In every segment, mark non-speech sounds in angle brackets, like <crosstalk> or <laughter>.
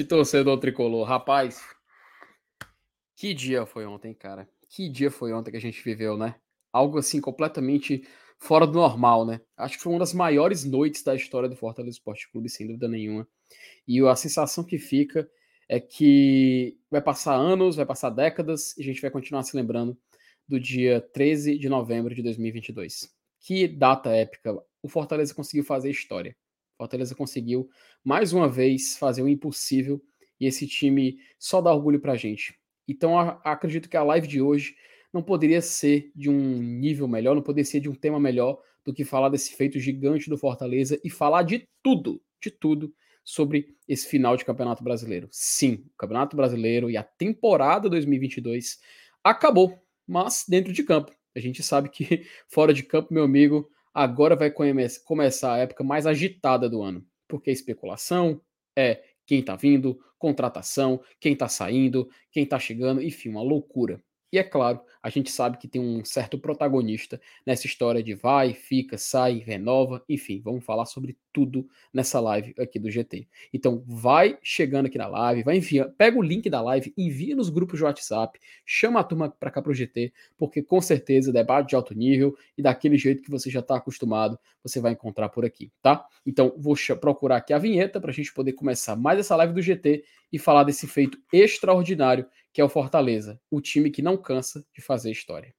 Noite, torcedor tricolor. Rapaz, que dia foi ontem, cara? Que dia foi ontem que a gente viveu, né? Algo assim completamente fora do normal, né? Acho que foi uma das maiores noites da história do Fortaleza Esporte Clube, sem dúvida nenhuma. E a sensação que fica é que vai passar anos, vai passar décadas e a gente vai continuar se lembrando do dia 13 de novembro de 2022. Que data épica! O Fortaleza conseguiu fazer história. Fortaleza conseguiu mais uma vez fazer o impossível e esse time só dá orgulho pra gente. Então a, acredito que a live de hoje não poderia ser de um nível melhor, não poderia ser de um tema melhor do que falar desse feito gigante do Fortaleza e falar de tudo, de tudo sobre esse final de Campeonato Brasileiro. Sim, o Campeonato Brasileiro e a temporada 2022 acabou, mas dentro de campo. A gente sabe que <laughs> fora de campo, meu amigo, agora vai come começar a época mais agitada do ano, porque a especulação é quem tá vindo, contratação, quem tá saindo, quem tá chegando, enfim, uma loucura. E é claro, a gente sabe que tem um certo protagonista nessa história de vai, fica, sai, renova, enfim, vamos falar sobre tudo nessa live aqui do GT. Então, vai chegando aqui na live, vai enviar, pega o link da live, envia nos grupos de WhatsApp, chama a turma para cá pro GT, porque com certeza debate de alto nível e daquele jeito que você já está acostumado, você vai encontrar por aqui, tá? Então, vou procurar aqui a vinheta para a gente poder começar mais essa live do GT e falar desse feito extraordinário que é o Fortaleza, o time que não cansa de fazer história.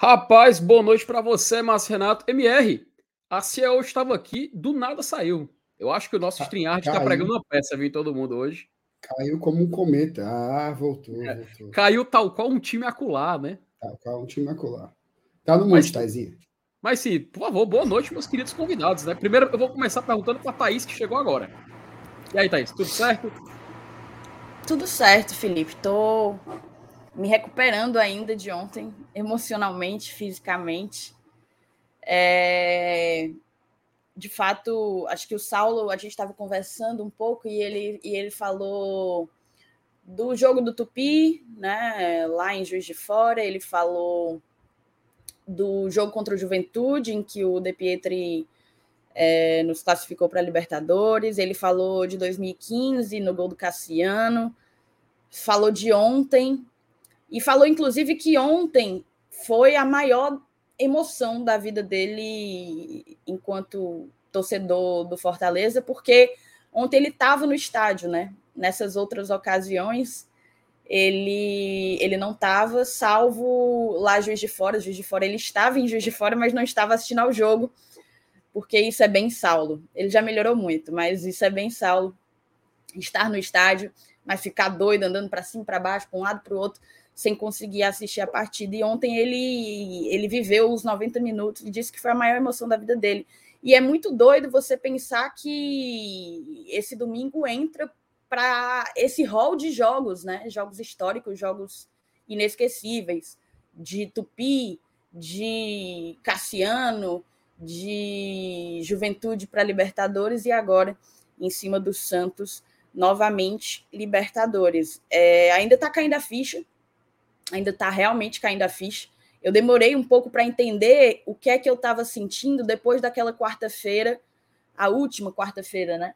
Rapaz, boa noite para você, Márcio Renato. MR, a Ciel estava aqui, do nada saiu. Eu acho que o nosso StreamYard está pregando uma peça, viu, todo mundo hoje. Caiu como um cometa. Ah, voltou, é, voltou. Caiu tal qual um time acular, né? Tal qual um time acular. Tá no monte, Taizinho. Mas sim, por favor, boa noite, meus queridos convidados, né? Primeiro eu vou começar perguntando para a Thaís, que chegou agora. E aí, Thaís, tudo certo? Tudo certo, Felipe. Tô me recuperando ainda de ontem, emocionalmente, fisicamente. É de fato, acho que o Saulo, a gente estava conversando um pouco e ele, e ele falou do jogo do Tupi, né, lá em Juiz de Fora, ele falou do jogo contra o Juventude, em que o De Pietri é, nos classificou para a Libertadores, ele falou de 2015, no gol do Cassiano, falou de ontem, e falou, inclusive, que ontem foi a maior emoção da vida dele enquanto torcedor do Fortaleza, porque ontem ele estava no estádio, né? Nessas outras ocasiões, ele, ele não estava, salvo lá Juiz de Fora. Juiz de Fora ele estava em Juiz de Fora, mas não estava assistindo ao jogo, porque isso é bem Saulo. Ele já melhorou muito, mas isso é bem Saulo. Estar no estádio, mas ficar doido, andando para cima, para baixo, para um lado, para o outro sem conseguir assistir a partida. E ontem ele, ele viveu os 90 minutos e disse que foi a maior emoção da vida dele. E é muito doido você pensar que esse domingo entra para esse rol de jogos, né? Jogos históricos, jogos inesquecíveis, de Tupi, de Cassiano, de Juventude para Libertadores e agora em cima do Santos novamente Libertadores. É, ainda está caindo a ficha, ainda está realmente caindo a ficha. Eu demorei um pouco para entender o que é que eu estava sentindo depois daquela quarta-feira, a última quarta-feira, né?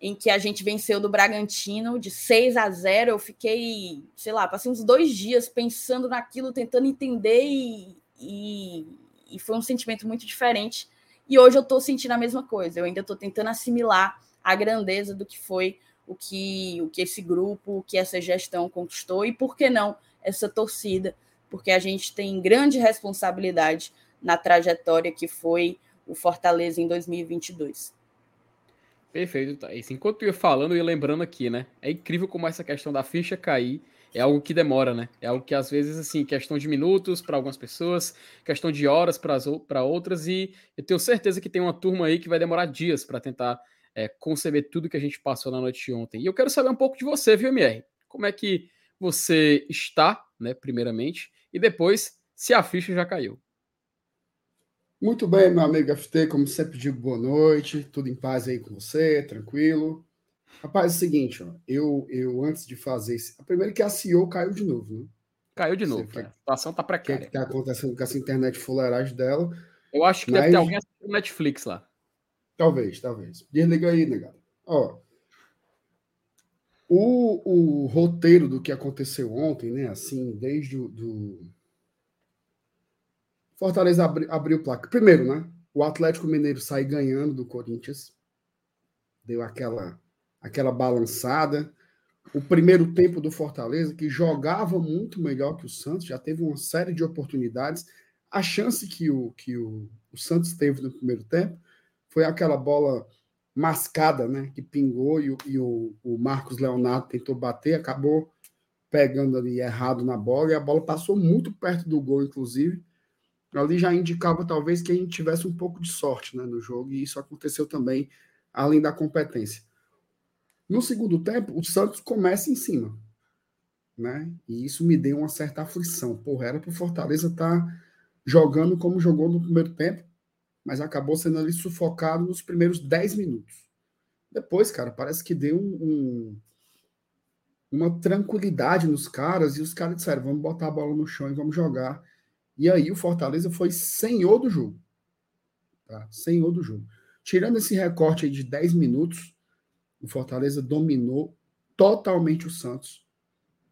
Em que a gente venceu do Bragantino de 6 a 0. Eu fiquei, sei lá, passei uns dois dias pensando naquilo, tentando entender, e, e, e foi um sentimento muito diferente. E hoje eu estou sentindo a mesma coisa. Eu ainda estou tentando assimilar a grandeza do que foi o que, o que esse grupo, o que essa gestão conquistou, e por que não essa torcida, porque a gente tem grande responsabilidade na trajetória que foi o Fortaleza em 2022. Perfeito, Thaís. Enquanto eu ia falando, eu ia lembrando aqui, né? É incrível como essa questão da ficha cair é algo que demora, né? É algo que às vezes, assim, questão de minutos para algumas pessoas, questão de horas para outras, e eu tenho certeza que tem uma turma aí que vai demorar dias para tentar é, conceber tudo que a gente passou na noite de ontem. E eu quero saber um pouco de você, viu, MR? Como é que você está, né, primeiramente, e depois se a ficha já caiu. Muito bem, meu amigo FT, como sempre digo, boa noite, tudo em paz aí com você, tranquilo. Rapaz, é o seguinte, ó, eu, eu antes de fazer isso, a primeira que a CEO caiu de novo, né? Caiu de novo, Você a situação tá O que precária. é que tá acontecendo com essa internet fuleiragem dela? Eu acho que Mas- deve ter alguém assistindo Netflix lá. Talvez, talvez. Desliga aí, negado. Ó, o, o roteiro do que aconteceu ontem, né? Assim, desde o do... Fortaleza abri, abriu placa. Primeiro, né? O Atlético Mineiro sai ganhando do Corinthians. Deu aquela, aquela balançada. O primeiro tempo do Fortaleza, que jogava muito melhor que o Santos, já teve uma série de oportunidades. A chance que o, que o, o Santos teve no primeiro tempo foi aquela bola mascada, né? Que pingou e, e o, o Marcos Leonardo tentou bater, acabou pegando ali errado na bola e a bola passou muito perto do gol, inclusive. Ali já indicava talvez que a gente tivesse um pouco de sorte né, no jogo e isso aconteceu também, além da competência. No segundo tempo, o Santos começa em cima, né? E isso me deu uma certa aflição. Porra, era para o Fortaleza estar jogando como jogou no primeiro tempo, mas acabou sendo ali sufocado nos primeiros 10 minutos. Depois, cara, parece que deu um, um- uma tranquilidade nos caras e os caras disseram: vamos botar a bola no chão e vamos jogar. E aí o Fortaleza foi senhor do jogo. Tá? Senhor do jogo. Tirando esse recorte de 10 minutos, o Fortaleza dominou totalmente o Santos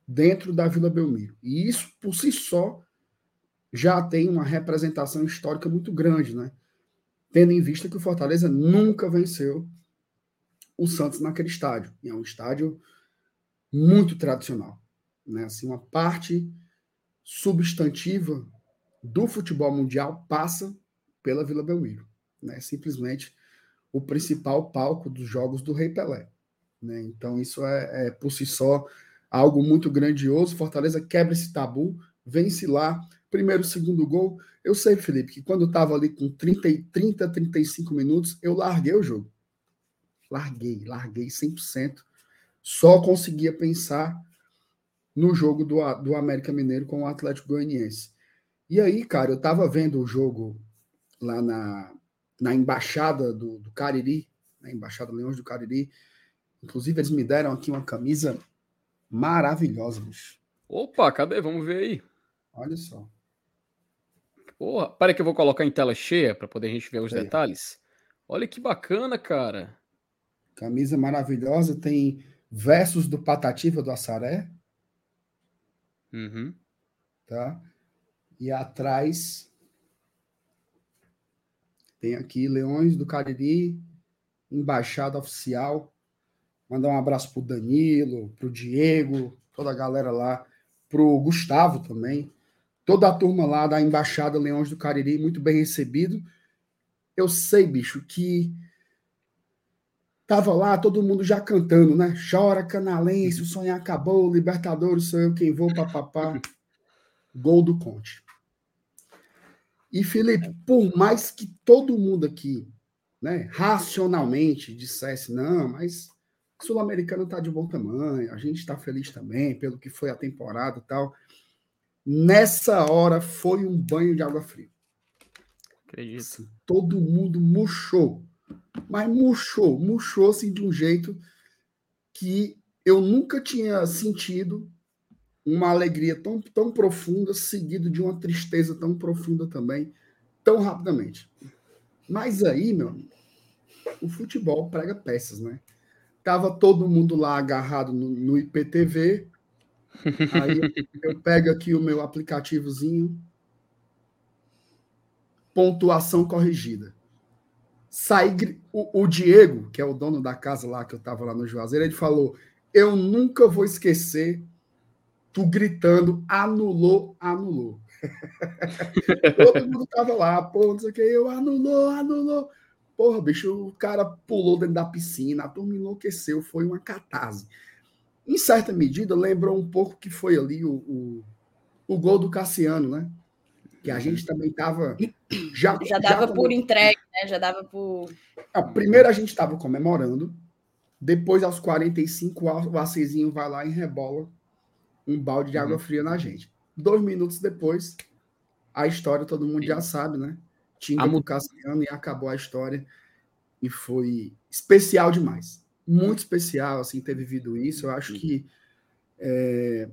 dentro da Vila Belmiro. E isso, por si só, já tem uma representação histórica muito grande, né? Tendo em vista que o Fortaleza nunca venceu o Santos naquele estádio. E é um estádio muito tradicional, né? Assim, uma parte substantiva do futebol mundial passa pela Vila Belmiro, né? Simplesmente o principal palco dos jogos do Rei Pelé, né? Então isso é, é por si só algo muito grandioso. Fortaleza quebra esse tabu, vence lá, primeiro, segundo gol. Eu sei, Felipe, que quando eu estava ali com 30, e 30, 35 minutos, eu larguei o jogo. Larguei, larguei 100%. Só conseguia pensar no jogo do, do América Mineiro com o Atlético Goianiense. E aí, cara, eu tava vendo o jogo lá na, na embaixada do, do Cariri, na embaixada Leões do Cariri. Inclusive, eles me deram aqui uma camisa maravilhosa, bicho. Opa, cadê? Vamos ver aí. Olha só. Porra, peraí que eu vou colocar em tela cheia para poder a gente ver os Aí. detalhes. Olha que bacana, cara. Camisa maravilhosa, tem versos do Patativa do Assaré, Uhum. tá? E atrás tem aqui Leões do Cariri, embaixada oficial. Mandar um abraço pro Danilo, pro Diego, toda a galera lá, pro Gustavo também, toda a turma lá da embaixada Leões do Cariri, muito bem recebido. Eu sei, bicho, que tava lá todo mundo já cantando, né? Chora canalense, o sonho acabou, Libertadores sou eu quem vou, papapá. Gol do Conte. E Felipe, por mais que todo mundo aqui, né, racionalmente dissesse, não, mas a Sul-Americana tá de bom tamanho, a gente está feliz também pelo que foi a temporada e tal. Nessa hora foi um banho de água fria. Acredito. Assim, todo mundo murchou. Mas murchou, murchou assim de um jeito que eu nunca tinha sentido uma alegria tão, tão profunda, seguido de uma tristeza tão profunda também, tão rapidamente. Mas aí, meu amigo, o futebol prega peças, né? Tava todo mundo lá agarrado no, no IPTV. Aí eu pego aqui o meu aplicativozinho. Pontuação corrigida. Saí, o, o Diego, que é o dono da casa lá que eu tava lá no Juazeiro, ele falou: Eu nunca vou esquecer tu gritando anulou, anulou. <laughs> Todo mundo tava lá, pô, não sei o que, eu anulou, anulou. Porra, bicho, o cara pulou dentro da piscina, a turma enlouqueceu, foi uma catarse. Em certa medida, lembrou um pouco que foi ali o, o, o gol do Cassiano, né? Que a gente também tava. Já, Já dava já- por entregue, né? Já dava por. a primeiro a gente estava comemorando, depois aos 45 o Acezinho vai lá e rebola um balde de água fria na gente. Dois minutos depois, a história todo mundo já sabe, né? tinga do Cassiano e acabou a história. E foi especial demais. Muito especial, assim, ter vivido isso. Eu acho que é,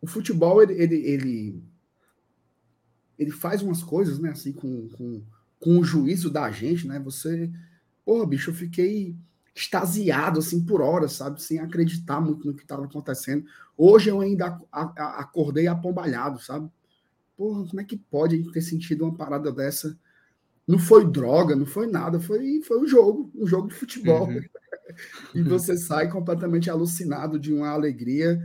o futebol, ele, ele, ele, ele, faz umas coisas, né, assim, com, com, com o juízo da gente, né? Você. Porra, bicho, eu fiquei extasiado, assim, por horas, sabe? Sem acreditar muito no que estava acontecendo. Hoje eu ainda acordei apombalhado, sabe? Porra, como é que pode ter sentido uma parada dessa? Não foi droga, não foi nada, foi, foi um jogo, um jogo de futebol. Uhum. E você sai completamente alucinado de uma alegria,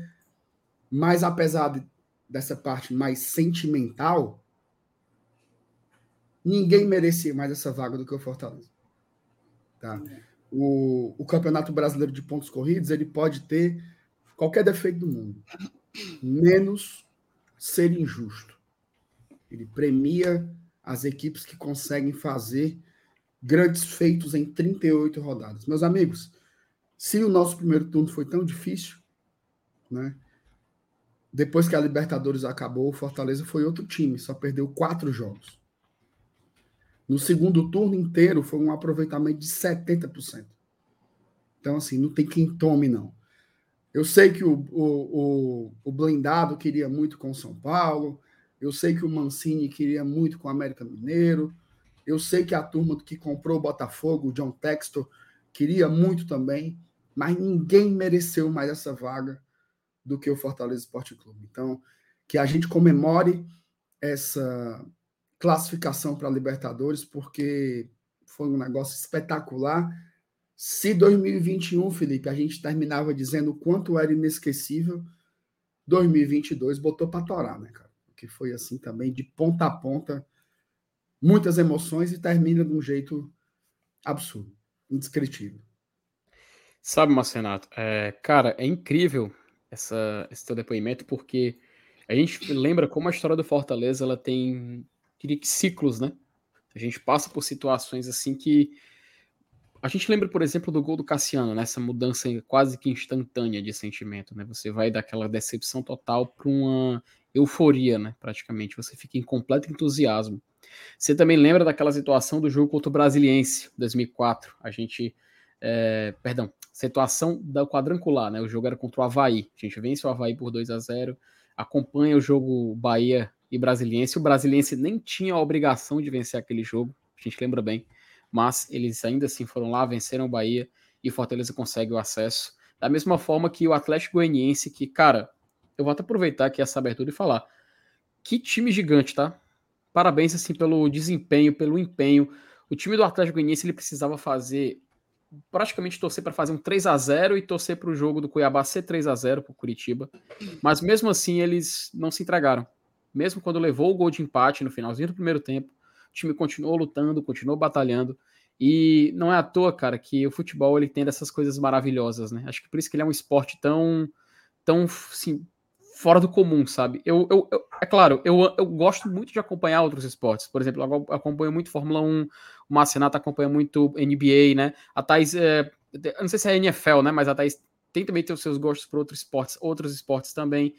mas apesar de, dessa parte mais sentimental, ninguém merecia mais essa vaga do que o Fortaleza. Tá? O, o Campeonato Brasileiro de Pontos Corridos ele pode ter qualquer defeito do mundo, menos ser injusto. Ele premia as equipes que conseguem fazer grandes feitos em 38 rodadas. Meus amigos, se o nosso primeiro turno foi tão difícil, né? Depois que a Libertadores acabou, o Fortaleza foi outro time, só perdeu quatro jogos. No segundo turno inteiro foi um aproveitamento de 70%. Então, assim, não tem quem tome, não. Eu sei que o, o, o, blindado queria muito com o São Paulo, eu sei que o Mancini queria muito com o América Mineiro. Eu sei que a turma que comprou o Botafogo, o John Textor, queria muito também, mas ninguém mereceu mais essa vaga do que o Fortaleza Esporte Clube. Então, que a gente comemore essa classificação para a Libertadores, porque foi um negócio espetacular. Se 2021, Felipe, a gente terminava dizendo o quanto era inesquecível, 2022 botou para torar, né, cara? que foi assim também, de ponta a ponta, muitas emoções e termina de um jeito absurdo, indescritível. Sabe, Marcenato, é, cara, é incrível essa, esse teu depoimento, porque a gente lembra como a história do Fortaleza ela tem, queria que ciclos, né? A gente passa por situações assim que a gente lembra, por exemplo, do gol do Cassiano, nessa né? mudança quase que instantânea de sentimento, né? Você vai daquela decepção total para uma euforia, né? Praticamente, você fica em completo entusiasmo. Você também lembra daquela situação do jogo contra o Brasiliense, 2004? A gente, é, perdão, situação da quadrangular, né? O jogo era contra o Havaí. A gente vence o Havaí por 2 a 0 acompanha o jogo Bahia e Brasiliense. O Brasiliense nem tinha a obrigação de vencer aquele jogo, a gente lembra bem, mas eles ainda assim foram lá, venceram o Bahia e Fortaleza consegue o acesso. Da mesma forma que o Atlético Goianiense, que, cara, eu vou até aproveitar aqui essa abertura e falar. Que time gigante, tá? Parabéns assim pelo desempenho, pelo empenho. O time do Atlético Goianiense ele precisava fazer praticamente torcer para fazer um 3 a 0 e torcer para o jogo do Cuiabá ser 3 a 0 para o Curitiba. Mas mesmo assim eles não se entregaram. Mesmo quando levou o gol de empate no finalzinho do primeiro tempo, o time continuou lutando, continuou batalhando. E não é à toa, cara, que o futebol ele tem dessas coisas maravilhosas, né? Acho que por isso que ele é um esporte tão, tão, assim, fora do comum, sabe? Eu, eu, eu, é claro, eu, eu gosto muito de acompanhar outros esportes. Por exemplo, eu acompanho muito Fórmula 1, o Marcenato acompanha muito NBA, né? A Thais, é, não sei se é NFL, né? Mas a Thais tem também os seus gostos por outros esportes, outros esportes também.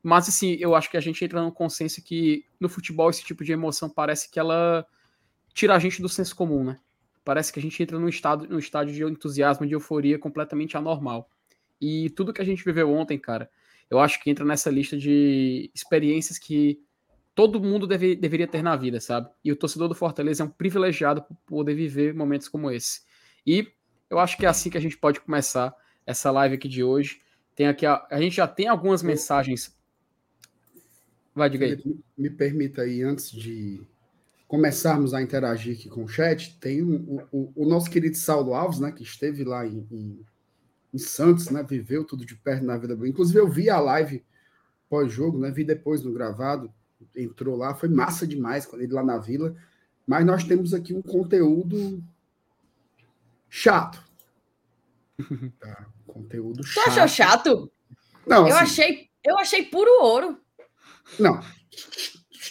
Mas assim, eu acho que a gente entra num consenso que no futebol esse tipo de emoção parece que ela tira a gente do senso comum, né? Parece que a gente entra num estado, num estádio de entusiasmo, de euforia completamente anormal. E tudo que a gente viveu ontem, cara, eu acho que entra nessa lista de experiências que todo mundo deve, deveria ter na vida, sabe? E o torcedor do Fortaleza é um privilegiado por poder viver momentos como esse. E eu acho que é assim que a gente pode começar essa live aqui de hoje. Tem aqui a, a gente já tem algumas mensagens. Vai, diga aí. Me permita aí, antes de começarmos a interagir aqui com o chat, tem o, o, o nosso querido Saulo Alves, né, que esteve lá em, em em Santos, né? Viveu tudo de perto na vida. Inclusive, eu vi a live pós-jogo, né? Vi depois no gravado, entrou lá, foi massa demais quando ele lá na vila. Mas nós temos aqui um conteúdo chato. <laughs> Tá? Conteúdo chato. Tu achou chato? Não, eu assim, achei, eu achei puro ouro. Não,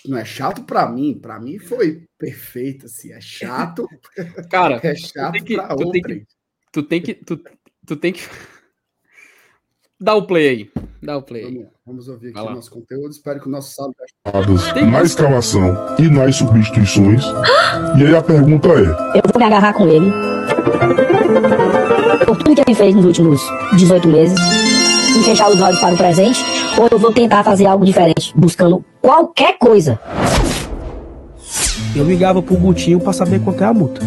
não é chato para mim, para mim foi perfeito assim, é chato. Cara, <laughs> é chato para outro. Tu tem que tu, tu tem que <laughs> Dá o play aí. Dá o play aí. Vamos, vamos ouvir aqui o nosso conteúdo. Espero que o nosso saldo. Na escalação e nas substituições. E aí a pergunta é: Eu vou me agarrar com ele. Por tudo que ele fez nos últimos 18 meses. E fechar os olhos para o presente. Ou eu vou tentar fazer algo diferente. Buscando qualquer coisa. Eu ligava pro Gutinho pra saber quanto é a multa.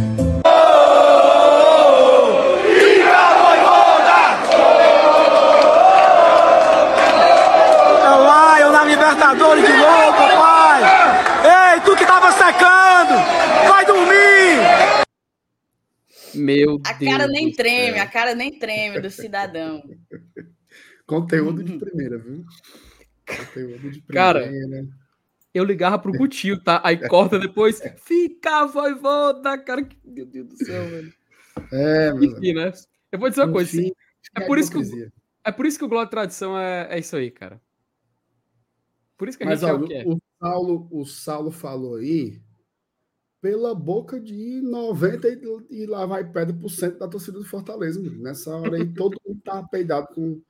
É o Lion na Libertadores de novo, papai! Ei, tu que tava secando! Vai dormir! Meu A Deus. cara nem treme, a cara nem treme do cidadão. <laughs> Conteúdo de primeira, viu? Conteúdo de Cara, primeira. Eu ligava pro Gutinho, tá? Aí corta depois. <laughs> Fica, voivoda, cara. que- Meu Deus do céu, velho. É, meu Enfim, né? Eu vou dizer uma coisa. Enfim, É por isso que o-. É por isso que o Glória e Tradição é, é isso aí, cara. Por isso que a Mas gente é ó, o que é. o, Saulo, o Saulo falou aí pela boca de 90 e, e lá vai pedra por cento da torcida do Fortaleza. mano. Nessa hora aí todo mundo tá peidado com,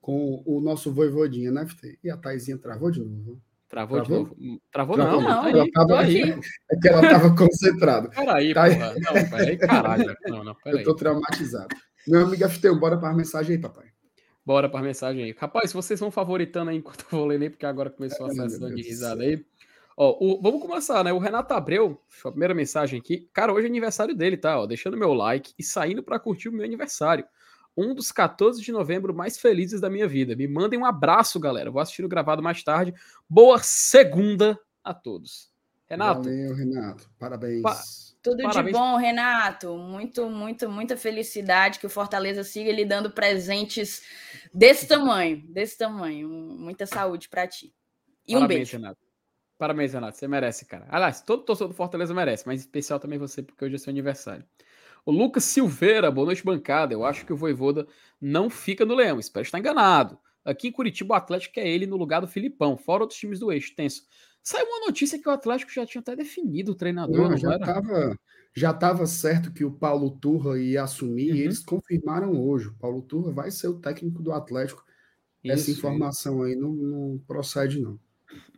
com o nosso voivodinha, né, FT? E a Taizinha travou de novo. Travou, de Travou? novo? Travou, Travou não, não, ela aí, tava- aí. É que ela tava concentrada. Peraí, Tá porra. Não, peraí, caralho. Não, não, Eu peraí. tô traumatizado. Meu amigo FT, bora para a mensagem aí, papai. Bora pra mensagem aí. Rapaz, vocês vão favoritando aí enquanto eu vou ler, porque agora começou a sessão de risada aí. Ó, o- vamos começar, né? O Renato Abreu, a primeira mensagem aqui. Cara, hoje é aniversário dele, tá? Ó, deixando meu like e saindo pra curtir o meu aniversário. Um dos 14 de novembro mais felizes da minha vida. Me mandem um abraço, galera. Vou assistir o gravado mais tarde. Boa segunda a todos. Renato, Valeu, Renato. Parabéns. Pa- Tudo Parabéns. de bom, Renato. Muito, muito, muita felicidade que o Fortaleza siga lhe dando presentes desse tamanho, desse tamanho. Muita saúde pra ti. E um Parabéns, beijo. Renato. Parabéns, Renato. Você merece, cara. Aliás, todo torcedor do Fortaleza merece, mas em especial também você, porque hoje é seu aniversário. O Lucas Silveira, boa noite, bancada. Eu acho que o Voivoda não fica no Leão. Espero estar enganado. Aqui em Curitiba, o Atlético é ele no lugar do Filipão, fora outros times do eixo. Tenso. Saiu uma notícia que o Atlético já tinha até definido o treinador, Não, não, já estava já tava certo que o Paulo Turra ia assumir Uhum. e eles confirmaram hoje. O Paulo Turra vai ser o técnico do Atlético. Essa Isso, informação aí não, não procede, não.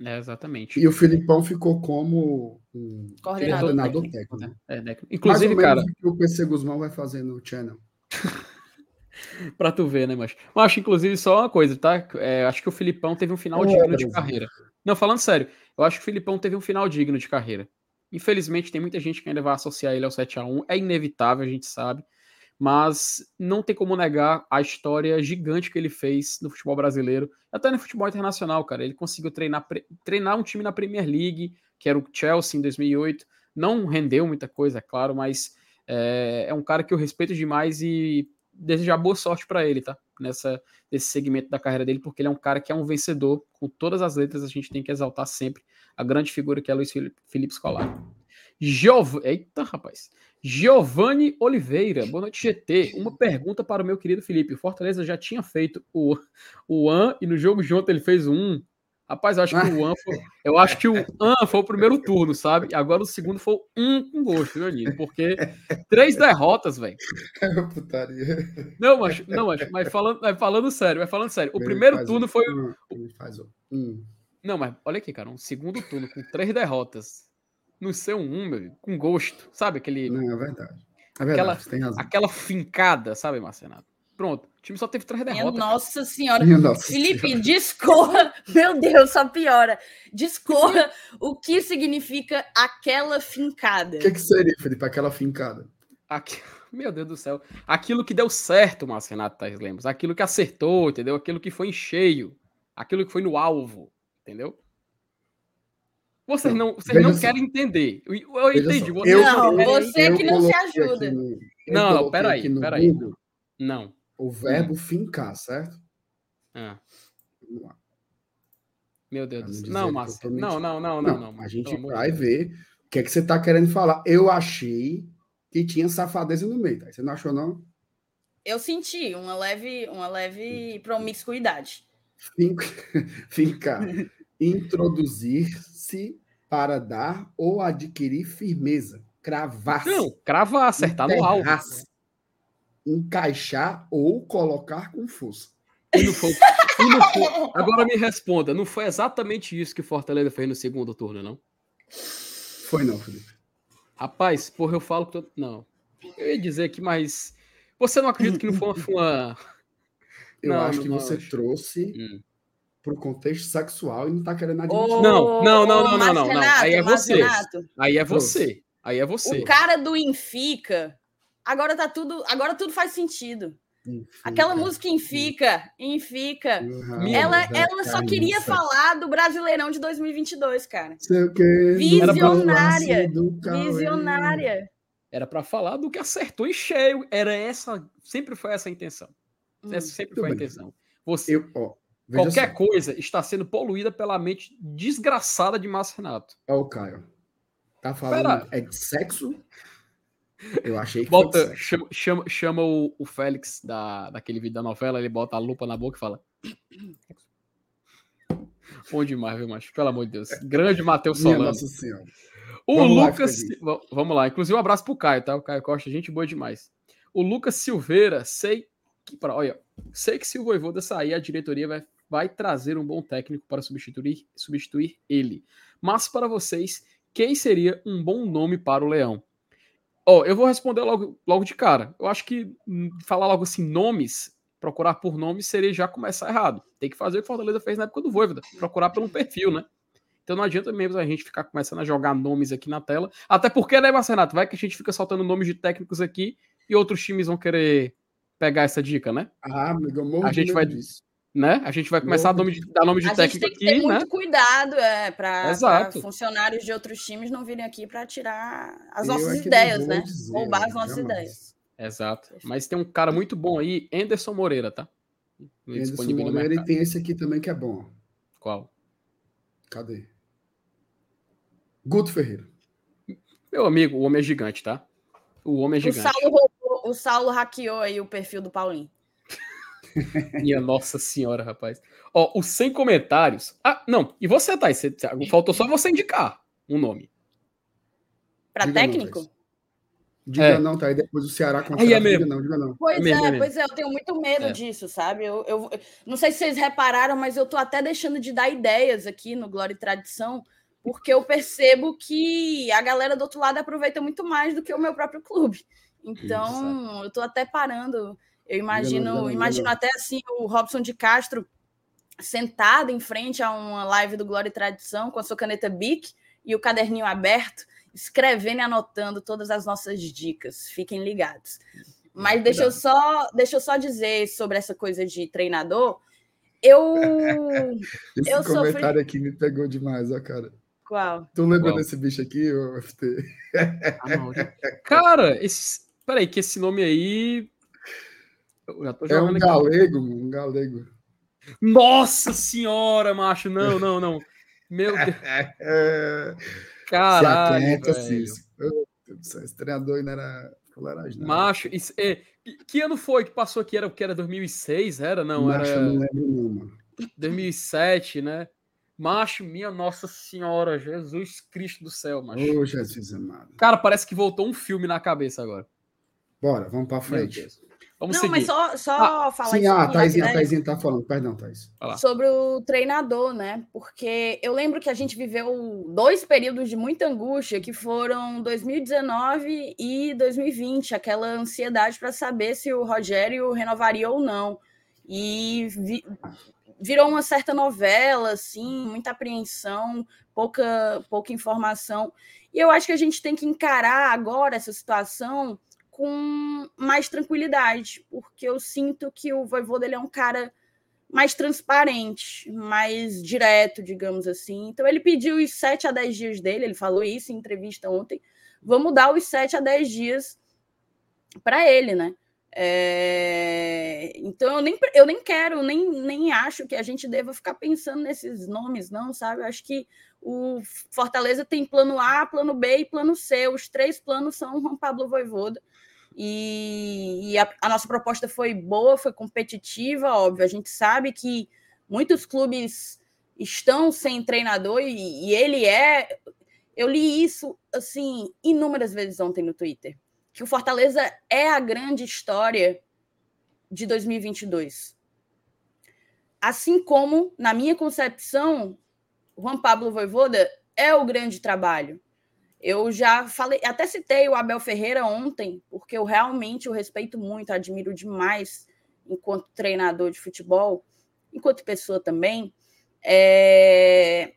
É, exatamente. E o Filipão ficou como um Coordenador coordenador técnico, técnico. É, técnico. Mais Inclusive, ou menos cara, o que o PC Guzmão vai fazer no channel. <laughs> pra tu ver, né, mas. Mas acho, inclusive, só uma coisa, tá? É, acho que o Filipão teve um final É, digno de carreira. Não, falando sério, eu acho que o Filipão teve um final digno de carreira. Infelizmente, tem muita gente que ainda vai associar ele ao 7x1. É inevitável, a gente sabe. Mas não tem como negar a história gigante que ele fez no futebol brasileiro, até no futebol internacional, cara. Ele conseguiu treinar, treinar um time na Premier League, que era o Chelsea em 2008. Não rendeu muita coisa, é claro, mas é, é um cara que eu respeito demais e desejar boa sorte para ele, tá? Nessa, nesse segmento da carreira dele, porque ele é um cara que é um vencedor, com todas as letras a gente tem que exaltar sempre a grande figura que é Luiz Felipe, Felipe Scolari. Giov... Eita, rapaz. Giovanni Oliveira, boa noite, GT. Uma pergunta para o meu querido Felipe. O Fortaleza já tinha feito o, o AN e no jogo de ontem ele fez 1. Rapaz, eu acho que o AN foi, eu acho que o AN foi o primeiro turno, sabe? Agora o segundo foi 1 com gosto, meu amigo, porque três derrotas, velho. <laughs> Putaria. Não, mas, não, mas, mas falando, mas falando sério, mas falando sério. O Ele primeiro turno um- foi. um- um- um. Não, mas olha aqui, cara, um segundo turno com três derrotas. No seu um, meu amigo, com gosto, sabe? Aquele, Não, é verdade. É verdade, Aquela- você tem razão. aquela fincada, sabe, Marcenato? Pronto, o time só teve três Minha derrotas. cara. nossa senhora. Minha nossa Felipe, Senhora. discorra. <laughs> Meu Deus, só piora. Discorra <laughs> o que significa aquela fincada. O que, que seria, Felipe, aquela fincada? Aqui- Meu Deus do céu. Aquilo que deu certo, Márcio Renato Tais Lemos. Aquilo que acertou, entendeu? Aquilo que foi em cheio. Aquilo que foi no alvo, entendeu? Vocês não, vocês veja não só. querem entender. Eu, entendi. só, vocês eu- Não, você eu que não se ajuda. aqui Não, peraí, peraí. Google Não. O verbo fincar, certo? Ah, Vamos lá. meu Deus do não céu. Não, Márcio. Não, não, não, Não, não, não. a gente vai ver o que é que você está querendo falar. Eu achei que tinha safadeza no meio, tá? Você não achou, não? Eu senti uma leve, uma leve promiscuidade. Fin- <laughs> Fincar. Introduzir-se para dar ou adquirir firmeza. Cravar-se. Não, cravar, acertar no alvo. Encaixar ou colocar com força. E não foi, e não foi, <laughs> agora me responda, não foi exatamente isso que o Fortaleza fez no segundo turno, não? Foi não, Felipe. Rapaz, porra, eu falo que. Tô... Não. Eu ia dizer aqui, mas. Você não acredita que não foi uma. Eu Não, acho não, que você acho. trouxe Hum. Pro contexto sexual e não tá querendo admitir. Ô, Não, não, não, não, não, não, não. Aí é você. Aí é você. Aí é você. O cara do Infica, agora tá tudo, agora tudo faz sentido. Enfim, Aquela música Infica, Infica. Uhum, Ela, ela só queria falar do Brasileirão de 2022, cara. Sei o quê, Visionária, Cauê. Visionária. Era pra falar do que acertou em cheio. Era essa. Sempre foi essa a intenção. Hum. Essa sempre foi a intenção. Você, Eu, ó, veja qualquer coisa está sendo poluída pela mente desgraçada de Márcio Renato. Ó, o Caio. Tá falando Pera. é de sexo? Eu achei que Bota, foi chama, chama, chama o, o Félix da, daquele vídeo da novela, ele bota a lupa na boca e fala. <clears throat> Bom demais, viu, macho? Pelo amor de Deus. Grande Matheus Solano. Nossa Senhora. O Vamos lá, Lucas. Va- Vamos lá. Inclusive, um abraço pro Caio, tá? O Caio Costa, gente boa demais. O Lucas Silveira, sei que. Olha, sei que se o Voivoda sair, a diretoria vai, vai trazer um bom técnico para substituir, substituir ele. Mas para vocês, quem seria um bom nome para o Leão? Ó, eu vou responder logo, logo de cara. Eu acho que hum, falar logo assim, nomes, procurar por nomes seria já começar errado. Tem que fazer o que Fortaleza fez na época do Voivoda, procurar pelo perfil, né? Então não adianta mesmo a gente ficar começando a jogar nomes aqui na tela. Até porque, né, Marcelo Renato? Vai que a gente fica soltando nomes de técnicos aqui e outros times vão querer pegar essa dica, né? Ah, amigo, eu morro A gente vai- disso. Né? A gente vai começar a nome de- dar nome de A gente técnico tem que ter aqui, né? muito cuidado é, para Exato. funcionários de outros times não virem aqui para tirar as Eu nossas é que não ideias, né? dizer, Roubar as nossas jamais. ideias. Exato. Mas tem um cara muito bom aí, Anderson Moreira, tá? Anderson Moreira e tem esse aqui também que é bom. Qual? Cadê? Guto Ferreira. Meu amigo, o homem é gigante, tá? O homem é O gigante. Saulo, roubou- o Saulo hackeou aí o perfil do Paulinho. <laughs> Minha nossa senhora, rapaz. Ó, os 100 comentários. Ah, não. E você, Thaís? Você- Faltou só você indicar um nome. Para Diga não, técnico? Thais. Diga É. não, tá aí depois o Ceará contra Aí é Diga mesmo. não, diga não. Pois É mesmo, é, é pois é, eu tenho muito medo É. disso, sabe? Eu, eu não sei se vocês repararam, mas eu tô até deixando de dar ideias aqui no Glória e Tradição, porque eu percebo que a galera do outro lado aproveita muito mais do que o meu próprio clube. Então, eu tô até parando. Eu imagino, não, diga não, imagino não. até assim o Robson de Castro sentado em frente a uma live do Glória e Tradição com a sua caneta Bic e o caderninho aberto, escrevendo e anotando todas as nossas dicas. Fiquem ligados. Mas deixa eu só, deixa eu só dizer sobre essa coisa de treinador. Eu <laughs> Esse Eu sofri- comentário aqui me pegou demais, ó, cara. qual? Tu lembra Qual? desse bicho aqui, ô FT? Ah, não. <laughs> Cara, esse. Peraí, que esse nome aí. É um aqui. galego, mano, um galego. Nossa senhora, macho. Não, não, não. Meu Deus. É, <laughs> se Caralho. atleta, velho. céu, Esse treinador ainda era fuleiragem, não. Macho, isso, é, que- ano foi que passou aqui? Era o que era 2006? Era? Não, Macho, eu era não lembro não, mano. 2007, né? Macho, minha Nossa Senhora, Jesus Cristo do céu, macho. Ô, Jesus amado. Cara, parece que voltou um filme na cabeça agora. Bora, vamos pra frente. Vamos Não, seguir. mas só, só falar Sim, isso ah, aqui Taizinha, a rapidamente. Taizinha tá falando. Perdão, Thais. Sobre o treinador, né? Porque eu lembro que a gente viveu dois períodos de muita angústia, que foram 2019 e 2020, aquela ansiedade para saber se o Rogério renovaria ou não. E vi- virou uma certa novela, assim, muita apreensão, pouca, pouca informação. E eu acho que a gente tem que encarar agora essa situação com mais tranquilidade, porque eu sinto que o Voivoda ele é um cara mais transparente, mais direto, digamos assim. Então ele pediu os 7 a 10 dias dele, ele falou isso em entrevista ontem. Vamos dar os 7 a 10 dias para ele, né? É, Então eu nem, eu nem quero, nem, nem acho que a gente deva ficar pensando nesses nomes, não, sabe? Eu acho que o Fortaleza tem plano A, plano B e plano C. Os três planos são o Juan Pablo Voivoda. E, e a, a nossa proposta foi boa, foi competitiva, óbvio. A gente sabe que muitos clubes estão sem treinador e, e ele é. Eu li isso assim inúmeras vezes ontem no Twitter, que o Fortaleza é a grande história de 2022. assim como, na minha concepção, Juan Pablo Voivoda é o grande trabalho. Eu já falei, até citei o Abel Ferreira ontem, porque eu realmente o respeito muito, admiro demais enquanto treinador de futebol, enquanto pessoa também. É...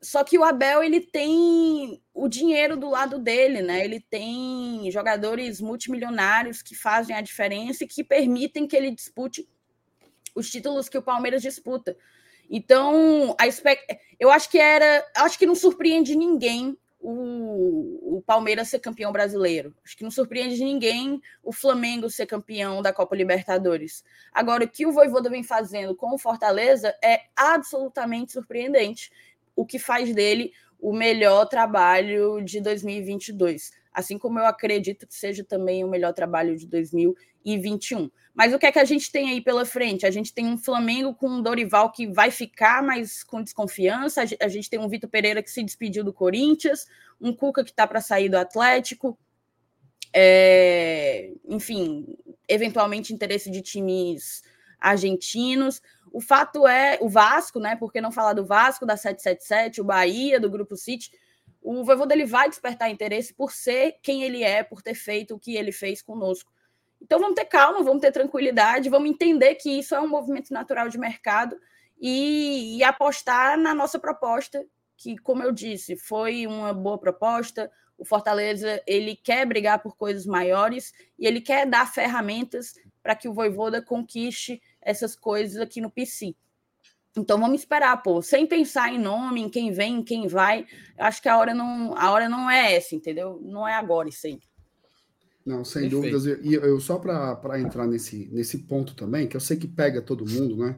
Só que o Abel ele tem o dinheiro do lado dele, né? Ele tem jogadores multimilionários que fazem a diferença e que permitem que ele dispute os títulos que o Palmeiras disputa. Então, a eu acho que era, acho que não surpreende ninguém o, o Palmeiras ser campeão brasileiro. Acho que não surpreende ninguém o Flamengo ser campeão da Copa Libertadores. Agora, o que o Voivoda vem fazendo com o Fortaleza é absolutamente surpreendente, o que faz dele o melhor trabalho de 2022. Assim como eu acredito que seja também o melhor trabalho de 2021. Mas o que é que a gente tem aí pela frente? A gente tem um Flamengo com um Dorival que vai ficar, mas com desconfiança. A gente tem um Vitor Pereira que se despediu do Corinthians, um Cuca que está para sair do Atlético. É... enfim, eventualmente interesse de times argentinos. O fato é, o Vasco, né? Por que não falar do Vasco, da 777, o Bahia, do Grupo City? O Voivoda ele vai despertar interesse por ser quem ele é, por ter feito o que ele fez conosco. Então vamos ter calma, vamos ter tranquilidade, vamos entender que isso é um movimento natural de mercado e, e apostar na nossa proposta, que, como eu disse, foi uma boa proposta. O Fortaleza ele quer brigar por coisas maiores e ele quer dar ferramentas para que o Voivoda conquiste essas coisas aqui no PC. Então vamos esperar, pô, sem pensar em nome, em quem vem, em quem vai. Acho que a hora não, a hora não é essa, entendeu? Não é agora isso aí. Não, sem Perfeito. dúvidas. E eu, só para entrar nesse, nesse ponto também, que eu sei que pega todo mundo, né?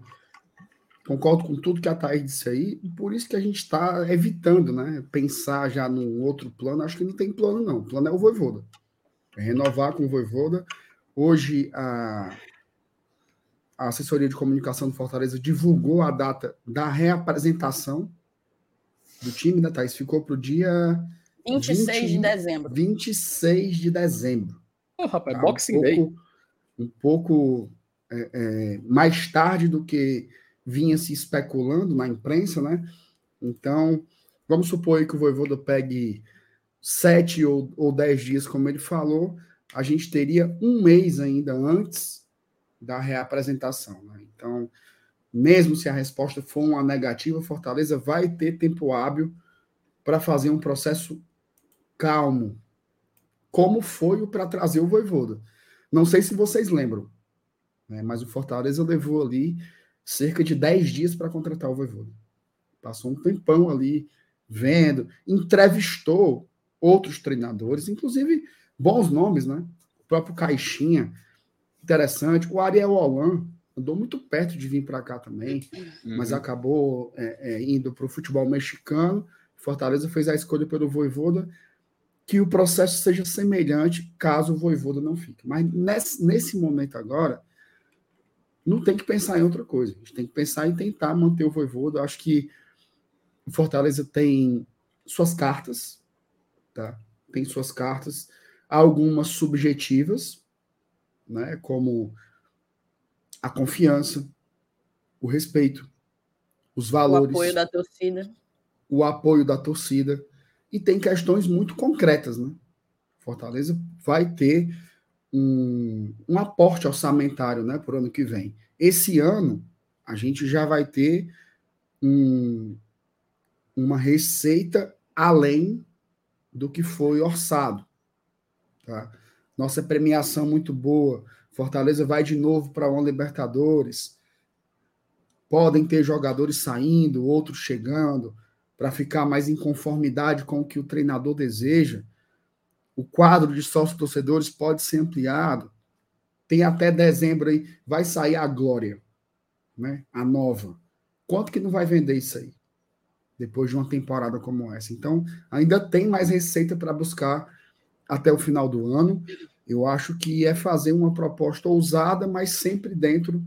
Concordo com tudo que a Thaís disse aí, e por isso que a gente está evitando, né? Pensar já num outro plano. Acho que não tem plano, não. O plano é o Voivoda. É renovar com o Voivoda. Hoje, a, a assessoria de comunicação do Fortaleza divulgou a data da reapresentação do time, né, Thaís? Ficou para o dia 26 20, de dezembro. 26 de dezembro. Oh, rapaz, tá? Boxing um pouco, Day. Um pouco é, é, mais tarde do que vinha se especulando na imprensa, né? Então, vamos supor aí que o Voivoda pegue sete ou, ou dez dias, como ele falou, a gente teria um mês ainda antes da reapresentação. Né? Então, mesmo se a resposta for uma negativa, Fortaleza vai ter tempo hábil para fazer um processo calmo, como foi o para trazer o Voivoda. Não sei se vocês lembram, né, mas o Fortaleza levou ali cerca de 10 dias para contratar o Voivoda. Passou um tempão ali vendo, entrevistou outros treinadores, inclusive bons nomes, né? O próprio Caixinha, interessante. O Ariel Holan andou muito perto de vir para cá também, uhum. mas acabou é, é, indo para o futebol mexicano. Fortaleza fez a escolha pelo Voivoda que o processo seja semelhante caso o Voivoda não fique. Mas nesse, nesse momento agora, não tem que pensar em outra coisa. A gente tem que pensar em tentar manter o Voivoda. Eu acho que o Fortaleza tem suas cartas, tá? Tem suas cartas, algumas subjetivas, né? Como a confiança, o respeito, os valores, o apoio da torcida, o apoio da torcida e tem questões muito concretas, né? Fortaleza vai ter um, um aporte orçamentário, né, por ano que vem. Esse ano a gente já vai ter um, uma receita além do que foi orçado, tá? Nossa premiação muito boa. Fortaleza vai de novo para uma Libertadores. Podem ter jogadores saindo, outros chegando para ficar mais em conformidade com o que o treinador deseja. O quadro de sócios torcedores pode ser ampliado. Tem até dezembro aí, vai sair a Glória, né? A nova. Quanto que não vai vender isso aí? Depois de uma temporada como essa. Então, ainda tem mais receita para buscar até o final do ano. Eu acho que é fazer uma proposta ousada, mas sempre dentro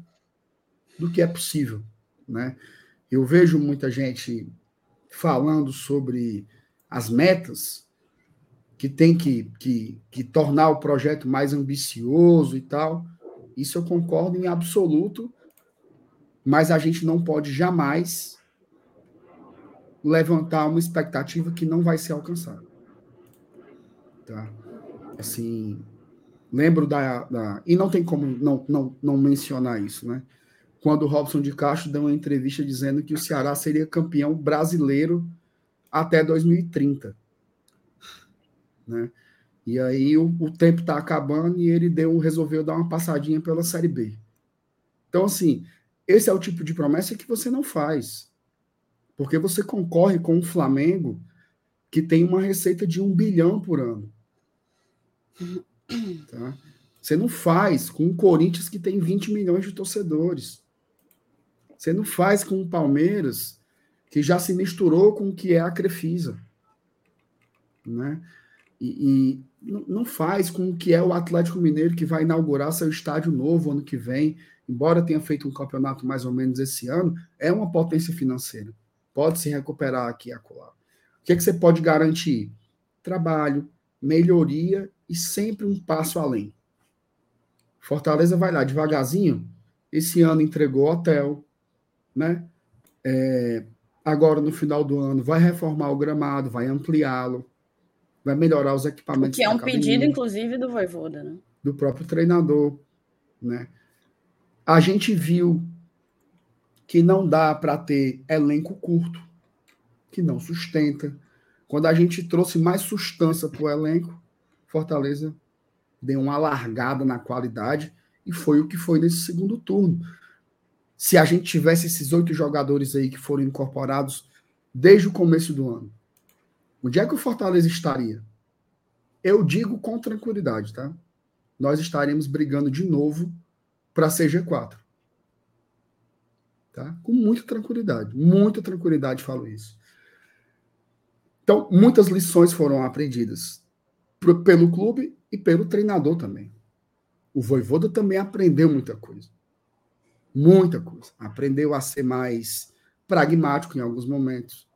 do que é possível, né? Eu vejo muita gente falando sobre as metas, que tem que, que, que tornar o projeto mais ambicioso e tal. Isso eu concordo em absoluto, mas a gente não pode jamais levantar uma expectativa que não vai ser alcançada. Tá? Assim, lembro da, da, E não tem como não, não, não mencionar isso, né? Quando o Robson de Castro deu uma entrevista dizendo que o Ceará seria campeão brasileiro até 2030. Né? E aí o, o tempo está acabando e ele deu, resolveu dar uma passadinha pela Série B. Então, assim, esse é o tipo de promessa que você não faz. Porque você concorre com o Flamengo, que tem uma receita de um bilhão por ano. Tá? Você não faz com o Corinthians, que tem 20 milhões de torcedores. Você não faz com o Palmeiras, que já se misturou com o que é a Crefisa. Né? E, e não faz com o que é o Atlético Mineiro, que vai inaugurar seu estádio novo ano que vem, embora tenha feito um campeonato mais ou menos esse ano, é uma potência financeira. Pode se recuperar aqui e acolá. O que, é que você pode garantir? Trabalho, melhoria e sempre um passo além. Fortaleza vai lá devagarzinho. Esse ano entregou hotel, né? É, agora no final do ano vai reformar o gramado, vai ampliá-lo, vai melhorar os equipamentos. O que é um pedido, inclusive, do Voivoda, né? Do próprio treinador, né? A gente viu que não dá para ter elenco curto, que não sustenta. Quando a gente trouxe mais sustância para o elenco, Fortaleza deu uma largada na qualidade e foi o que foi nesse segundo turno. Se a gente tivesse esses oito jogadores aí que foram incorporados desde o começo do ano, onde é que o Fortaleza estaria? Eu digo com tranquilidade, tá? Nós estaremos brigando de novo para ser G4. Tá? Com muita tranquilidade, muita tranquilidade falo isso. Então, muitas lições foram aprendidas pelo clube e pelo treinador também. O Voivoda também aprendeu muita coisa. Muita coisa. Aprendeu a ser mais pragmático em alguns momentos.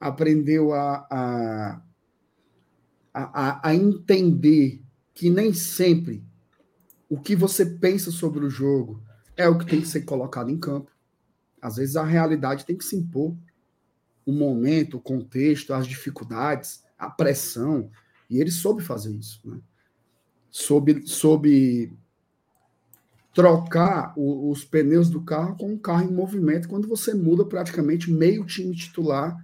Aprendeu a, a, a, a entender que nem sempre o que você pensa sobre o jogo é o que tem que ser colocado em campo. Às vezes a realidade tem que se impor. O momento, o contexto, as dificuldades, a pressão. E ele soube fazer isso. Né? Soube, soube trocar o, os pneus do carro com um carro em movimento quando você muda praticamente meio time titular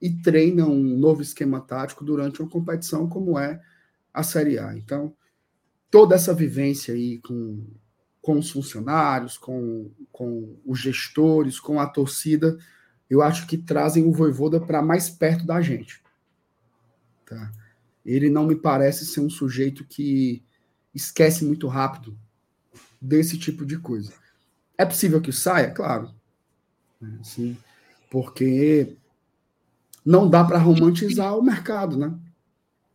e treina um novo esquema tático durante uma competição como é a Série A. Então, toda essa vivência aí com, com os funcionários, com, com os gestores, com a torcida, eu acho que trazem o Voivoda para mais perto da gente. Tá? Ele não me parece ser um sujeito que esquece muito rápido desse tipo de coisa. É possível que saia? Claro. Sim, porque não dá para romantizar o mercado, né?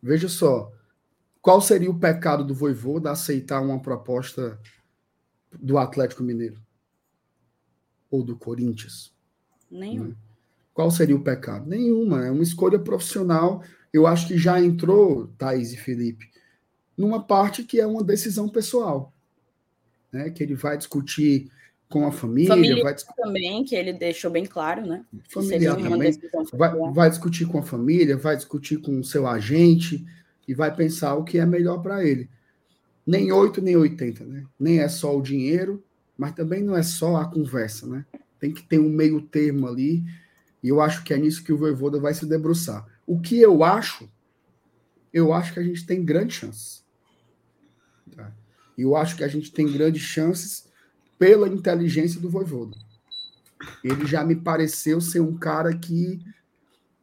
Veja só, qual seria o pecado do Voivoda aceitar uma proposta do Atlético Mineiro? Ou do Corinthians? Nenhum. Né? Qual seria o pecado? Nenhuma. É uma escolha profissional. Eu acho que já entrou, Thaís e Felipe, numa parte que é uma decisão pessoal. Né? Que ele vai discutir com a família. Família vai também, que ele deixou bem claro, né? Familiar também. Vai, vai discutir com a família, vai discutir com o seu agente e vai pensar o que é melhor para ele. Nem 8, nem 80, né? Nem é só o dinheiro, mas também não é só a conversa, né? Tem que ter um meio termo ali, e eu acho que é nisso que o Voivoda vai se debruçar. O que eu acho, eu acho que a gente tem grandes chances. Tá? Eu acho que a gente tem grandes chances pela inteligência do Voivoda. Ele já me pareceu ser um cara que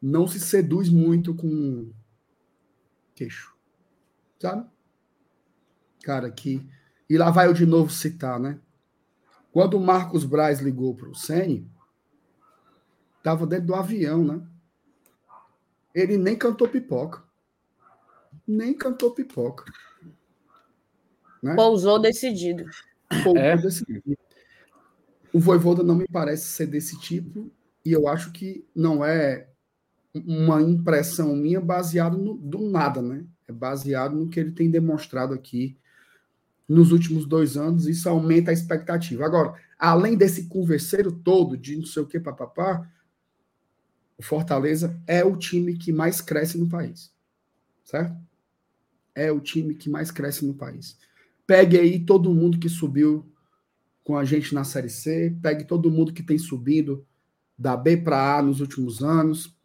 não se seduz muito com queixo. Sabe? Cara, que. E lá vai eu de novo citar, né? Quando o Marcos Braz ligou para o Sene, estava dentro do avião, né? Ele nem cantou pipoca. Nem cantou pipoca. Né? Pousou decidido. Pousou é. decidido. O Voivoda não me parece ser desse tipo, e eu acho que não é uma impressão minha baseada no do nada, né? É baseado no que ele tem demonstrado aqui nos últimos dois anos. Isso aumenta a expectativa. Agora, além desse converseiro todo de não sei o que, papapá, o Fortaleza é o time que mais cresce no país. Certo? É o time que mais cresce no país. Pegue aí todo mundo que subiu com a gente na Série C, pegue todo mundo que tem subido da B para A nos últimos anos,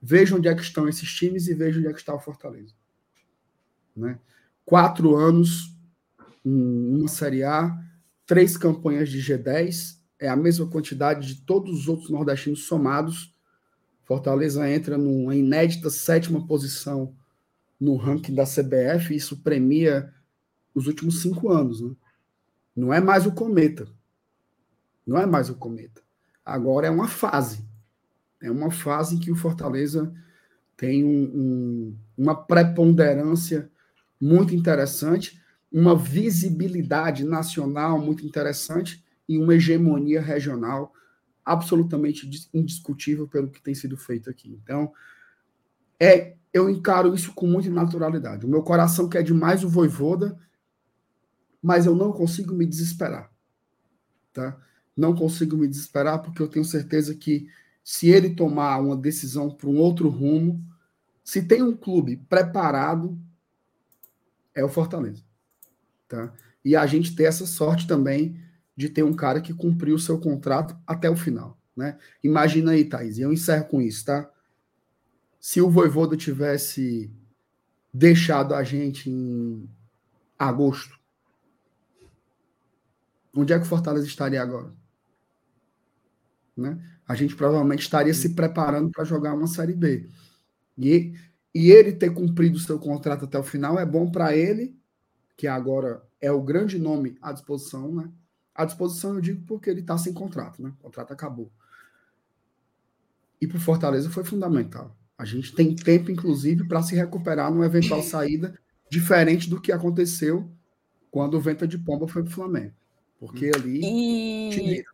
veja onde é que estão esses times e veja onde é que está o Fortaleza. Né? Quatro anos, uma Série A, três campanhas de G10, é a mesma quantidade de todos os outros nordestinos somados. Fortaleza entra numa inédita sétima posição no ranking da CBF, isso premia os últimos cinco anos. Né? Não é mais o cometa. Não é mais o cometa. Agora é uma fase. É uma fase que o Fortaleza tem um, um, uma preponderância muito interessante, uma visibilidade nacional muito interessante e uma hegemonia regional absolutamente indiscutível pelo que tem sido feito aqui. Então, é, eu encaro isso com muita naturalidade. O meu coração quer demais o Voivoda, mas eu não consigo me desesperar. Tá? Não consigo me desesperar porque eu tenho certeza que se ele tomar uma decisão para um outro rumo, se tem um clube preparado, é o Fortaleza. Tá? E a gente ter essa sorte também de ter um cara que cumpriu o seu contrato até o final. Né? Imagina aí, Thaís, e eu encerro com isso, tá? Se o Voivoda tivesse deixado a gente em agosto, onde é que o Fortaleza estaria agora? Né? A gente provavelmente estaria se preparando para jogar uma Série B. E, e ele ter cumprido o seu contrato até o final é bom para ele, que agora é o grande nome à disposição, né? À disposição eu digo porque ele está sem contrato, né? O contrato acabou. E para o Fortaleza foi fundamental. A gente tem tempo, inclusive, para se recuperar numa eventual saída, diferente do que aconteceu quando o Venta de Pomba foi para o Flamengo. Porque ali. E...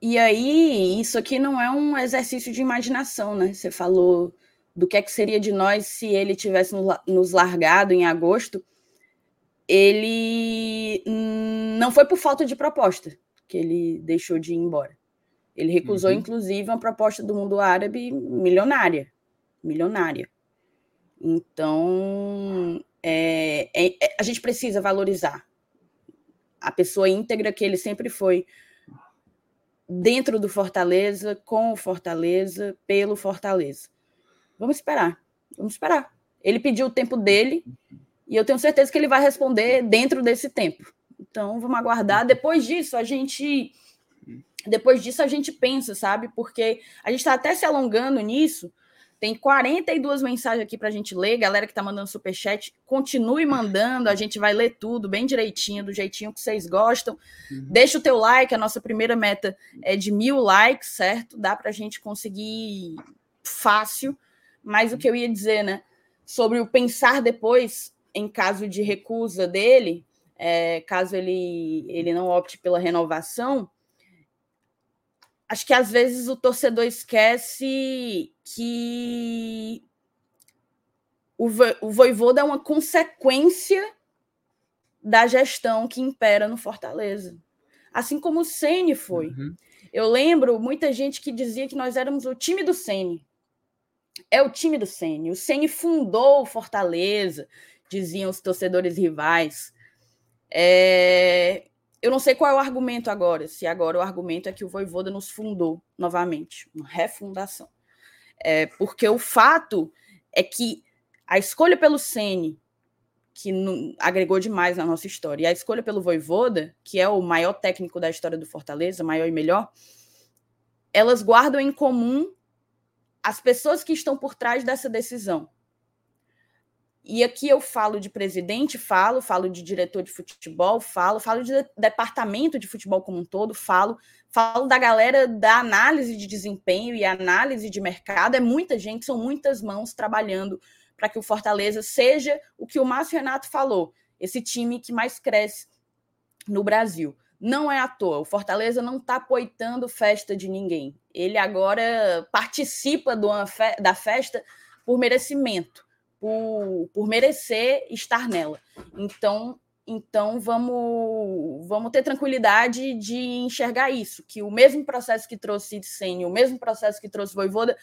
e aí, isso aqui não é um exercício de imaginação, né? Você falou do que é que seria de nós se ele tivesse nos largado em agosto. Ele não foi por falta de proposta que ele deixou de ir embora. Ele recusou, uhum. inclusive, uma proposta do mundo árabe milionária. Milionária. Então, é, é, a gente precisa valorizar a pessoa íntegra que ele sempre foi dentro do Fortaleza, com o Fortaleza, pelo Fortaleza. Vamos esperar, vamos esperar. Ele pediu o tempo dele e eu tenho certeza que ele vai responder dentro desse tempo. Então, vamos aguardar. Depois disso, a gente depois disso a gente pensa, sabe? Porque a gente está até se alongando nisso, tem 42 mensagens aqui para a gente ler. Galera que está mandando superchat, continue mandando. A gente vai ler tudo bem direitinho, do jeitinho que vocês gostam. Uhum. Deixa o teu like. A nossa primeira meta é de mil likes, certo? Dá para a gente conseguir fácil. Mas o que eu ia dizer, né? Sobre o pensar depois, em caso de recusa dele, é, caso ele, ele não opte pela renovação, acho que às vezes o torcedor esquece que o, o Voivoda é uma consequência da gestão que impera no Fortaleza. Assim como o Ceni foi. Uhum. Eu lembro muita gente que dizia que nós éramos o time do Ceni. É o time do Ceni. O Ceni fundou o Fortaleza, diziam os torcedores rivais. É eu não sei qual é o argumento agora, se agora o argumento é que o Voivoda nos fundou novamente, uma refundação. É, porque o fato é que a escolha pelo Sene, que agregou demais na nossa história, e a escolha pelo Voivoda, que é o maior técnico da história do Fortaleza, maior e melhor, elas guardam em comum as pessoas que estão por trás dessa decisão. E aqui eu falo de presidente, falo, falo de diretor de futebol, falo, falo de departamento de futebol como um todo, falo, falo da galera da análise de desempenho e análise de mercado. É muita gente, são muitas mãos trabalhando para que o Fortaleza seja o que o Márcio Renato falou, esse time que mais cresce no Brasil. Não é à toa, o Fortaleza não está poitando festa de ninguém. Ele agora participa da festa por merecimento por, por merecer estar nela. Então, Então vamos, vamos ter tranquilidade de enxergar isso, que o mesmo processo que trouxe Senna, o mesmo processo que trouxe Voivoda,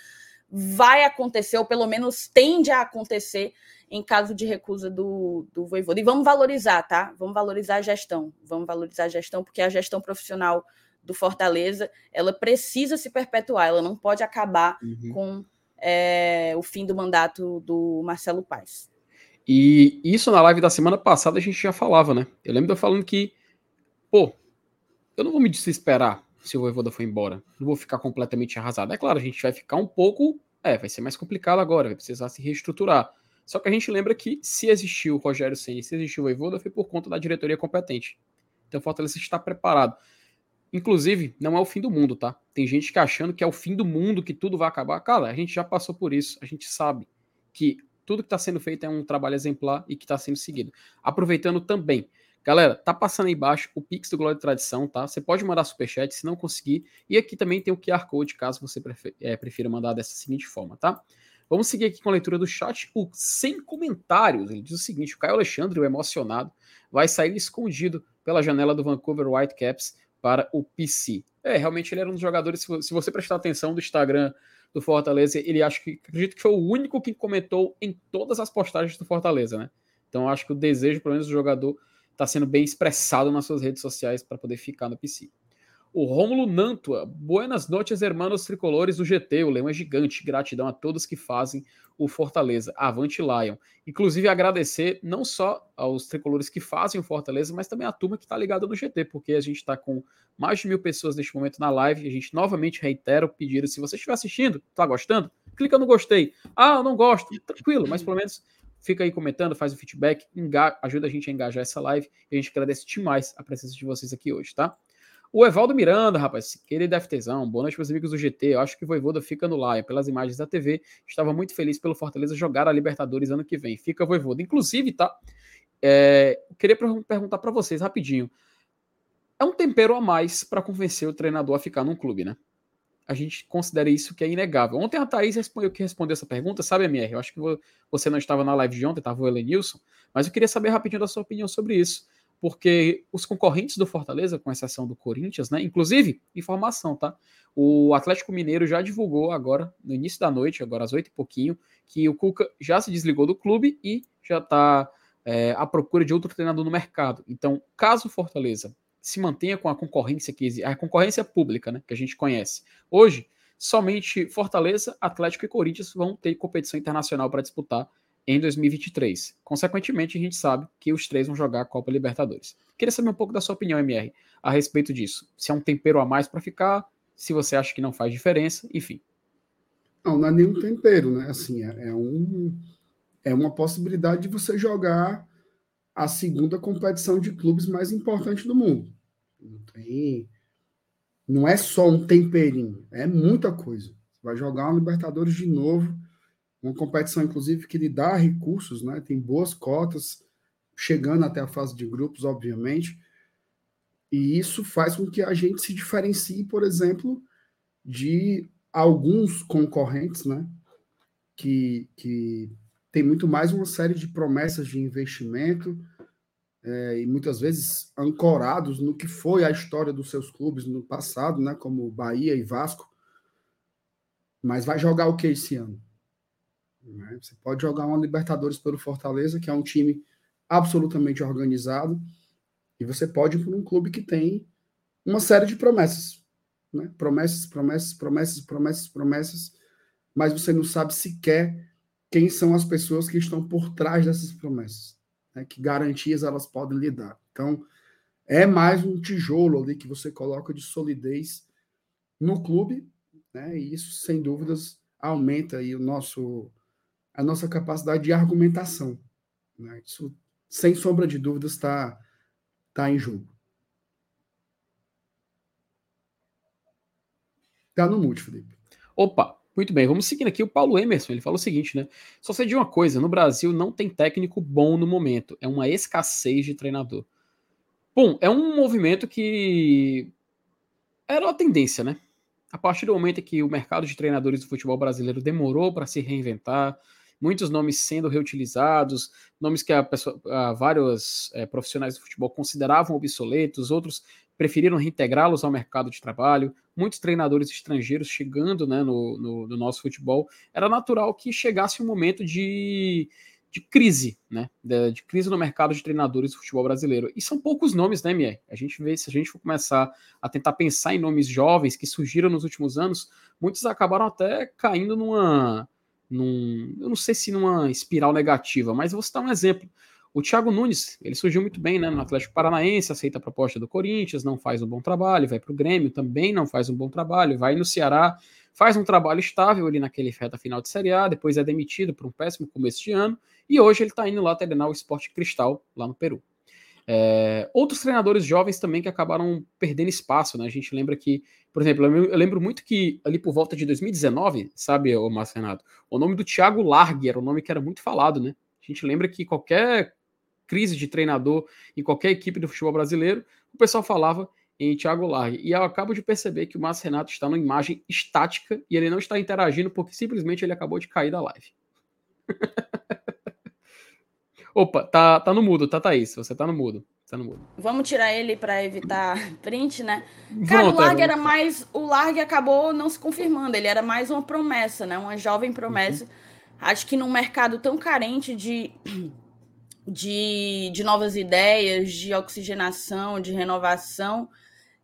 vai acontecer, ou pelo menos tende a acontecer em caso de recusa do, do Voivoda. E vamos valorizar, tá? Vamos valorizar a gestão. Vamos valorizar a gestão, porque a gestão profissional do Fortaleza, ela precisa se perpetuar, ela não pode acabar uhum. com é, o fim do mandato do Marcelo Paes. E isso na live da semana passada a gente já falava, né? Eu lembro de eu falando que, pô, eu não vou me desesperar se o Voivoda for embora. Não vou ficar completamente arrasado. É claro, a gente vai ficar um pouco. É, vai ser mais complicado agora, vai precisar se reestruturar. Só que a gente lembra que se existiu o Rogério Senna, se existiu o Voivoda, foi por conta da diretoria competente. Então o Fortaleza está preparado. Inclusive, não é o fim do mundo, tá? Tem gente que achando que é o fim do mundo, que tudo vai acabar. Cara, a gente já passou por isso. A gente sabe que tudo que está sendo feito é um trabalho exemplar e que está sendo seguido. Aproveitando também, galera, tá passando aí embaixo o Pix do Glória de Tradição, tá? Você pode mandar superchat se não conseguir. E aqui também tem o QR Code, caso você é, prefira mandar dessa seguinte forma, tá? Vamos seguir aqui com a leitura do chat. O sem comentários. Ele diz o seguinte: o Caio Alexandre, o emocionado, vai sair escondido pela janela do Vancouver Whitecaps para o PC. É, realmente ele era um dos jogadores, se você prestar atenção do Instagram do Fortaleza, ele acho que acredito que foi o único que comentou em todas as postagens do Fortaleza, né? Então acho que o desejo, pelo menos, do jogador está sendo bem expressado nas suas redes sociais para poder ficar no PC. O Rômulo Nantua, buenas noites, hermanos tricolores do GT, o Leão é gigante, gratidão a todos que fazem o Fortaleza, avante Lion. Inclusive agradecer não só aos tricolores que fazem o Fortaleza, mas também a turma que está ligada no GT, porque a gente está com mais de mil pessoas neste momento na live, a gente novamente reitera o pedido, se você estiver assistindo, está gostando, clica no gostei. Ah, eu não gosto, tranquilo, mas pelo menos fica aí comentando, faz o feedback, ajuda a gente a engajar essa live, e a gente agradece demais a presença de vocês aqui hoje, tá? O Evaldo Miranda, rapaz, querido FTzão, boa noite meus amigos do GT. Eu acho que o Voivoda fica no Lion. Pelas imagens da TV, estava muito feliz pelo Fortaleza jogar a Libertadores ano que vem. Fica Voivoda. Inclusive, tá? É, queria perguntar para vocês rapidinho. É um tempero a mais para convencer o treinador a ficar num clube, né? A gente considera isso que é inegável. Ontem a Thaís respondeu que respondeu essa pergunta, sabe, MR? Eu acho que você não estava na live de ontem, estava o Elenilson, mas eu queria saber rapidinho da sua opinião sobre isso porque os concorrentes do Fortaleza, com exceção do Corinthians, né? Inclusive, informação, tá? O Atlético Mineiro já divulgou agora, no início da noite, agora às oito e pouquinho, que o Cuca já se desligou do clube e já está é, à procura de outro treinador no mercado. Então, caso o Fortaleza se mantenha com a concorrência que existe, a concorrência pública, né? Que a gente conhece. Hoje, somente Fortaleza, Atlético e Corinthians vão ter competição internacional para disputar em 2023. Consequentemente, a gente sabe que os três vão jogar a Copa Libertadores. Queria saber um pouco da sua opinião, MR, a respeito disso. Se é um tempero a mais para ficar, se você acha que não faz diferença, enfim. Não, não é nenhum tempero, né? Assim, é, é um, é uma possibilidade de você jogar a segunda competição de clubes mais importante do mundo. Não tem. Não é só um temperinho, é muita coisa. Vai jogar uma Libertadores de novo uma competição, inclusive, que lhe dá recursos, né? tem boas cotas, chegando até a fase de grupos, obviamente. E isso faz com que a gente se diferencie, por exemplo, de alguns concorrentes, né? Que, que tem muito mais uma série de promessas de investimento é, e muitas vezes ancorados no que foi a história dos seus clubes no passado, né? Como Bahia e Vasco. Mas vai jogar o que esse ano? Né? Você pode jogar uma Libertadores pelo Fortaleza, que é um time absolutamente organizado, e você pode ir para um clube que tem uma série de promessas. Né? Promessas, promessas, promessas, promessas, promessas, mas você não sabe sequer quem são as pessoas que estão por trás dessas promessas, né? que garantias elas podem lhe dar. Então, é mais um tijolo ali que você coloca de solidez no clube, né? e isso, sem dúvidas, aumenta aí o nosso a nossa capacidade de argumentação. Né? Isso, sem sombra de dúvidas, está tá em jogo. Está no mute, Felipe. Opa, muito bem. Vamos seguindo aqui. O Paulo Emerson, ele fala o seguinte, né? Só sei de uma coisa, no Brasil não tem técnico bom no momento. É uma escassez de treinador. Bom, é um movimento que era uma tendência, né? A partir do momento que o mercado de treinadores do futebol brasileiro demorou para se reinventar, muitos nomes sendo reutilizados, nomes que a pessoa, a vários é, profissionais do futebol consideravam obsoletos, outros preferiram reintegrá-los ao mercado de trabalho, muitos treinadores estrangeiros chegando né, no, no, no nosso futebol. Era natural que chegasse um momento de de crise, né? De, de, crise no mercado de treinadores do futebol brasileiro. E são poucos nomes, né, Mier? A gente vê, se a gente for começar a tentar pensar em nomes jovens que surgiram nos últimos anos, muitos acabaram até caindo numa. Num, eu não sei se numa espiral negativa, mas vou citar um exemplo. O Thiago Nunes, ele surgiu muito bem né, no Atlético Paranaense, aceita a proposta do Corinthians, não faz um bom trabalho, vai para o Grêmio, também não faz um bom trabalho, vai no Ceará, faz um trabalho estável ali naquele reta final de Série A, depois é demitido por um péssimo começo de ano, e hoje ele está indo lá treinar o Esporte Cristal, lá no Peru. É, outros treinadores jovens também que acabaram perdendo espaço, né? A gente lembra que, por exemplo, eu lembro muito que ali por volta de 2019, sabe, o Márcio Renato, o nome do Thiago Largue era um nome que era muito falado, né? A gente lembra que qualquer crise de treinador em qualquer equipe do futebol brasileiro, o pessoal falava em Thiago Largue. E eu acabo de perceber que o Márcio Renato está numa imagem estática e ele não está interagindo porque simplesmente ele acabou de cair da live. <laughs> Opa, tá, tá no mudo, tá, Thaís? Você tá no mudo. Tá no mudo. Vamos tirar ele para evitar <laughs> print, né? Cara, Pronto, o Largue era mais. O Largue acabou não se confirmando. Ele era mais uma promessa, né? Uma jovem promessa. Uhum. Acho que num mercado tão carente de, <clears throat> de, de novas ideias, de oxigenação, de renovação,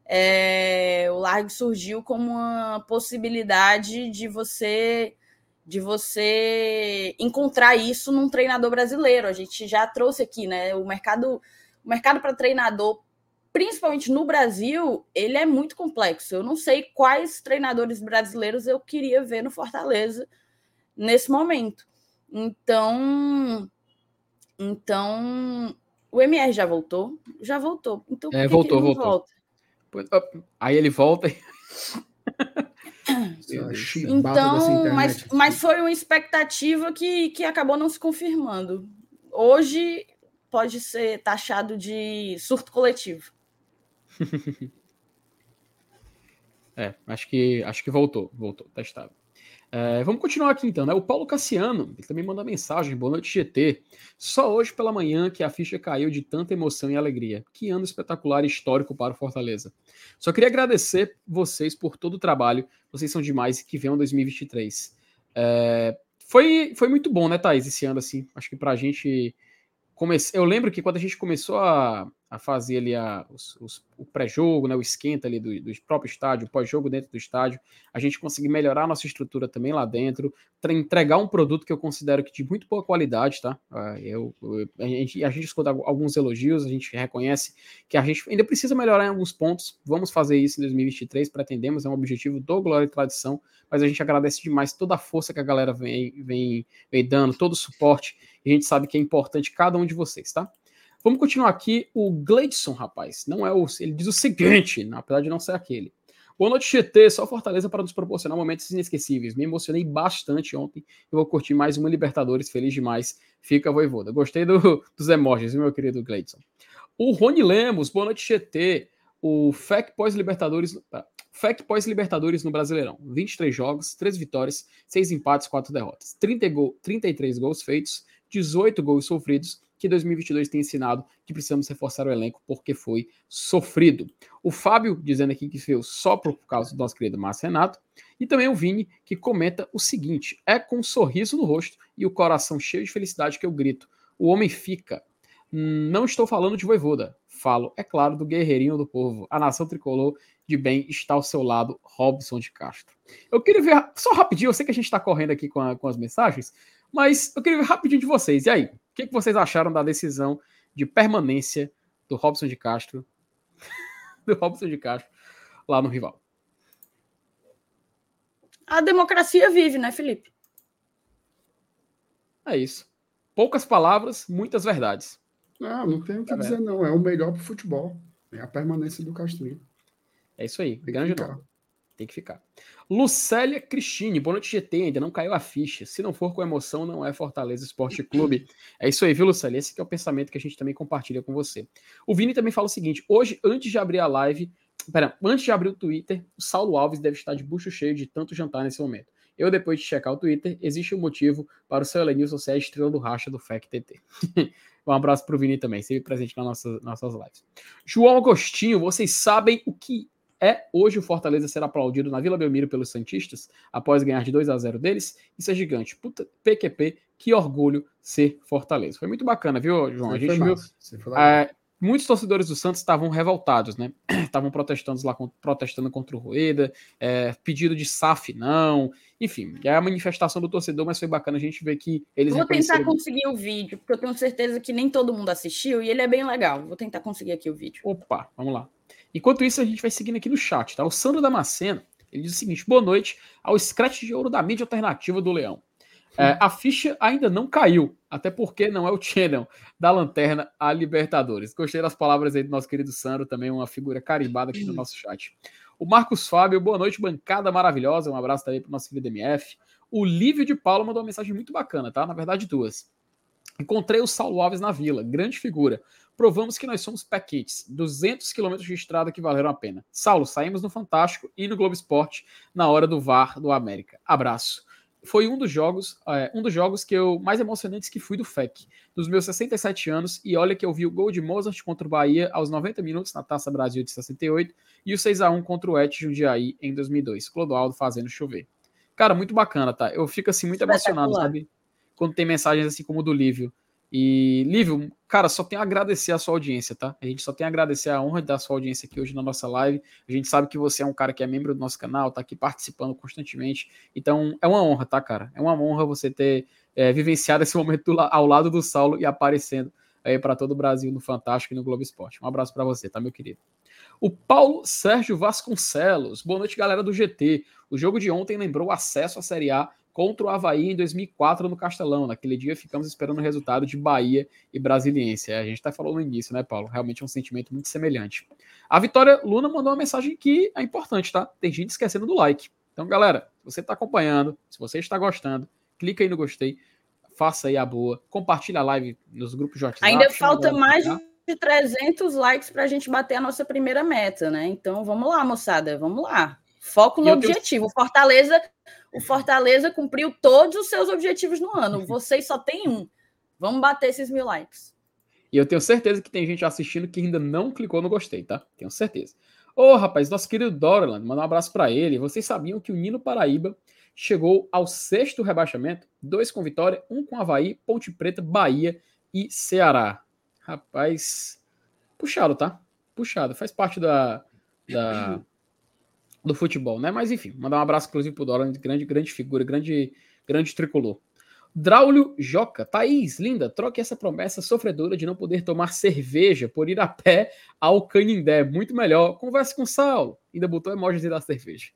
é, o Largue surgiu como uma possibilidade de você de você encontrar isso num treinador brasileiro. A gente já trouxe aqui, né? O mercado, o mercado para treinador, principalmente no Brasil, ele é muito complexo. Eu não sei quais treinadores brasileiros eu queria ver no Fortaleza nesse momento. Então, então o MR já voltou, já voltou. Então, é, voltou, voltou. Volta? Aí ele volta. <laughs> Então, mas, mas foi uma expectativa que, que acabou não se confirmando. Hoje pode ser taxado de surto coletivo. <laughs> é, acho que acho que voltou, voltou, tá estável. É, vamos continuar aqui então, né? O Paulo Cassiano, ele também manda mensagem, boa noite GT. Só hoje pela manhã que a ficha caiu de tanta emoção e alegria. Que ano espetacular e histórico para o Fortaleza. Só queria agradecer vocês por todo o trabalho, vocês são demais e que venham 2023. É, foi, foi muito bom, né, Thaís, esse ano, assim. Acho que pra gente. Comece... Eu lembro que quando a gente começou a, a fazer ali a, os, os, o pré-jogo, né, o esquenta ali do, do próprio estádio, o pós-jogo dentro do estádio, a gente conseguir melhorar a nossa estrutura também lá dentro, entregar um produto que eu considero que de muito boa qualidade, tá? Ah, eu, eu a, gente, a gente escuta alguns elogios, a gente reconhece que a gente ainda precisa melhorar em alguns pontos, vamos fazer isso em 2023, pretendemos, é um objetivo do Glória e Tradição, mas a gente agradece demais toda a força que a galera vem, vem, vem dando, todo o suporte, e a gente sabe que é importante cada um de vocês, tá? Vamos continuar aqui. O Gleidson, rapaz, não é o. Ele diz o seguinte, apesar de não ser aquele. Boa noite, GT. Só Fortaleza para nos proporcionar momentos inesquecíveis. Me emocionei bastante ontem. Eu vou curtir mais uma Libertadores. Feliz demais. Fica voivoda. Gostei do, dos emojis, meu querido Gleidson. O Rony Lemos, boa noite, GT. O FEC pós-Libertadores. Tá, FEC pós-Libertadores no Brasileirão. 23 jogos, 3 vitórias, 6 empates, 4 derrotas. 30 gol, 33 gols feitos, 18 gols sofridos que 2022 tem ensinado que precisamos reforçar o elenco porque foi sofrido. O Fábio dizendo aqui que veio só por causa do nosso querido Márcio Renato. E também o Vini que comenta o seguinte: é com um sorriso no rosto e o coração cheio de felicidade que eu grito. O homem fica. Não estou falando de voivoda. Falo, é claro, do guerreirinho do povo. A nação tricolor de bem está ao seu lado, Robson de Castro. Eu queria ver, só rapidinho, eu sei que a gente está correndo aqui com, a, com as mensagens, mas eu queria ver rapidinho de vocês. E aí, o que, que vocês acharam da decisão de permanência do Robson de Castro, <laughs> do Robson de Castro lá no rival? A democracia vive, né, Felipe? É isso. Poucas palavras, muitas verdades. Não, não tem o que tá dizer, não. É o melhor para o futebol. É a permanência do Castrinho. É isso aí. Tem grande nome. Tem que ficar. Lucélia Cristine, boa noite GT, ainda não caiu a ficha. Se não for com emoção, não é Fortaleza Esporte Clube. É isso aí, viu, Lucélia? Esse é o pensamento que a gente também compartilha com você. O Vini também fala o seguinte: hoje, antes de abrir a live, pera, antes de abrir o Twitter, o Saulo Alves deve estar de bucho cheio de tanto jantar nesse momento. Eu, depois de checar o Twitter, existe um motivo para o seu Elenilson ser a estrela do racha do FEC TT. <laughs> um abraço para o Vini também, sempre presente nas nossas, nossas lives. João Agostinho, vocês sabem o que é hoje o Fortaleza ser aplaudido na Vila Belmiro pelos Santistas, após ganhar de 2 a 0 deles? Isso é gigante. Puta, PQP, que orgulho ser Fortaleza. Foi muito bacana, viu, João? a gente viu. É, muitos torcedores do Santos estavam revoltados, né? <clears throat> Estavam protestando lá, protestando contra o Rueda, é, pedido de SAF não, enfim, é a manifestação do torcedor, mas foi bacana a gente ver que eles. Vou tentar conseguir o vídeo, porque eu tenho certeza que nem todo mundo assistiu e ele é bem legal. Vou tentar conseguir aqui o vídeo. Opa, vamos lá. Enquanto isso, a gente vai seguindo aqui no chat, tá? O Sandro Damasceno, ele diz o seguinte: boa noite ao scratch de ouro da mídia alternativa do Leão. É, a ficha ainda não caiu, até porque não é o channel da lanterna a Libertadores. Gostei das palavras aí do nosso querido Sandro, também uma figura carimbada aqui no nosso chat. O Marcos Fábio, boa noite, bancada maravilhosa. Um abraço também para o nosso querido MF. O Lívio de Paula mandou uma mensagem muito bacana, tá? Na verdade, duas. Encontrei o Saulo Alves na vila, grande figura provamos que nós somos paquetes, 200 quilômetros de estrada que valeram a pena. Saulo, saímos no Fantástico e no Globo Esporte na hora do VAR do América. Abraço. Foi um dos jogos, é, um dos jogos que eu mais emocionantes que fui do FEC, dos meus 67 anos, e olha que eu vi o gol de Mozart contra o Bahia aos 90 minutos na Taça Brasil de 68 e o 6 a 1 contra o Et Jundiaí em 2002. Clodoaldo fazendo chover. Cara, muito bacana, tá? Eu fico assim muito emocionado, sabe? Quando tem mensagens assim como o do Lívio e, Lívio, cara, só tenho a agradecer a sua audiência, tá? A gente só tem a agradecer a honra da sua audiência aqui hoje na nossa live. A gente sabe que você é um cara que é membro do nosso canal, tá aqui participando constantemente. Então, é uma honra, tá, cara? É uma honra você ter é, vivenciado esse <laughs> momento ao lado do Saulo e aparecendo aí para todo o Brasil no Fantástico e no Globo Esporte. Um abraço para você, tá, meu querido? O Paulo Sérgio Vasconcelos. Boa noite, galera do GT. O jogo de ontem lembrou o acesso à Série A contra o Havaí em 2004 no Castelão. Naquele dia ficamos esperando o resultado de Bahia e Brasiliense. É, a gente até falou no início, né, Paulo? Realmente é um sentimento muito semelhante. A Vitória Luna mandou uma mensagem que é importante, tá? Tem gente esquecendo do like. Então, galera, se você está acompanhando, se você está gostando, clica aí no gostei, faça aí a boa, compartilha a live nos grupos de WhatsApp. Ainda falta mais de 300 likes para a gente bater a nossa primeira meta, né? Então, vamos lá, moçada, vamos lá. Foco no objetivo. Tenho... Fortaleza o Fortaleza cumpriu todos os seus objetivos no ano. Vocês só tem um. Vamos bater esses mil likes. E eu tenho certeza que tem gente assistindo que ainda não clicou no gostei, tá? Tenho certeza. Ô, oh, rapaz, nosso querido Doraland, manda um abraço para ele. Vocês sabiam que o Nino Paraíba chegou ao sexto rebaixamento? Dois com Vitória, um com Havaí, Ponte Preta, Bahia e Ceará. Rapaz, puxado, tá? Puxado. Faz parte da, da, do futebol, né? Mas enfim, mandar um abraço inclusive pro Doran, grande, grande figura, grande, grande tricolor. Draulio Joca, Thaís, linda, troque essa promessa sofredora de não poder tomar cerveja por ir a pé ao Canindé. Muito melhor. Converse com o Saulo. Ainda botou emojis da cerveja.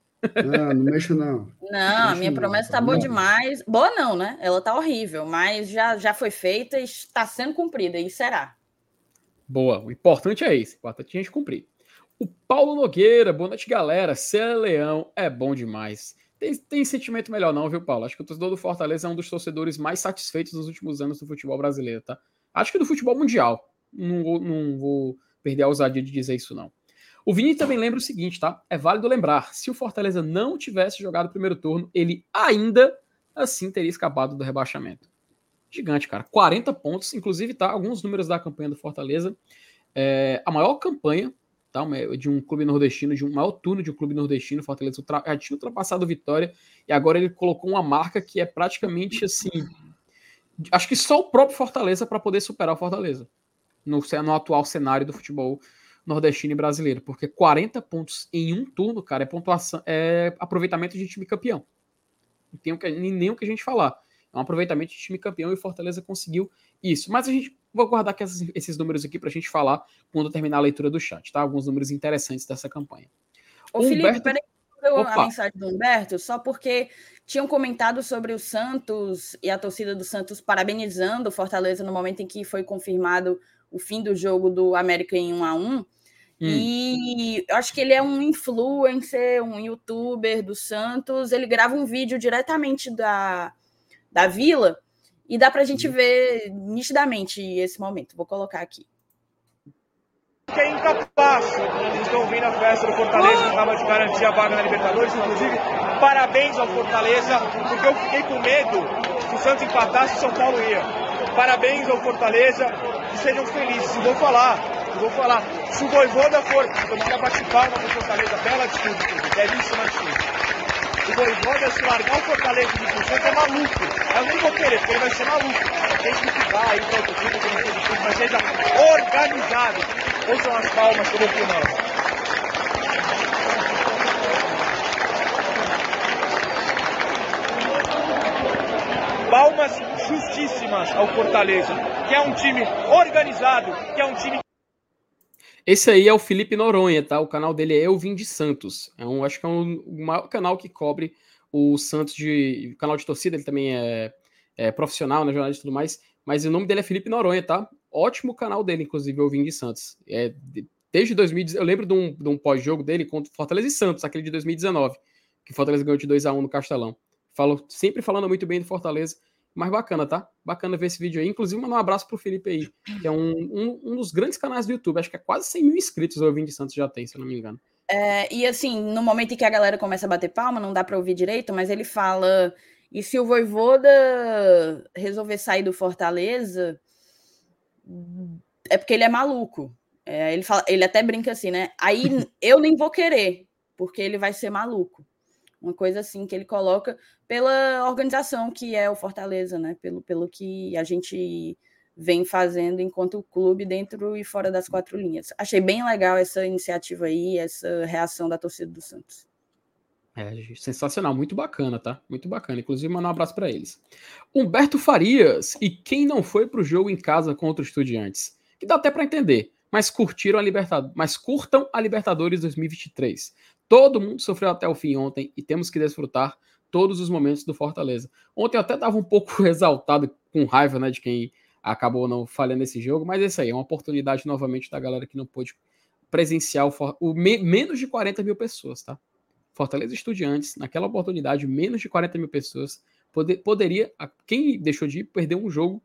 Não, não mexo não. <laughs> Não, minha promessa tá boa demais. Boa não, né? Ela tá horrível, mas já, já foi feita e está sendo cumprida, e será. Boa, o importante é esse, o importante é a gente cumprir. O Paulo Nogueira, boa noite, galera. Ser leão é bom demais. Tem, tem sentimento melhor, não, viu, Paulo? Acho que o torcedor do Fortaleza é um dos torcedores mais satisfeitos dos últimos anos do futebol brasileiro, tá? Acho que do futebol mundial. Não vou, não vou perder a ousadia de dizer isso, não. O Vini também lembra o seguinte, tá? É válido lembrar: se o Fortaleza não tivesse jogado o primeiro turno, ele ainda assim teria escapado do rebaixamento. Gigante, cara. 40 pontos, inclusive, tá? Alguns números da campanha do Fortaleza. É, a maior campanha tá? de um clube nordestino, de um maior turno de um clube nordestino. Fortaleza já tinha ultrapassado o Vitória e agora ele colocou uma marca que é praticamente assim. Acho que só o próprio Fortaleza para poder superar o Fortaleza no, no atual cenário do futebol nordestino e brasileiro, porque 40 pontos em um turno, cara, é pontuação, é aproveitamento de time campeão. Não tem nem o que a gente falar. É um aproveitamento de time campeão e o Fortaleza conseguiu isso. Mas a gente Vou guardar esses, esses números aqui para a gente falar quando terminar a leitura do chat, tá? Alguns números interessantes dessa campanha. Ô, Humberto... Felipe, peraí, a mensagem do Humberto, só porque tinham comentado sobre o Santos e a torcida do Santos parabenizando o Fortaleza no momento em que foi confirmado o fim do jogo do América em 1 a 1 hum. E acho que ele é um influencer, um youtuber do Santos. Ele grava um vídeo diretamente da, da vila e dá para a gente ver nitidamente esse momento. Vou colocar aqui. que é incapaz. Estão vindo a festa do Fortaleza, que acaba de garantir a vaga na Libertadores. Inclusive, parabéns ao Fortaleza, porque eu fiquei com medo se o Santos empatasse, o São Paulo ia. Parabéns ao Fortaleza e sejam felizes. E vou falar, vou falar. Se o Voivoda for, eu queria bate palma pro Fortaleza, bela atitude, belíssima atitude. O Voivoda, se largar o Fortaleza de Santos, é maluco. Eu nem vou querer, porque ele vai ser maluco. Tem que ficar aí para outro time, que não seja time, mas seja organizado. Ouçam as palmas que eu vou palmas justíssimas ao Fortaleza, que é um time organizado, que é um time. Esse aí é o Felipe Noronha, tá? O canal dele é Eu Vim de Santos. É um, acho que é um, o maior canal que cobre o Santos de. O canal de torcida, ele também é, é profissional, né? Jornalista e tudo mais. Mas o nome dele é Felipe Noronha, tá? Ótimo canal dele, inclusive, Eu Vim de Santos. É, desde 2019. Eu lembro de um, de um pós-jogo dele contra Fortaleza e Santos, aquele de 2019, que Fortaleza ganhou de 2 a 1 no Castelão. Falo, sempre falando muito bem do Fortaleza. Mas bacana, tá? Bacana ver esse vídeo aí. Inclusive, mandar um abraço pro Felipe aí, que é um, um, um dos grandes canais do YouTube. Acho que é quase 100 mil inscritos o Vim de Santos já tem, se eu não me engano. É, e assim, no momento em que a galera começa a bater palma, não dá para ouvir direito, mas ele fala: e se o Voivoda resolver sair do Fortaleza, é porque ele é maluco. É, ele, fala, ele até brinca assim, né? Aí <laughs> eu nem vou querer, porque ele vai ser maluco. Uma coisa assim que ele coloca pela organização que é o Fortaleza, né? Pelo, pelo que a gente vem fazendo enquanto clube dentro e fora das quatro linhas. Achei bem legal essa iniciativa aí, essa reação da torcida do Santos. É, sensacional, muito bacana, tá? Muito bacana. Inclusive, mandar um abraço para eles. Humberto Farias, e quem não foi pro jogo em casa contra os Estudiantes? Que dá até para entender, mas curtiram a Libertadores, mas curtam a Libertadores 2023. Todo mundo sofreu até o fim ontem e temos que desfrutar todos os momentos do Fortaleza. Ontem eu até estava um pouco <laughs> exaltado, com raiva né, de quem acabou não falhando esse jogo, mas é isso aí, é uma oportunidade novamente da galera que não pôde presenciar o, o me, menos de 40 mil pessoas, tá? Fortaleza Estudiantes, naquela oportunidade, menos de 40 mil pessoas, poder, poderia, quem deixou de ir, perder um jogo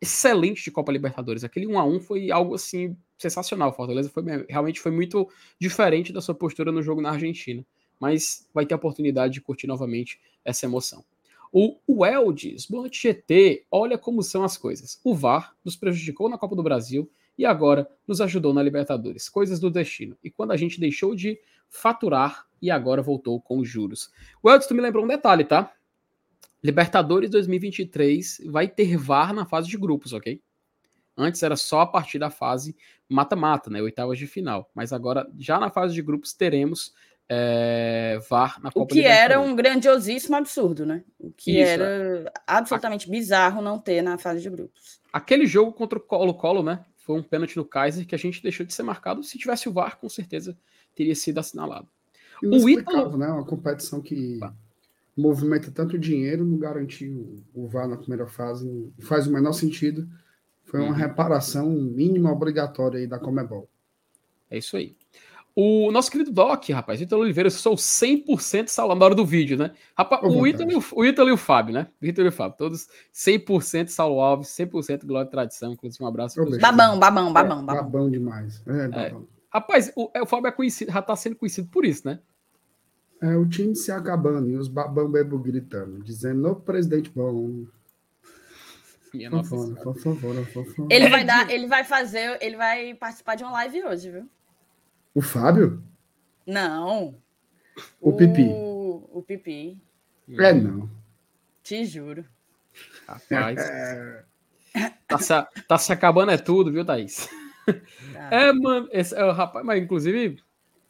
excelente de Copa Libertadores. Aquele 1 a 1 foi algo assim sensacional. Fortaleza foi realmente foi muito diferente da sua postura no jogo na Argentina, mas vai ter a oportunidade de curtir novamente essa emoção. O Weldes, boa noite GT, olha como são as coisas. O VAR nos prejudicou na Copa do Brasil e agora nos ajudou na Libertadores. Coisas do destino. E quando a gente deixou de faturar e agora voltou com juros. Weldes, tu me lembrou um detalhe, tá? Libertadores 2023 vai ter VAR na fase de grupos, ok? Antes era só a partir da fase mata-mata, né? Oitavas de final. Mas agora, já na fase de grupos, teremos é, VAR na Copa O que era um grandiosíssimo absurdo, né? O que Isso, era é. absolutamente bizarro não ter na fase de grupos. Aquele jogo contra o Colo-Colo, né? Foi um pênalti no Kaiser que a gente deixou de ser marcado. Se tivesse o VAR, com certeza teria sido assinalado. o Ítalo, né? Uma competição que movimenta tanto dinheiro, não garantiu o VAR na primeira fase, faz o menor sentido. Foi uma uhum. reparação mínima obrigatória aí da Comebol. É isso aí. O nosso querido Doc, rapaz, Vitor Oliveira, eu sou 100% salão na hora do vídeo, né? Rapaz, o Ítalo, o Ítalo e o Fábio, né? Vitor e o Fábio, todos 100% Saulo Alves, 100% Glória e Tradição. Inclusive, um abraço. Babão, babão, babão, babão. babão demais. É, babão. É. Rapaz, o, é, o Fábio é conhecido, já tá sendo conhecido por isso, né? É o time se acabando e os babão bebo gritando, dizendo, ô presidente bom. Minha fofona, fofona, fofona. Ele vai dar, ele vai fazer, ele vai participar de uma live hoje, viu? O Fábio? Não. O, o Pipi. O Pipi. É não. Te juro. Rapaz. É... Tá, se, tá se acabando é tudo, viu, Thaís? Tá. É, mano, esse, é, rapaz, mas inclusive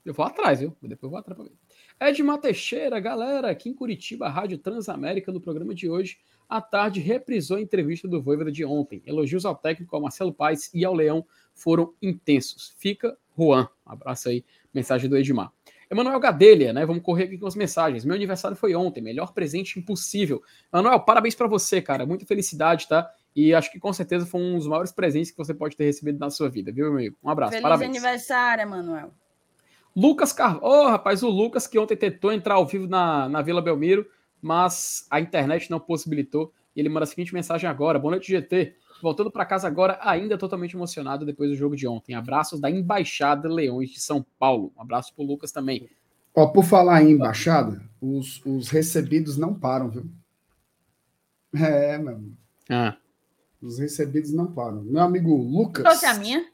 eu vou atrás, viu? Depois eu vou atrás pra ver. Edmar Teixeira, galera, aqui em Curitiba, a Rádio Transamérica, no programa de hoje, à tarde, reprisou a entrevista do Voivoda de ontem. Elogios ao técnico, ao Marcelo Paes e ao Leão foram intensos. Fica Juan. Um abraço aí, mensagem do Edmar. Emanuel Gadelha, né? Vamos correr aqui com as mensagens. Meu aniversário foi ontem, melhor presente impossível. Emanuel, parabéns para você, cara. Muita felicidade, tá? E acho que com certeza foi um dos maiores presentes que você pode ter recebido na sua vida, viu, meu amigo? Um abraço, Feliz parabéns. aniversário, Emanuel. Lucas Carvalho. Ô, oh, rapaz, o Lucas que ontem tentou entrar ao vivo na, na Vila Belmiro, mas a internet não possibilitou. E ele manda a seguinte mensagem agora: Boa noite, GT. Voltando para casa agora, ainda totalmente emocionado depois do jogo de ontem. Abraços da Embaixada Leões de São Paulo. Um abraço pro Lucas também. Ó, por falar em embaixada, os, os recebidos não param, viu? É, meu. Ah. Os recebidos não param. Meu amigo Lucas. Trouxe a minha?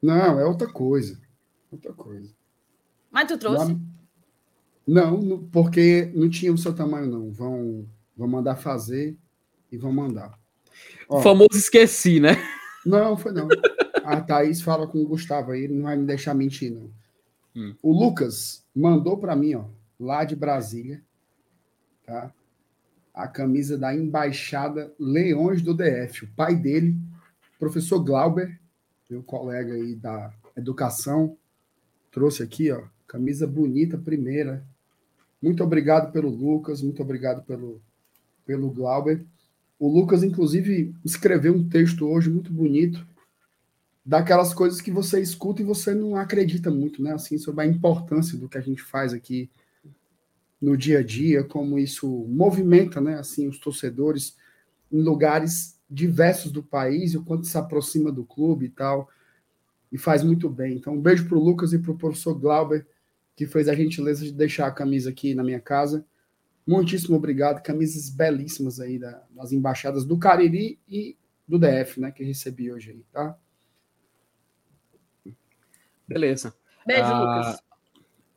Não, é outra coisa. Outra coisa. Mas tu trouxe? Não, não, porque não tinha o seu tamanho, não. Vão, vão mandar fazer e vão mandar. Ó, o famoso esqueci, né? Não, foi não. A Thaís fala com o Gustavo aí, ele não vai me deixar mentir, não. Hum. O Lucas mandou para mim, ó, lá de Brasília, tá? A camisa da Embaixada Leões do DF. O pai dele, professor Glauber, meu colega aí da educação, trouxe aqui, ó, camisa bonita, primeira. Muito obrigado pelo Lucas, muito obrigado pelo, pelo Glauber. O Lucas, inclusive, escreveu um texto hoje muito bonito, daquelas coisas que você escuta e você não acredita muito, né? Assim, sobre a importância do que a gente faz aqui no dia a dia, como isso movimenta, né? Assim, os torcedores em lugares diversos do país, o quanto se aproxima do clube e tal, e faz muito bem. Então, um beijo para o Lucas e para o professor Glauber, que fez a gentileza de deixar a camisa aqui na minha casa. Muitíssimo obrigado. Camisas belíssimas aí da, das embaixadas do Cariri e do DF, né? Que recebi hoje aí, tá? Beleza. Beijo, ah, Lucas.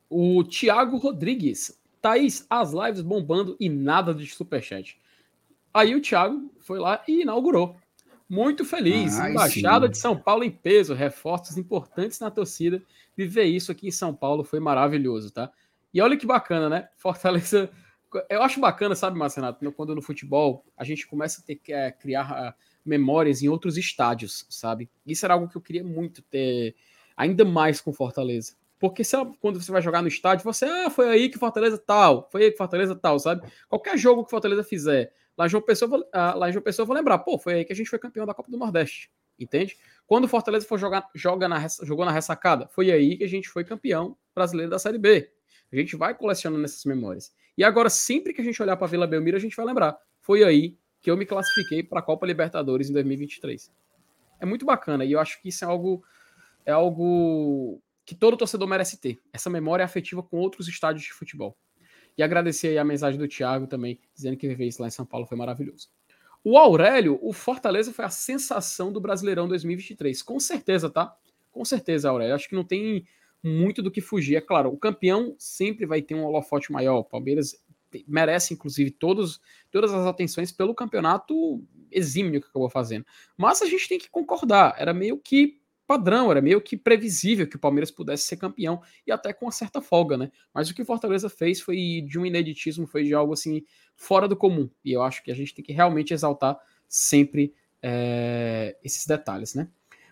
O Thiago Rodrigues. Thaís, as lives bombando e nada de superchat. Aí o Thiago foi lá e inaugurou. Muito feliz. Ai, Embaixada sim. de São Paulo em peso, reforços importantes na torcida. Viver isso aqui em São Paulo foi maravilhoso, tá? E olha que bacana, né? Fortaleza eu acho bacana, sabe, Marcenato, quando no futebol a gente começa a ter que é, criar uh, memórias em outros estádios, sabe? Isso era algo que eu queria muito ter, ainda mais com Fortaleza. Porque se, quando você vai jogar no estádio, você, ah, foi aí que Fortaleza tal, foi aí que Fortaleza tal, sabe? Qualquer jogo que Fortaleza fizer, lá em João Pessoa, uh, lá João Pessoa eu vou lembrar, pô, foi aí que a gente foi campeão da Copa do Nordeste, entende? Quando Fortaleza for jogar, joga na, jogou na ressacada, foi aí que a gente foi campeão brasileiro da Série B. A gente vai colecionando essas memórias. E agora, sempre que a gente olhar para Vila Belmiro, a gente vai lembrar. Foi aí que eu me classifiquei para a Copa Libertadores em 2023. É muito bacana e eu acho que isso é algo é algo que todo torcedor merece ter. Essa memória afetiva com outros estádios de futebol. E agradecer aí a mensagem do Thiago também, dizendo que viver isso lá em São Paulo foi maravilhoso. O Aurélio, o Fortaleza foi a sensação do Brasileirão 2023. Com certeza, tá? Com certeza, Aurélio. Acho que não tem muito do que fugir. É claro, o campeão sempre vai ter um holofote maior. O Palmeiras merece, inclusive, todos, todas as atenções pelo campeonato exímio que acabou fazendo. Mas a gente tem que concordar, era meio que padrão, era meio que previsível que o Palmeiras pudesse ser campeão e até com uma certa folga, né? Mas o que o Fortaleza fez foi de um ineditismo, foi de algo assim fora do comum. E eu acho que a gente tem que realmente exaltar sempre é, esses detalhes, né?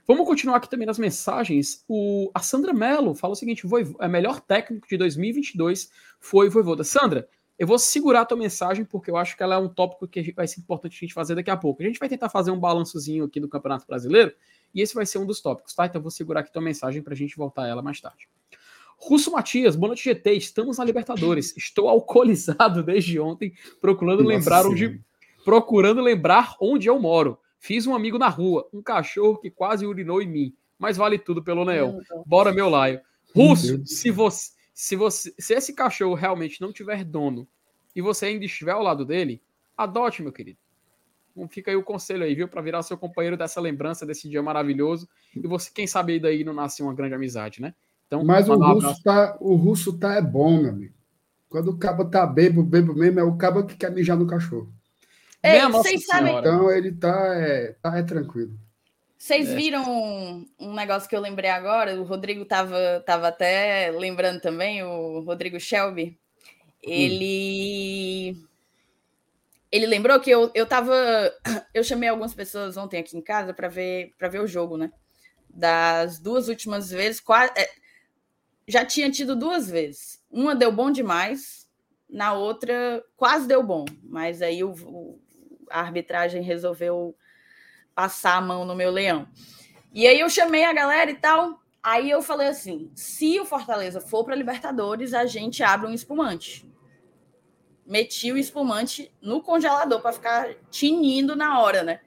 Vamos continuar aqui também nas mensagens. O, a Sandra Mello fala o seguinte: o é melhor técnico de 2022 foi o Voivoda. Sandra, eu vou segurar a tua mensagem porque eu acho que ela é um tópico que vai ser importante a gente fazer daqui a pouco. A gente vai tentar fazer um balançozinho aqui do Campeonato Brasileiro e esse vai ser um dos tópicos, tá? Então eu vou segurar aqui tua mensagem para a gente voltar a ela mais tarde. Russo Matias, boa noite GT, estamos na Libertadores. <laughs> Estou alcoolizado desde ontem, procurando Nossa lembrar onde procurando lembrar onde eu moro. Fiz um amigo na rua, um cachorro que quase urinou em mim. Mas vale tudo pelo Neão. Bora, meu laio. Russo, se você, se você, se esse cachorro realmente não tiver dono e você ainda estiver ao lado dele, adote, meu querido. Então fica aí o conselho aí, viu? Para virar seu companheiro dessa lembrança desse dia maravilhoso. E você, quem sabe aí daí não nasce uma grande amizade, né? Então, Mas o russo, tá, o russo tá é bom, meu amigo. Quando o cabo tá bebo, bebo mesmo, é o cabo que quer mijar no cachorro. Ei, vocês sabem. Então ele tá, é, tá é tranquilo. Vocês é. viram um, um, negócio que eu lembrei agora? O Rodrigo tava, tava até lembrando também, o Rodrigo Shelby. Ele. Hum. Ele lembrou que eu, eu tava. Eu chamei algumas pessoas ontem aqui em casa para ver, para ver o jogo, né? Das duas últimas vezes, quase. É, já tinha tido duas vezes. Uma deu bom demais, na outra quase deu bom, mas aí o, o a arbitragem resolveu passar a mão no meu leão. E aí eu chamei a galera e tal. Aí eu falei assim: se o Fortaleza for para Libertadores, a gente abre um espumante. Meti o espumante no congelador para ficar tinindo na hora, né?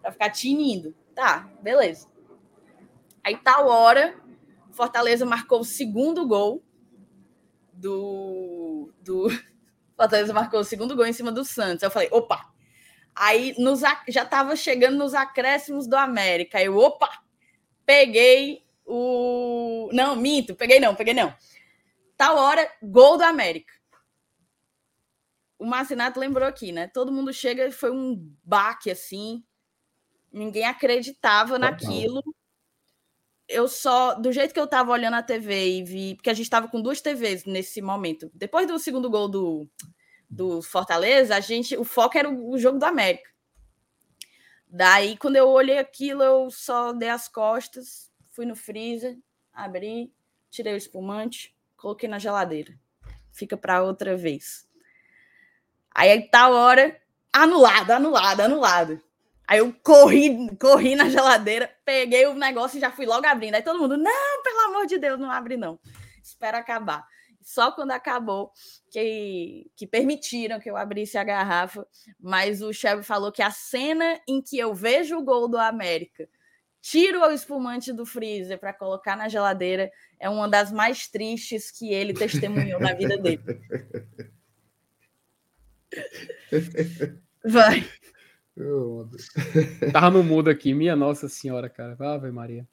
Pra ficar tinindo. Tá, beleza. Aí tal hora, Fortaleza marcou o segundo gol do, do <laughs> Fortaleza marcou o segundo gol em cima do Santos. Eu falei, opa! Aí nos, já estava chegando nos acréscimos do América. Eu, opa! Peguei o. Não, minto, peguei não, peguei não. Tal hora, gol do América. O Marcinato lembrou aqui, né? Todo mundo chega e foi um baque assim. Ninguém acreditava Total. naquilo eu só, do jeito que eu tava olhando a TV e vi, porque a gente tava com duas TVs nesse momento. Depois do segundo gol do, do Fortaleza, a gente, o foco era o, o jogo do América. Daí, quando eu olhei aquilo, eu só dei as costas, fui no freezer, abri, tirei o espumante, coloquei na geladeira. Fica para outra vez. Aí, tal hora, anulado, anulado, anulado. Aí eu corri, corri na geladeira, peguei o negócio e já fui logo abrindo. Aí todo mundo, não, pelo amor de Deus, não abre não. Espera acabar. Só quando acabou que, que permitiram que eu abrisse a garrafa. Mas o chefe falou que a cena em que eu vejo o gol do América, tiro o espumante do freezer para colocar na geladeira, é uma das mais tristes que ele testemunhou na vida dele. <laughs> Vai. Tava no mudo aqui, minha Nossa Senhora, cara. Ave Maria.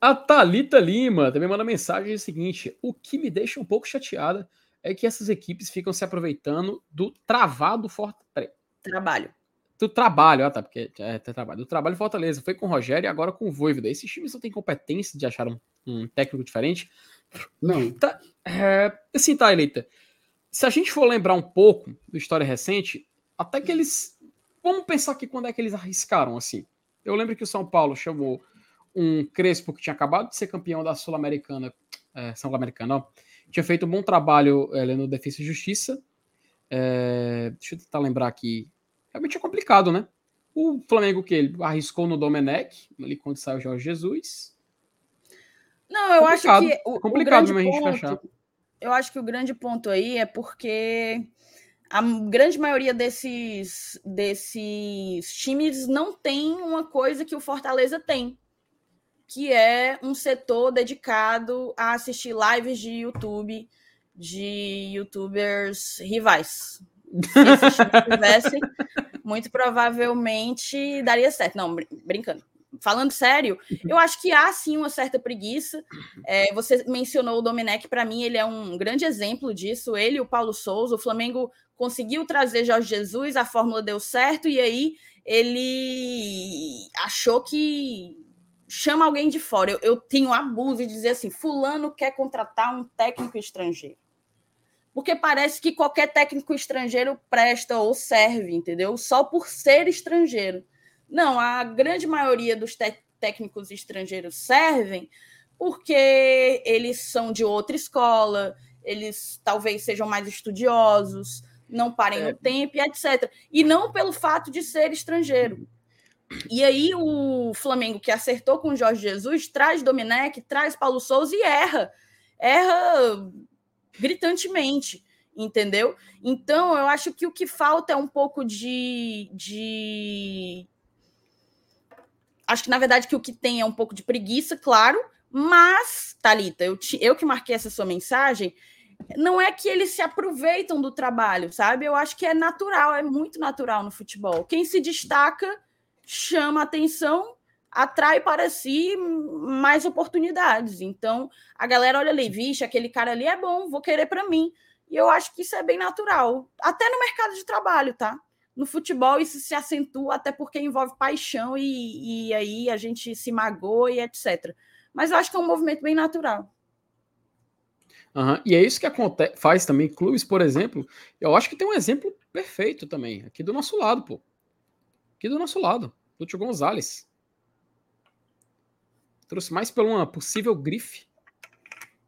A Thalita Lima também manda mensagem o seguinte: o que me deixa um pouco chateada é que essas equipes ficam se aproveitando do travado Fortaleza. Trabalho. Do trabalho, ah tá, porque é, é trabalho. Do trabalho Fortaleza. Foi com o Rogério e agora com o Voivoda. Esses times não têm competência de achar um, um técnico diferente? Não. Tá, é, assim, tá, Eleita. Se a gente for lembrar um pouco da história recente, até que eles Vamos pensar que quando é que eles arriscaram assim. Eu lembro que o São Paulo chamou um Crespo que tinha acabado de ser campeão da Sul-Americana, é, Sul-Americana, tinha feito um bom trabalho é, no Defesa e Justiça. É, deixa eu tentar lembrar aqui. Realmente é complicado, né? O Flamengo que ele arriscou no Domenech, ali quando saiu o Jorge Jesus. Não, eu complicado, acho que o, complicado o grande ponto, Eu acho que o grande ponto aí é porque a grande maioria desses, desses times não tem uma coisa que o Fortaleza tem, que é um setor dedicado a assistir lives de YouTube de youtubers rivais. Se esses tivessem, <laughs> muito provavelmente daria certo. Não, brincando falando sério, eu acho que há sim uma certa preguiça. É, você mencionou o Domenech, para mim, ele é um grande exemplo disso. Ele e o Paulo Souza, o Flamengo conseguiu trazer Jorge Jesus, a fórmula deu certo, e aí ele achou que chama alguém de fora. Eu, eu tenho abuso de dizer assim: Fulano quer contratar um técnico estrangeiro. Porque parece que qualquer técnico estrangeiro presta ou serve, entendeu? Só por ser estrangeiro. Não, a grande maioria dos técnicos estrangeiros servem porque eles são de outra escola, eles talvez sejam mais estudiosos, não parem é. no tempo e etc. E não pelo fato de ser estrangeiro. E aí o Flamengo, que acertou com o Jorge Jesus, traz Domenech, traz Paulo Souza e erra. Erra gritantemente, entendeu? Então, eu acho que o que falta é um pouco de, de acho que na verdade que o que tem é um pouco de preguiça, claro, mas, Talita, eu, te, eu que marquei essa sua mensagem, não é que eles se aproveitam do trabalho, sabe? Eu acho que é natural, é muito natural no futebol. Quem se destaca chama atenção, atrai para si mais oportunidades. Então, a galera olha ali, vixe, aquele cara ali é bom, vou querer para mim. E eu acho que isso é bem natural, até no mercado de trabalho, tá? No futebol isso se acentua até porque envolve paixão e, e aí a gente se magoa e etc. Mas eu acho que é um movimento bem natural. Uhum. E é isso que acontece, faz também clubes, por exemplo. Eu acho que tem um exemplo perfeito também, aqui do nosso lado, pô. Aqui do nosso lado, Lúcio Gonzalez. Trouxe mais por uma possível grife.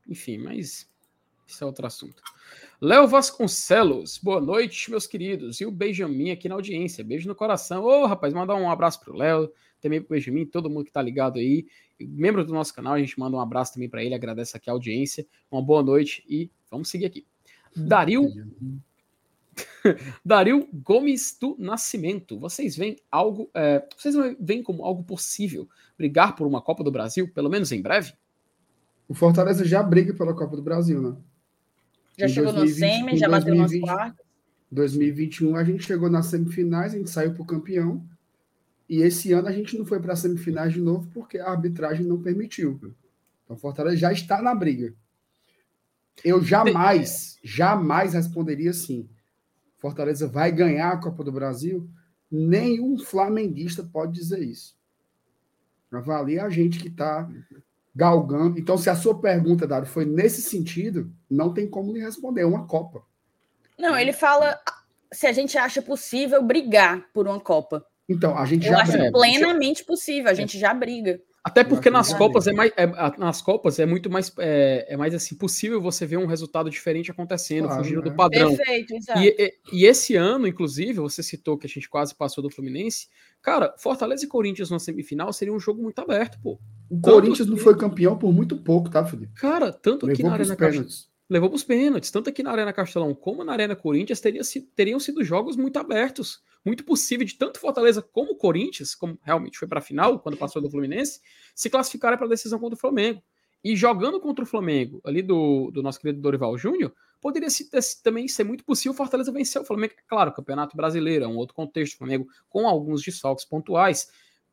Enfim, mas isso é outro assunto. Léo Vasconcelos, boa noite, meus queridos. E o Benjamin aqui na audiência. Beijo no coração. Ô, rapaz, mandar um abraço pro Léo, também pro Benjamin, todo mundo que tá ligado aí. Membro do nosso canal, a gente manda um abraço também para ele, agradece aqui a audiência. Uma boa noite e vamos seguir aqui. Dario. <laughs> Dario Gomes do Nascimento. Vocês veem algo. É, vocês veem como algo possível brigar por uma Copa do Brasil, pelo menos em breve? O Fortaleza já briga pela Copa do Brasil, né? Já em chegou 2020, no semi, já bateu nos quartos. 2021 a gente chegou nas semifinais, a gente saiu para o campeão. E esse ano a gente não foi para as semifinais de novo porque a arbitragem não permitiu. Então o Fortaleza já está na briga. Eu jamais, jamais responderia assim. Fortaleza vai ganhar a Copa do Brasil. Nenhum flamenguista pode dizer isso. Avalia a gente que está galgando. Então, se a sua pergunta, Dário, foi nesse sentido, não tem como lhe responder. É uma Copa. Não, ele fala se a gente acha possível brigar por uma Copa. Então, a gente Eu já acho briga. plenamente possível, a gente já briga. Até porque nas Copas é mais, é, nas Copas é muito mais é, é, mais assim possível você ver um resultado diferente acontecendo, claro, fugindo do padrão. Perfeito, exato. E, e, e, esse ano, inclusive, você citou que a gente quase passou do Fluminense. Cara, Fortaleza e Corinthians na semifinal seria um jogo muito aberto, pô. O tanto Corinthians que... não foi campeão por muito pouco, tá, Felipe? Cara, tanto Levou aqui na Arena Castelão. Levou os pênaltis. Tanto aqui na Arena Castelão como na Arena Corinthians teria, teriam sido jogos muito abertos muito possível de tanto Fortaleza como Corinthians, como realmente foi para a final, quando passou do Fluminense, se classificarem para a decisão contra o Flamengo. E jogando contra o Flamengo, ali do, do nosso querido Dorival Júnior, poderia ser, também ser muito possível Fortaleza vencer o Flamengo. Claro, Campeonato Brasileiro é um outro contexto, o Flamengo com alguns desfalques pontuais.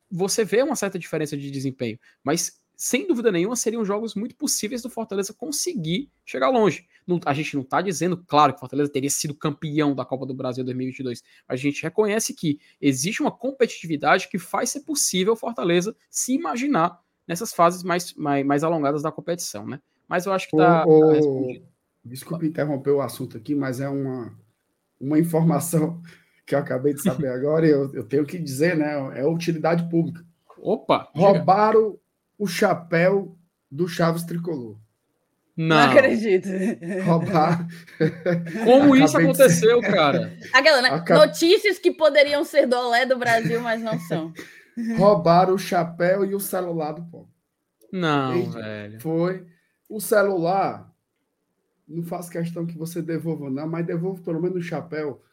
Você vê uma certa diferença de desempenho, mas sem dúvida nenhuma, seriam jogos muito possíveis do Fortaleza conseguir chegar longe. Não, a gente não está dizendo, claro, que o Fortaleza teria sido campeão da Copa do Brasil 2022, mas a gente reconhece que existe uma competitividade que faz ser possível o Fortaleza se imaginar nessas fases mais, mais, mais alongadas da competição, né? Mas eu acho que está tá respondido. Desculpe interromper o assunto aqui, mas é uma, uma informação <laughs> que eu acabei de saber <laughs> agora e eu, eu tenho que dizer, né? É utilidade pública. Opa! Roubaram o chapéu do Chaves Tricolor. Não, não acredito. Roubar. Como isso aconteceu, de... cara? Aquela, né? Notícias que poderiam ser do Olé do Brasil, mas não são. Roubaram o chapéu e o celular do povo. Não, velho. Foi. O celular, não faço questão que você devolva, não, mas devolva pelo menos o chapéu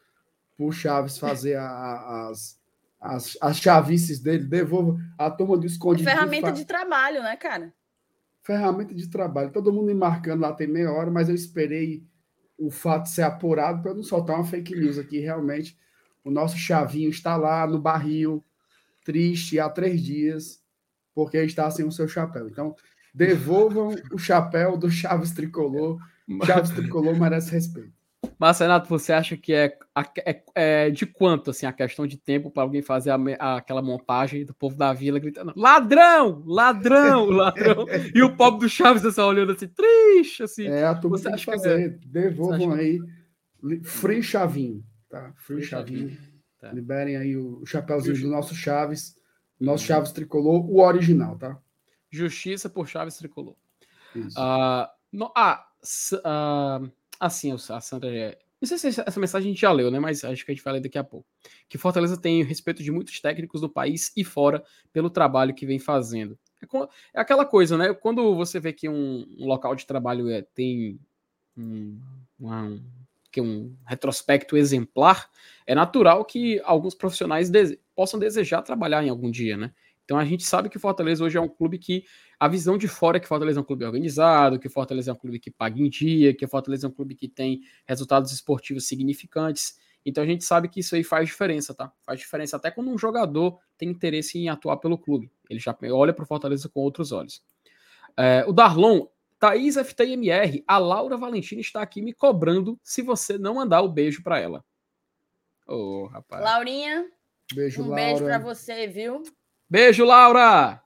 para o Chaves fazer a, a, as, as, as chavices dele, devolva a turma do escondido. É ferramenta de trabalho, né, cara? Ferramenta de trabalho. Todo mundo me marcando lá tem meia hora, mas eu esperei o fato ser apurado para não soltar uma fake news aqui. Realmente, o nosso chavinho está lá no barril, triste há três dias, porque está sem o seu chapéu. Então, devolvam o chapéu do Chaves Tricolor. <laughs> Chaves Tricolor merece respeito. Mas, Renato, você acha que é, é, é de quanto assim, a questão de tempo para alguém fazer a, a, aquela montagem do povo da vila gritando: ladrão, ladrão, <laughs> ladrão? e o pobre do Chaves assim, olhando assim, triste, assim. É, a turma você acha que fazer. Que é... Devolvam aí. Free Chavinho, tá? Free, Free Chavinho. Chavinho. Tá. Liberem aí o chapéuzinho do nosso Chaves, nosso uhum. Chaves tricolor, o original, tá? Justiça por Chaves tricolor. Isso. Uh, no, ah, uh, assim, a Sandra é. Não sei se essa mensagem a gente já leu, né? Mas acho que a gente vai ler daqui a pouco. Que Fortaleza tem o respeito de muitos técnicos do país e fora pelo trabalho que vem fazendo. É, é aquela coisa, né? Quando você vê que um, um local de trabalho é, tem um, que um retrospecto exemplar, é natural que alguns profissionais dese possam desejar trabalhar em algum dia, né? Então a gente sabe que o Fortaleza hoje é um clube que a visão de fora é que o Fortaleza é um clube organizado, que o Fortaleza é um clube que paga em dia, que o Fortaleza é um clube que tem resultados esportivos significantes. Então a gente sabe que isso aí faz diferença, tá? Faz diferença até quando um jogador tem interesse em atuar pelo clube. Ele já olha para o Fortaleza com outros olhos. É, o Darlon, Thaís FTMR, a Laura Valentina está aqui me cobrando se você não mandar o beijo para ela. Ô, oh, rapaz. Laurinha, beijo, um Laura. beijo para você, viu? Beijo, Laura!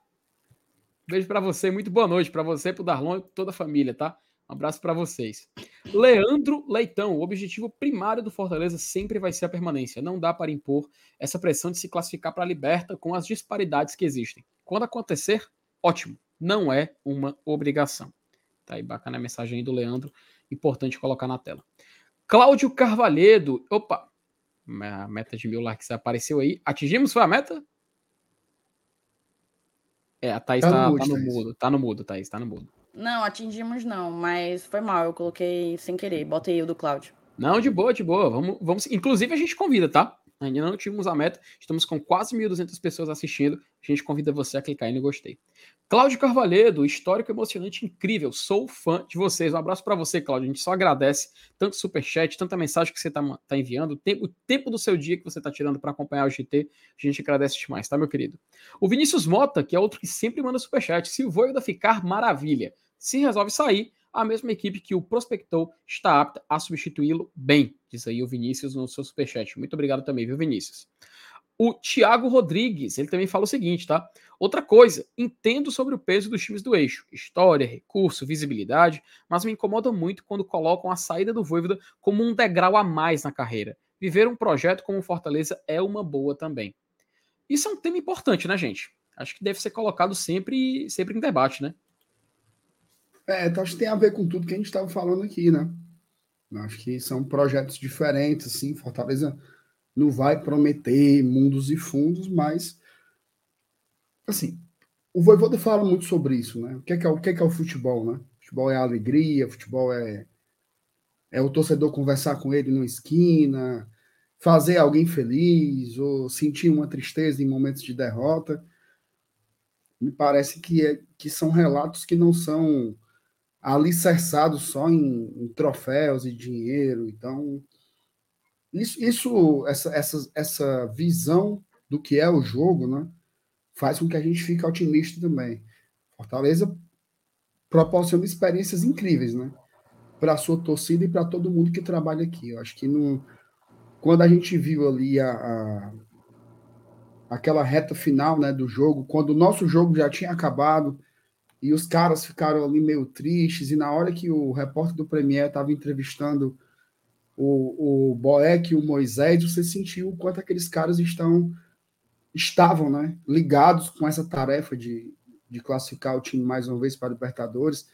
Beijo para você, muito boa noite para você, para o Darlon e toda a família, tá? Um abraço para vocês. Leandro Leitão, o objetivo primário do Fortaleza sempre vai ser a permanência. Não dá para impor essa pressão de se classificar para a Liberta com as disparidades que existem. Quando acontecer, ótimo. Não é uma obrigação. Tá aí bacana a mensagem aí do Leandro, importante colocar na tela. Cláudio Carvalhedo, opa, a meta de mil likes apareceu aí. Atingimos, foi a meta? É, a Thaís tá, tá, no, mudo, tá no Thaís. mudo. Tá no mudo, Thaís, tá no mudo. Não, atingimos não, mas foi mal, eu coloquei sem querer. Botei o do Cláudio. Não, de boa, de boa. Vamos, vamos. Inclusive, a gente convida, tá? Ainda não tivemos a meta. Estamos com quase 1.200 pessoas assistindo. A gente convida você a clicar aí no gostei. Cláudio Carvalhedo, histórico emocionante, incrível. Sou fã de vocês. Um abraço para você, Cláudio. A gente só agradece tanto superchat, tanta mensagem que você tá, tá enviando, o tempo, o tempo do seu dia que você tá tirando para acompanhar o GT. A gente agradece demais, tá, meu querido? O Vinícius Mota, que é outro que sempre manda superchat. Se o Voivoda ficar, maravilha. Se resolve sair, a mesma equipe que o prospectou está apta a substituí-lo bem, diz aí o Vinícius no seu superchat. Muito obrigado também, viu, Vinícius? O Thiago Rodrigues, ele também fala o seguinte, tá? Outra coisa, entendo sobre o peso dos times do eixo, história, recurso, visibilidade, mas me incomoda muito quando colocam a saída do Voivoda como um degrau a mais na carreira. Viver um projeto como Fortaleza é uma boa também. Isso é um tema importante, né, gente? Acho que deve ser colocado sempre, sempre em debate, né? É, então acho que tem a ver com tudo que a gente estava falando aqui, né? Acho que são projetos diferentes, assim. Fortaleza não vai prometer mundos e fundos, mas assim, o Voivoda fala muito sobre isso, né? O que é, que é, o, que é, que é o futebol, né? Futebol é alegria, futebol é, é o torcedor conversar com ele numa esquina, fazer alguém feliz, ou sentir uma tristeza em momentos de derrota. Me parece que, é, que são relatos que não são alicerçado só em, em, troféus e dinheiro. Então, isso, isso essa, essa, essa visão do que é o jogo, né, faz com que a gente fique otimista também. Fortaleza proporciona experiências incríveis, né, para a sua torcida e para todo mundo que trabalha aqui. Eu acho que no, quando a gente viu ali a, a aquela reta final, né, do jogo, quando o nosso jogo já tinha acabado, e os caras ficaram ali meio tristes, e na hora que o repórter do Premier estava entrevistando o, o Boeck e o Moisés, você sentiu o quanto aqueles caras estão estavam né, ligados com essa tarefa de, de classificar o time mais uma vez para a Libertadores.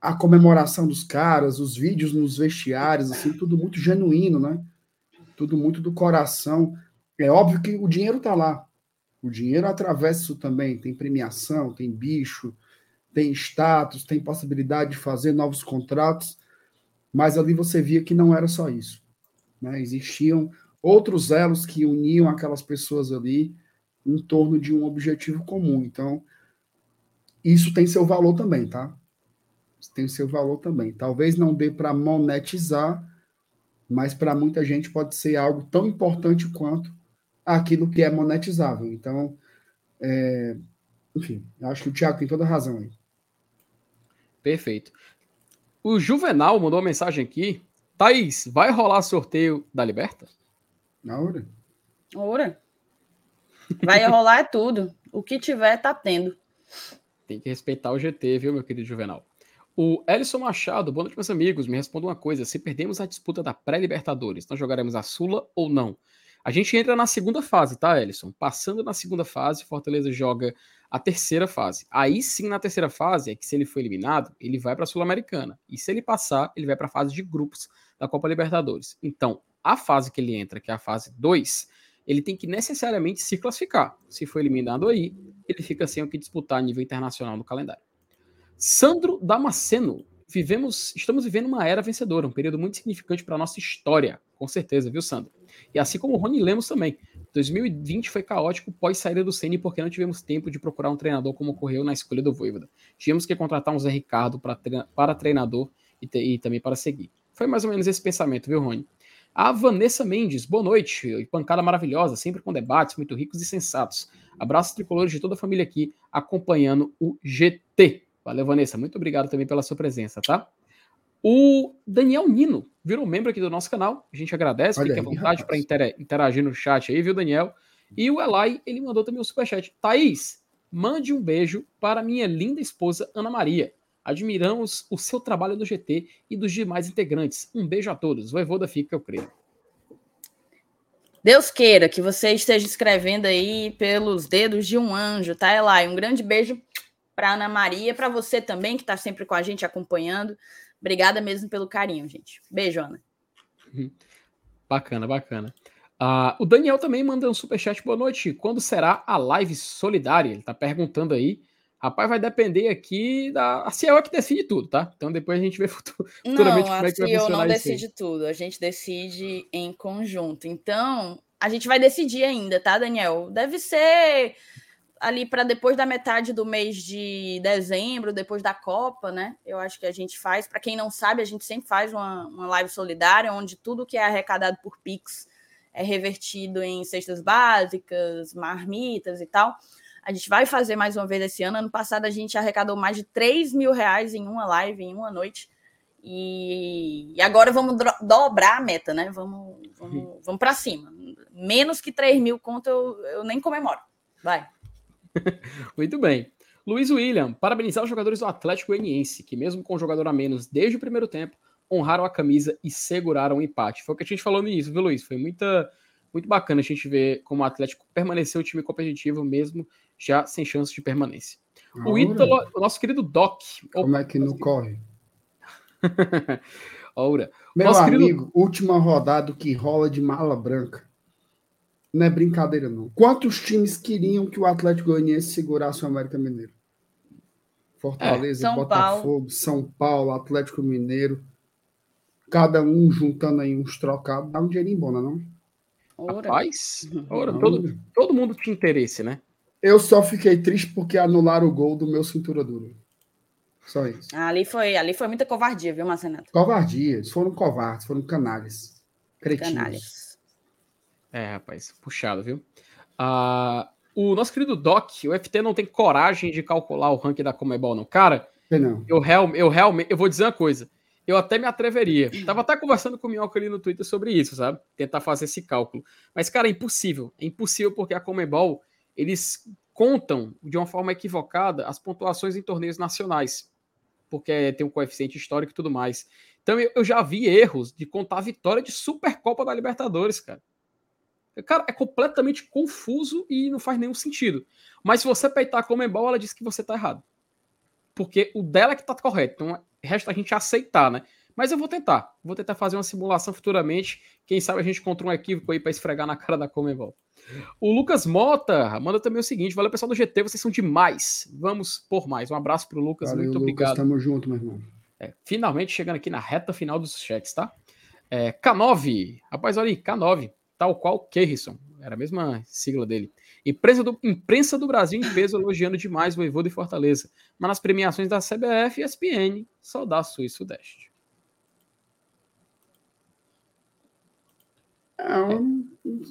A comemoração dos caras, os vídeos nos vestiários, assim, tudo muito genuíno, né? Tudo muito do coração. É óbvio que o dinheiro está lá. O dinheiro atravessa isso também. Tem premiação, tem bicho, tem status, tem possibilidade de fazer novos contratos, mas ali você via que não era só isso. Né? Existiam outros elos que uniam aquelas pessoas ali em torno de um objetivo comum. Então, isso tem seu valor também, tá? Tem seu valor também. Talvez não dê para monetizar, mas para muita gente pode ser algo tão importante quanto aquilo que é monetizável. Então, é... enfim, acho que o Tiago tem toda a razão aí. Perfeito. O Juvenal mandou uma mensagem aqui. Thaís, vai rolar sorteio da Liberta? Na hora. Hora. Vai rolar é tudo. O que tiver, tá tendo. Tem que respeitar o GT, viu, meu querido Juvenal? O Ellison Machado, boa noite, meus amigos. Me responda uma coisa: se perdemos a disputa da pré-Libertadores, nós jogaremos a Sula ou não? A gente entra na segunda fase, tá, Ellison? Passando na segunda fase, Fortaleza joga a terceira fase. Aí sim, na terceira fase, é que se ele for eliminado, ele vai para a Sul-Americana. E se ele passar, ele vai para a fase de grupos da Copa Libertadores. Então, a fase que ele entra, que é a fase 2, ele tem que necessariamente se classificar. Se for eliminado aí, ele fica sem o que disputar a nível internacional no calendário. Sandro Damasceno, vivemos, estamos vivendo uma era vencedora, um período muito significante para a nossa história, com certeza, viu, Sandro? E assim como o Rony Lemos também. 2020 foi caótico pós saída do Ceni porque não tivemos tempo de procurar um treinador como ocorreu na escolha do Voivoda. Tivemos que contratar um Zé Ricardo para, para treinador e, te, e, também para seguir. Foi mais ou menos esse pensamento, viu, Rony? A Vanessa Mendes, boa noite. Pancada maravilhosa, sempre com debates muito ricos e sensatos. Abraços tricolores de toda a família aqui acompanhando o GT. Valeu, Vanessa. Muito obrigado também pela sua presença, tá? O Daniel Nino virou membro aqui do nosso canal. A gente agradece, Olha fique à vontade para interagir no chat aí, viu, Daniel? E o Elai, ele mandou também um superchat. Thaís, mande um beijo para minha linda esposa Ana Maria. Admiramos o seu trabalho no GT e dos demais integrantes. Um beijo a todos. Voivoda fica, eu creio. Deus queira que você esteja escrevendo aí pelos dedos de um anjo, tá, Elai? Um grande beijo para Ana Maria, para você também, que está sempre com a gente acompanhando. Obrigada mesmo pelo carinho, gente. Beijo, Ana. Bacana, bacana. Uh, o Daniel também mandou um superchat. Boa noite. Quando será a live solidária? Ele está perguntando aí. Rapaz, vai depender aqui da. A CEO é que decide tudo, tá? Então depois a gente vê <laughs> futuramente não, como é que vai funcionar não isso. decide tudo, a gente decide em conjunto. Então, a gente vai decidir ainda, tá, Daniel? Deve ser ali para depois da metade do mês de dezembro, depois da Copa, né? Eu acho que a gente faz. Para quem não sabe, a gente sempre faz uma, uma live solidária onde tudo que é arrecadado por Pix é revertido em cestas básicas, marmitas e tal. A gente vai fazer mais uma vez esse ano. Ano passado a gente arrecadou mais de 3 mil reais em uma live, em uma noite. E, e agora vamos dobrar a meta, né? Vamos, vamos, vamos para cima. Menos que 3 mil conto eu, eu nem comemoro. Vai. <laughs> Muito bem. Luiz William, parabenizar os jogadores do Atlético Goianiense, que mesmo com o jogador a menos desde o primeiro tempo, honraram a camisa e seguraram o empate. Foi o que a gente falou no início, viu, Luiz? Foi muita, muito bacana a gente ver como o Atlético permaneceu um time competitivo mesmo já sem chance de permanência. O Ítalo, o nosso querido Doc. Como é que não corre? <laughs> Ora. Meu Nosso amigo, querido- última rodada que rola de mala branca. Não é brincadeira, não. Quantos times queriam que o Atlético Goianiense segurasse o América Mineiro? Fortaleza, É, São Botafogo, São Paulo, Atlético Mineiro. Cada um juntando aí uns trocados, dá um dinheirinho bom, não é não? Ora. Rapaz, ora, Não, todo, todo mundo tinha interesse, né? Eu só fiquei triste porque anularam o gol do meu cintura dura. Só isso. Ali foi, ali foi muita covardia, viu, Marcenato? Covardia. Eles foram covardes, foram canalhas. Cretinos. Canalhas. É, rapaz, puxado, viu? Ah, o nosso querido Doc, o FT não tem coragem de calcular o ranking da Comebol, não. Cara, Não. eu, real, eu realmente, eu vou dizer uma coisa. Eu até me atreveria. Tava até conversando com o Minhoca ali no Twitter sobre isso, sabe? Tentar fazer esse cálculo. Mas, cara, é impossível. É impossível porque a Comebol, eles contam de uma forma equivocada as pontuações em torneios nacionais. Porque tem um coeficiente histórico e tudo mais. Então, eu, eu já vi erros de contar a vitória de Supercopa da Libertadores, cara. Cara, é completamente confuso e não faz nenhum sentido. Mas se você peitar a Comembol, ela diz que você tá errado. Porque o dela é que tá correto. Então, resta a gente aceitar, né? Mas eu vou tentar. Vou tentar fazer uma simulação futuramente. Quem sabe a gente encontra um equívoco aí para esfregar na <laughs> cara da Comembol. O Lucas Mota manda também o seguinte: valeu, pessoal do GT, vocês são demais. Vamos por mais. Um abraço pro Lucas, Valeu, muito Lucas. obrigado. Tamo junto, meu irmão. É, finalmente chegando aqui na reta final dos chats, tá? É, K9, rapaz, olha aí, K9, tal qual Kerrison, era a mesma sigla dele. Imprensa do, imprensa do Brasil em peso elogiando demais o Voivoda e Fortaleza, mas nas premiações da CBF e ESPN, só dá Sul e Sudeste. É, eu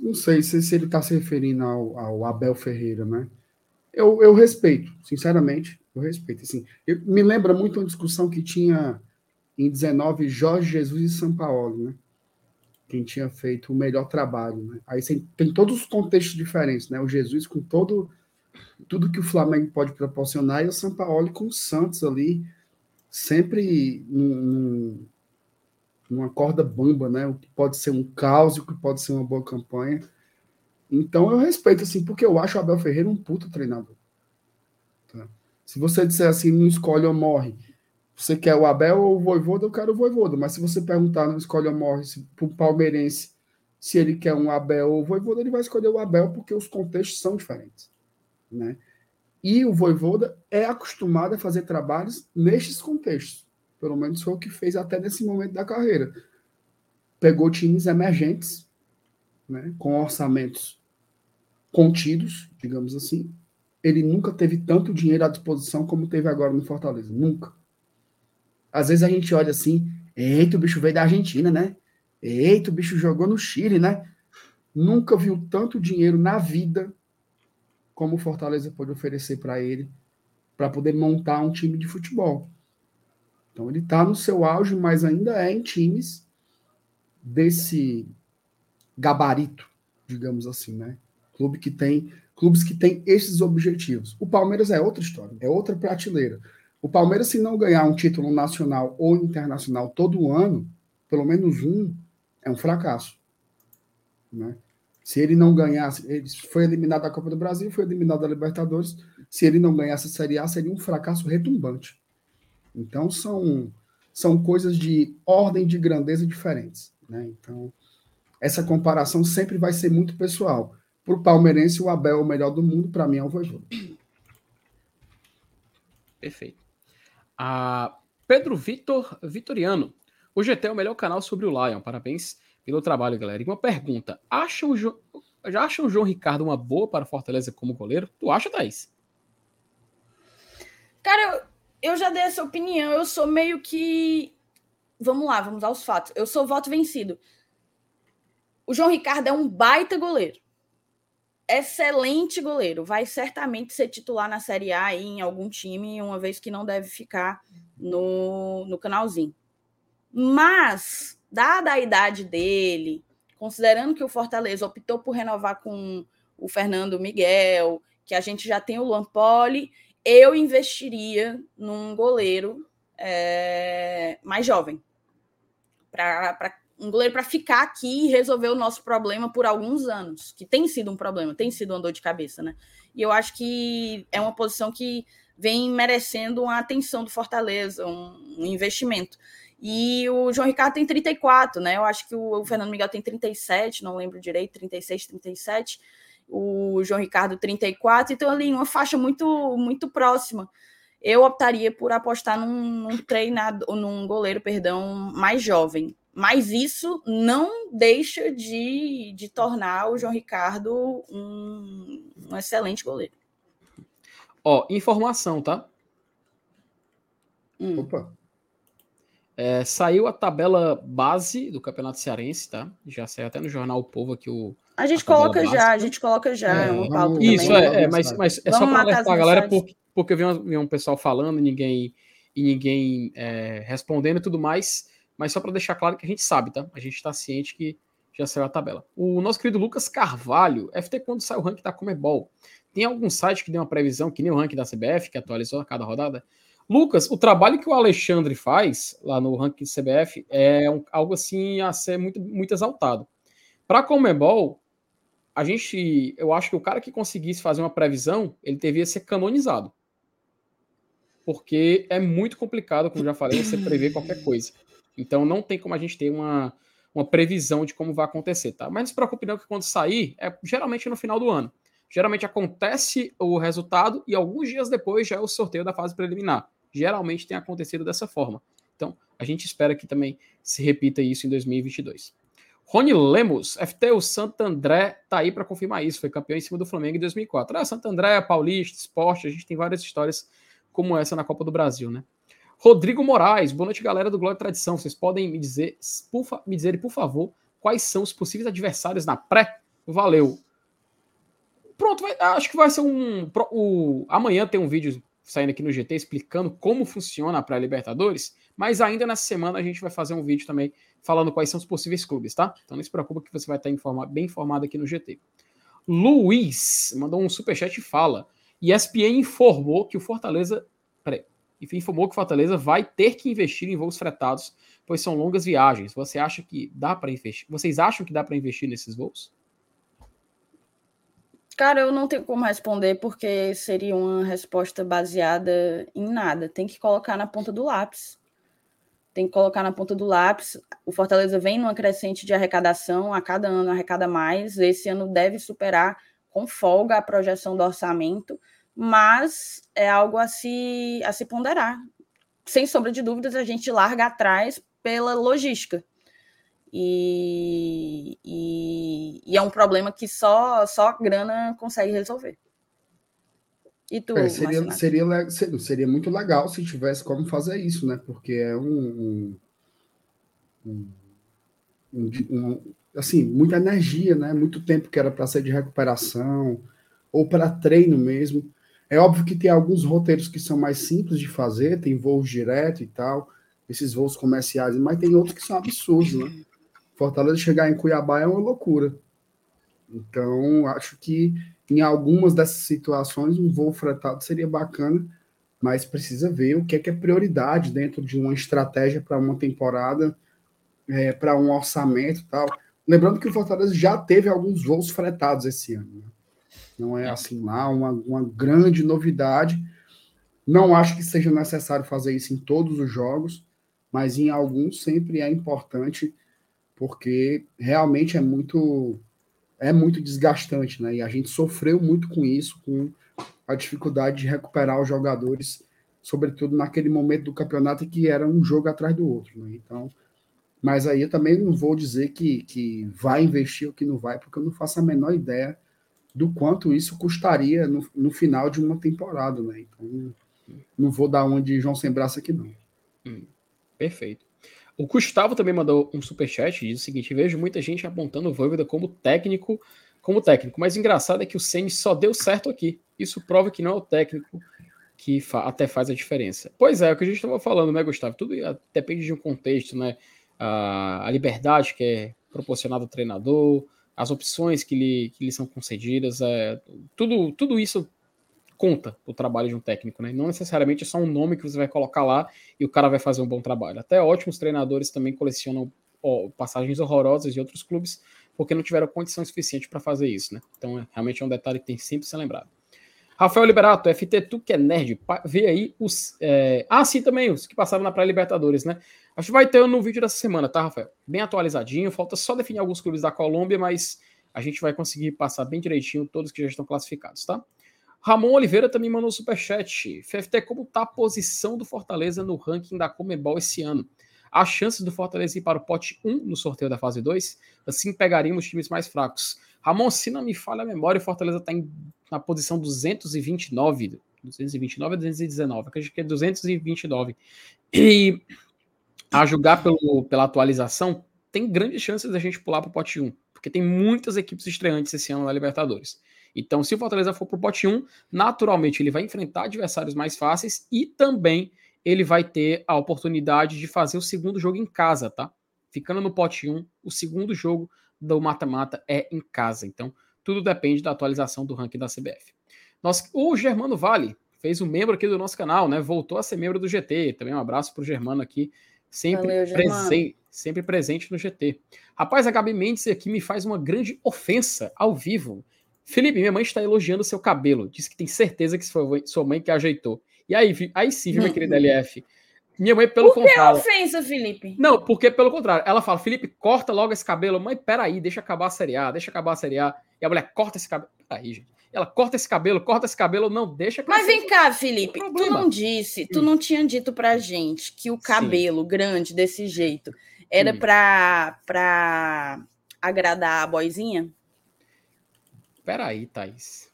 não sei se, se ele está se referindo ao, ao Abel Ferreira, né? Eu, eu respeito, sinceramente, eu respeito. Assim, eu- me lembra muito uma discussão que tinha em 19 Jorge Jesus e São Paulo, né? Quem tinha feito o melhor trabalho, né? Aí você tem todos os contextos diferentes, né? O Jesus com todo tudo que o Flamengo pode proporcionar e o São Paulo com o Santos ali sempre num, num- numa corda bamba, né? O que pode ser um caos o que pode ser uma boa campanha. Então eu respeito, assim, porque eu acho o Abel Ferreira um puto treinador. Tá? Se você disser assim, não escolhe ou morre, você quer o Abel ou o Voivoda, eu quero o Voivoda. Mas se você perguntar, não escolhe ou morre, se, pro palmeirense, se ele quer um Abel ou o Voivoda, ele vai escolher o Abel porque os contextos são diferentes. Né? E o Voivoda é acostumado a fazer trabalhos nestes contextos. Pelo menos foi o que fez até nesse momento da carreira. Pegou times emergentes, né, com orçamentos contidos, digamos assim. Ele nunca teve tanto dinheiro à disposição como teve agora no Fortaleza. Nunca. Às vezes a gente olha assim, eita, o bicho veio da Argentina, né? Eita, o bicho jogou no Chile, né? Nunca viu tanto dinheiro na vida como o Fortaleza pode oferecer para ele para poder montar um time de futebol. Então ele está no seu auge, mas ainda é em times desse gabarito, digamos assim, né? Clube que tem clubes que têm esses objetivos. O Palmeiras é outra história, é outra prateleira. O Palmeiras, se não ganhar um título nacional ou internacional todo ano, pelo menos um, é um fracasso. Né? Se ele não ganhasse, ele foi eliminado da Copa do Brasil, foi eliminado da Libertadores. Se ele não ganhasse a Série A, seria um fracasso retumbante. Então são, são coisas de ordem de grandeza diferentes. Né? Então, essa comparação sempre vai ser muito pessoal. Para o palmeirense, o Abel é o melhor do mundo, para mim é o Voivoda. Perfeito. A Pedro Vitor Vitoriano. O GT é o melhor canal sobre o Lion. Parabéns pelo trabalho, galera. E uma pergunta: acha o jo... já acha o João Ricardo uma boa para Fortaleza como goleiro? Tu acha, Thaís? Cara, eu, eu já dei essa opinião. Eu sou meio que. Vamos lá, vamos aos fatos. Eu sou voto vencido. O João Ricardo é um baita goleiro. Excelente goleiro. Vai certamente ser titular na Série A em algum time, uma vez que não deve ficar no, no canalzinho. Mas, dada a idade dele, considerando que o Fortaleza optou por renovar com o Fernando Miguel, que a gente já tem o Luan Poli, eu investiria num goleiro é, mais jovem. Para um goleiro para ficar aqui e resolver o nosso problema por alguns anos, que tem sido um problema, tem sido uma dor de cabeça, né? E eu acho que é uma posição que vem merecendo uma atenção do Fortaleza, um, um investimento. E o João Ricardo tem 34, né? Eu acho que o, Fernando Miguel tem 37, não lembro direito, 36, 37 o João Ricardo 34, então ali uma faixa muito muito próxima. Eu optaria por apostar num, num treinador, num goleiro, perdão, mais jovem. Mas isso não deixa de, de tornar o João Ricardo um, um excelente goleiro. Ó, informação, tá? Hum. Opa. É, saiu a tabela base do Campeonato Cearense, tá? Já saiu até no jornal O Povo aqui o, a gente coloca básica. já, a gente coloca já. É, um isso, também. é, é, mas, mas é só para alertar a galera, porque, porque eu vi um, vi um pessoal falando ninguém, e ninguém é, respondendo e tudo mais, mas só para deixar claro que a gente sabe, tá? A gente está ciente que já saiu a tabela. O nosso querido Lucas Carvalho, FT quando sai o ranking da Comebol, tem algum site que deu uma previsão, que nem o ranking da CBF, que atualizou a cada rodada? Lucas, o trabalho que o Alexandre faz lá no ranking CBF é um, algo assim a ser muito, muito exaltado. Para a Comebol, a gente, eu acho que o cara que conseguisse fazer uma previsão, ele devia ser canonizado. Porque é muito complicado, como já falei, você prever qualquer coisa. Então não tem como a gente ter uma, uma previsão de como vai acontecer, tá? Mas não se preocupe não que quando sair, é geralmente no final do ano. Geralmente acontece o resultado e alguns dias depois já é o sorteio da fase preliminar. Geralmente tem acontecido dessa forma. Então, a gente espera que também se repita isso em 2022. Rony Lemos, FT, o Santo André tá aí para confirmar isso. Foi campeão em cima do Flamengo em 2004. Ah, Santo André, Paulista, Esporte, a gente tem várias histórias como essa na Copa do Brasil, né? Rodrigo Moraes, boa noite, galera do Glória e Tradição. Vocês podem me dizer, por, me dizer, por favor, quais são os possíveis adversários na pré? Valeu. Pronto, vai, acho que vai ser um. O, amanhã tem um vídeo saindo aqui no GT explicando como funciona a pré-Libertadores, mas ainda nessa semana a gente vai fazer um vídeo também falando quais são os possíveis clubes, tá? Então não se preocupa que você vai estar bem informado aqui no GT. Luiz mandou um superchat e fala: ESPN informou que o Fortaleza. Peraí. Informou que Fortaleza vai ter que investir em voos fretados, pois são longas viagens. Você acha que dá para investir? Vocês acham que dá para investir nesses voos? Cara, eu não tenho como responder porque seria uma resposta baseada em nada. Tem que colocar na ponta do lápis tem que colocar na ponta do lápis. O Fortaleza vem numa crescente de arrecadação, a cada ano arrecada mais. Esse ano deve superar com folga a projeção do orçamento, mas é algo a se, a se ponderar. Sem sombra de dúvidas, a gente larga atrás pela logística. E, e, e é um problema que só, só a grana consegue resolver. E tu, é, seria, seria, seria muito legal se tivesse como fazer isso, né? Porque é um, um, um, um assim, muita energia, né? Muito tempo que era para ser de recuperação ou para treino mesmo. É óbvio que tem alguns roteiros que são mais simples de fazer, tem voos direto e tal, esses voos comerciais, mas tem outros que são absurdos, né? Fortaleza chegar em Cuiabá é uma loucura. Então, acho que em algumas dessas situações, um voo fretado seria bacana, mas precisa ver o que é, que é prioridade dentro de uma estratégia para uma temporada, é, para um orçamento e tal. Lembrando que o Fortaleza já teve alguns voos fretados esse ano. Né? Não é assim lá uma, uma grande novidade. Não acho que seja necessário fazer isso em todos os jogos, mas em alguns sempre é importante, porque realmente é muito é muito desgastante, né? E a gente sofreu muito com isso, com a dificuldade de recuperar os jogadores sobretudo naquele momento do campeonato que era um jogo atrás do outro. Né? Então, mas aí eu também não vou dizer que, que vai investir ou que não vai, porque eu não faço a menor ideia do quanto isso custaria no, no final de uma temporada. Né? Então, não vou dar uma de João Sem Braço aqui, não. Hum, perfeito. O Gustavo também mandou um superchat e diz o seguinte: vejo muita gente apontando o Voivoda como técnico, como técnico, mas engraçado é que o Ceni só deu certo aqui. Isso prova que não é o técnico que fa até faz a diferença. Pois é, é o que a gente estava falando, né, Gustavo? Tudo depende de um contexto, né? A, a liberdade que é proporcionada ao treinador, as opções que lhe, que lhe são concedidas, é, tudo, tudo isso conta o trabalho de um técnico, né? Não necessariamente é só um nome que você vai colocar lá e o cara vai fazer um bom trabalho. Até ótimos treinadores também colecionam ó, passagens horrorosas de outros clubes porque não tiveram condição suficiente para fazer isso, né? Então, é, realmente é um detalhe que tem sempre que ser lembrado. Rafael Liberato, FT, tu que é nerd, vê aí os. É... Ah, sim, também, os que passaram na pré-Libertadores, né? Acho que vai ter no vídeo dessa semana, tá, Rafael? Bem atualizadinho, falta só definir alguns clubes da Colômbia, mas a gente vai conseguir passar bem direitinho todos que já estão classificados, tá? Ramon Oliveira também mandou um superchat. FFT, como tá a posição do Fortaleza no ranking da Comebol esse ano? Há chances do Fortaleza ir para o pote 1 no sorteio da fase 2? Assim pegaríamos times mais fracos. Ramon, se não me falha a memória, o Fortaleza está na posição 229. 229 ou 219? Acredito que é 229. E a julgar pelo, pela atualização, tem grandes chances da gente pular para o pote 1, porque tem muitas equipes estreantes esse ano na Libertadores. Então, se o Fortaleza for para o pote 1, naturalmente ele vai enfrentar adversários mais fáceis e também ele vai ter a oportunidade de fazer o segundo jogo em casa, tá? Ficando no pote 1, o segundo jogo do mata-mata é em casa. Então, tudo depende da atualização do ranking da CBF. Nós, o Germano Vale fez um membro aqui do nosso canal, né? Voltou a ser membro do GT. Também um abraço para o Germano aqui, sempre, Valeu, presente, sempre presente no GT. Rapaz, a Gabi Mendes aqui me faz uma grande ofensa ao vivo. Felipe, minha mãe está elogiando seu cabelo. Diz que tem certeza que foi sua mãe que ajeitou. E aí, aí sim, viu, minha querida LF? Minha mãe, pelo Por que contrário. ofensa, Felipe? Não, porque pelo contrário. Ela fala, Felipe, corta logo esse cabelo. Mãe, peraí, deixa acabar a Série A, deixa acabar a Série A. E a mulher, corta esse cabelo. Peraí, gente. Ela corta esse cabelo, corta esse cabelo, não deixa. Mas vem cá, Felipe, tu não disse, tu não tinha dito pra gente que o cabelo Sim. grande desse jeito era pra, pra agradar a boizinha? Peraí, Thaís.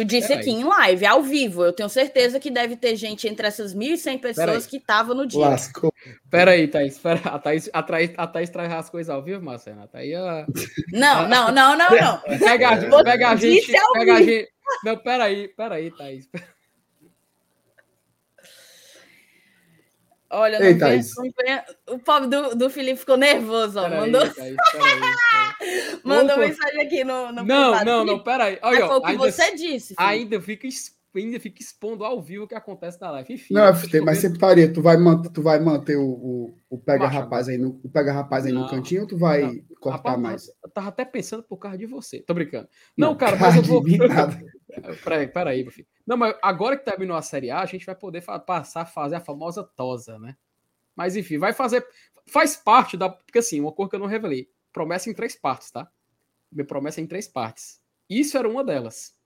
Tu disse aqui em live, ao vivo. Eu tenho certeza que deve ter gente entre essas 1.100 pessoas que estavam no dia. Lascou. Peraí, Thaís. Pera, a, Thaís a, Thaís, a Thaís traz as coisas ao vivo, Marcena. Aí a... Não, não, não, não, não. Pega, pega a gente. Pega a gente. Não, peraí, peraí, Thaís. Olha, Ei, o pobre do, do Felipe ficou nervoso, ó. Pera mandou aí, Thaís, pera <laughs> mandou Opa. mensagem aqui no, no Não, privado. não, não, peraí. Olha, foi o que ainda, você disse. Felipe. Ainda fica, ainda fica expondo ao vivo o que acontece na live. Enfim, não, FT, mas sempre estaria. Tu vai manter, tu vai manter o, o, o pega Macho, rapaz aí no, o pega rapaz aí não, no cantinho ou tu vai não. cortar rapaz, mais? Eu tava até pensando por causa de você. Tô brincando. Não, não cara, <laughs> mas eu vou. <laughs> peraí, peraí, meu filho. Não, mas agora que terminou a Série A, a gente vai poder passar a fazer a famosa tosa, né? Mas enfim, vai fazer. Faz parte da. Porque assim, uma cor que eu não revelei. Promessa em três partes, tá? Minha promessa é em três partes. Isso era uma delas.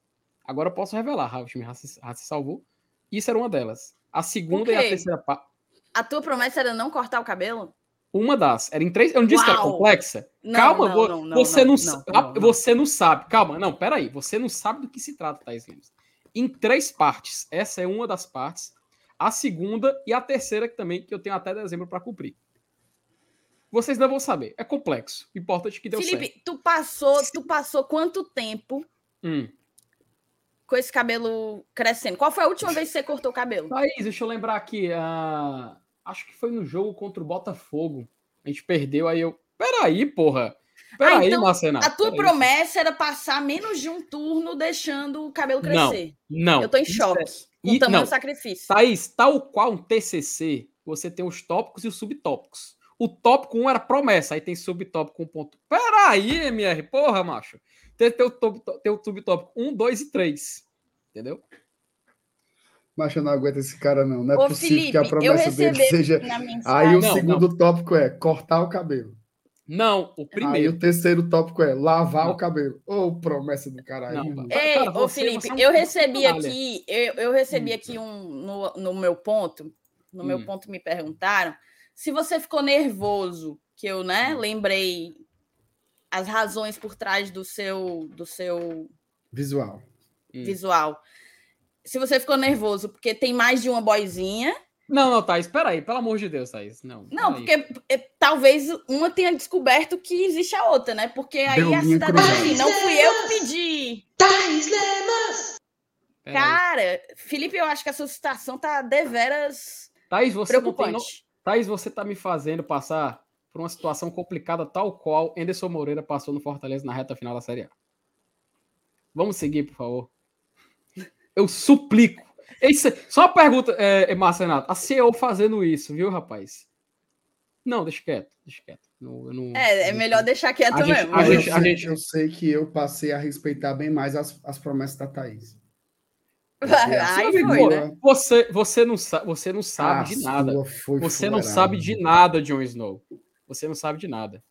Agora eu posso revelar, o time se salvou. Isso era uma delas. A segunda e a terceira parte. A tua promessa era não cortar o cabelo? Uma das. Era em três. Eu não disse Uau. que era complexa? Não, Calma, não, não, você não, não, Você não sabe. Calma, não, peraí. Você não sabe do que se trata, Thais Lemos em três partes. Essa é uma das partes. A segunda e a terceira que também que eu tenho até dezembro para cumprir. Vocês não vão saber. É complexo. Importante que deu Felipe, certo. Felipe, tu passou, tu passou quanto tempo hum. com esse cabelo crescendo? Qual foi a última vez que você cortou o cabelo? Thaís, deixa eu lembrar aqui. Uh, acho que foi no jogo contra o Botafogo. A gente perdeu, aí eu. Peraí, porra. Peraí, ah, então, Marcena. A tua promessa era passar menos de um turno deixando o cabelo crescer. Não, não. Eu tô em choque. É... Com e, tamanho não, sacrifício. Thaís, tal qual um TCC, você tem os tópicos e os subtópicos. O tópico 1 era promessa, aí tem subtópico 1 ponto. Peraí, MR, porra, macho. Tem, tem, o, tem o subtópico 1, 2 e 3. Entendeu? Macho, eu não aguento esse cara, não. Não é Ô, possível Felipe, que a promessa dele seja. Aí o não, segundo não. tópico é cortar o cabelo. Não, o Aí primeiro. o terceiro tópico é lavar o cabelo. Ô, promessa do caralho. Não, Ei, cara, ô Felipe, você é um eu recebi aqui, eu, eu recebi Hum. aqui um no, no meu ponto, no meu Hum. ponto me perguntaram se você ficou nervoso, que eu, Hum. né, lembrei as razões por trás do seu do seu Visual. Hum. visual. Se você ficou nervoso porque tem mais de uma boizinha, Não, não, Thaís, peraí, pelo amor de Deus, Thaís. Não, não, porque é, talvez uma tenha descoberto que existe a outra, né? Porque aí Deu a cidade assim, não fui eu que pedi. Peraí. Cara, Felipe, eu acho que essa situação tá deveras Thaís, você não tem no... preocupante. Thaís, você tá me fazendo passar por uma situação complicada tal qual Anderson Moreira passou no Fortaleza na reta final da Série A. Vamos seguir, por favor. Eu suplico. Esse... Só uma pergunta, é, é, Márcio Renato. A CEO fazendo isso, viu, rapaz? Não, deixa quieto, deixa quieto. Não, eu não- É, é melhor deixar quieto A gente- mesmo. a eu, gente- a sei, gente- eu sei que eu passei a respeitar bem mais as, as promessas da Thaís. <laughs> Aí Meu foi, amigo, né? Você, você, não, você não sabe A de nada. foi Você não sabe de nada, Jon Snow. Você não sabe de nada.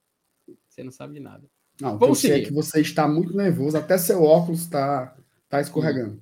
Você não sabe de nada. Não, Vamos você é seguir. que você está muito nervoso, até seu óculos está tá escorregando.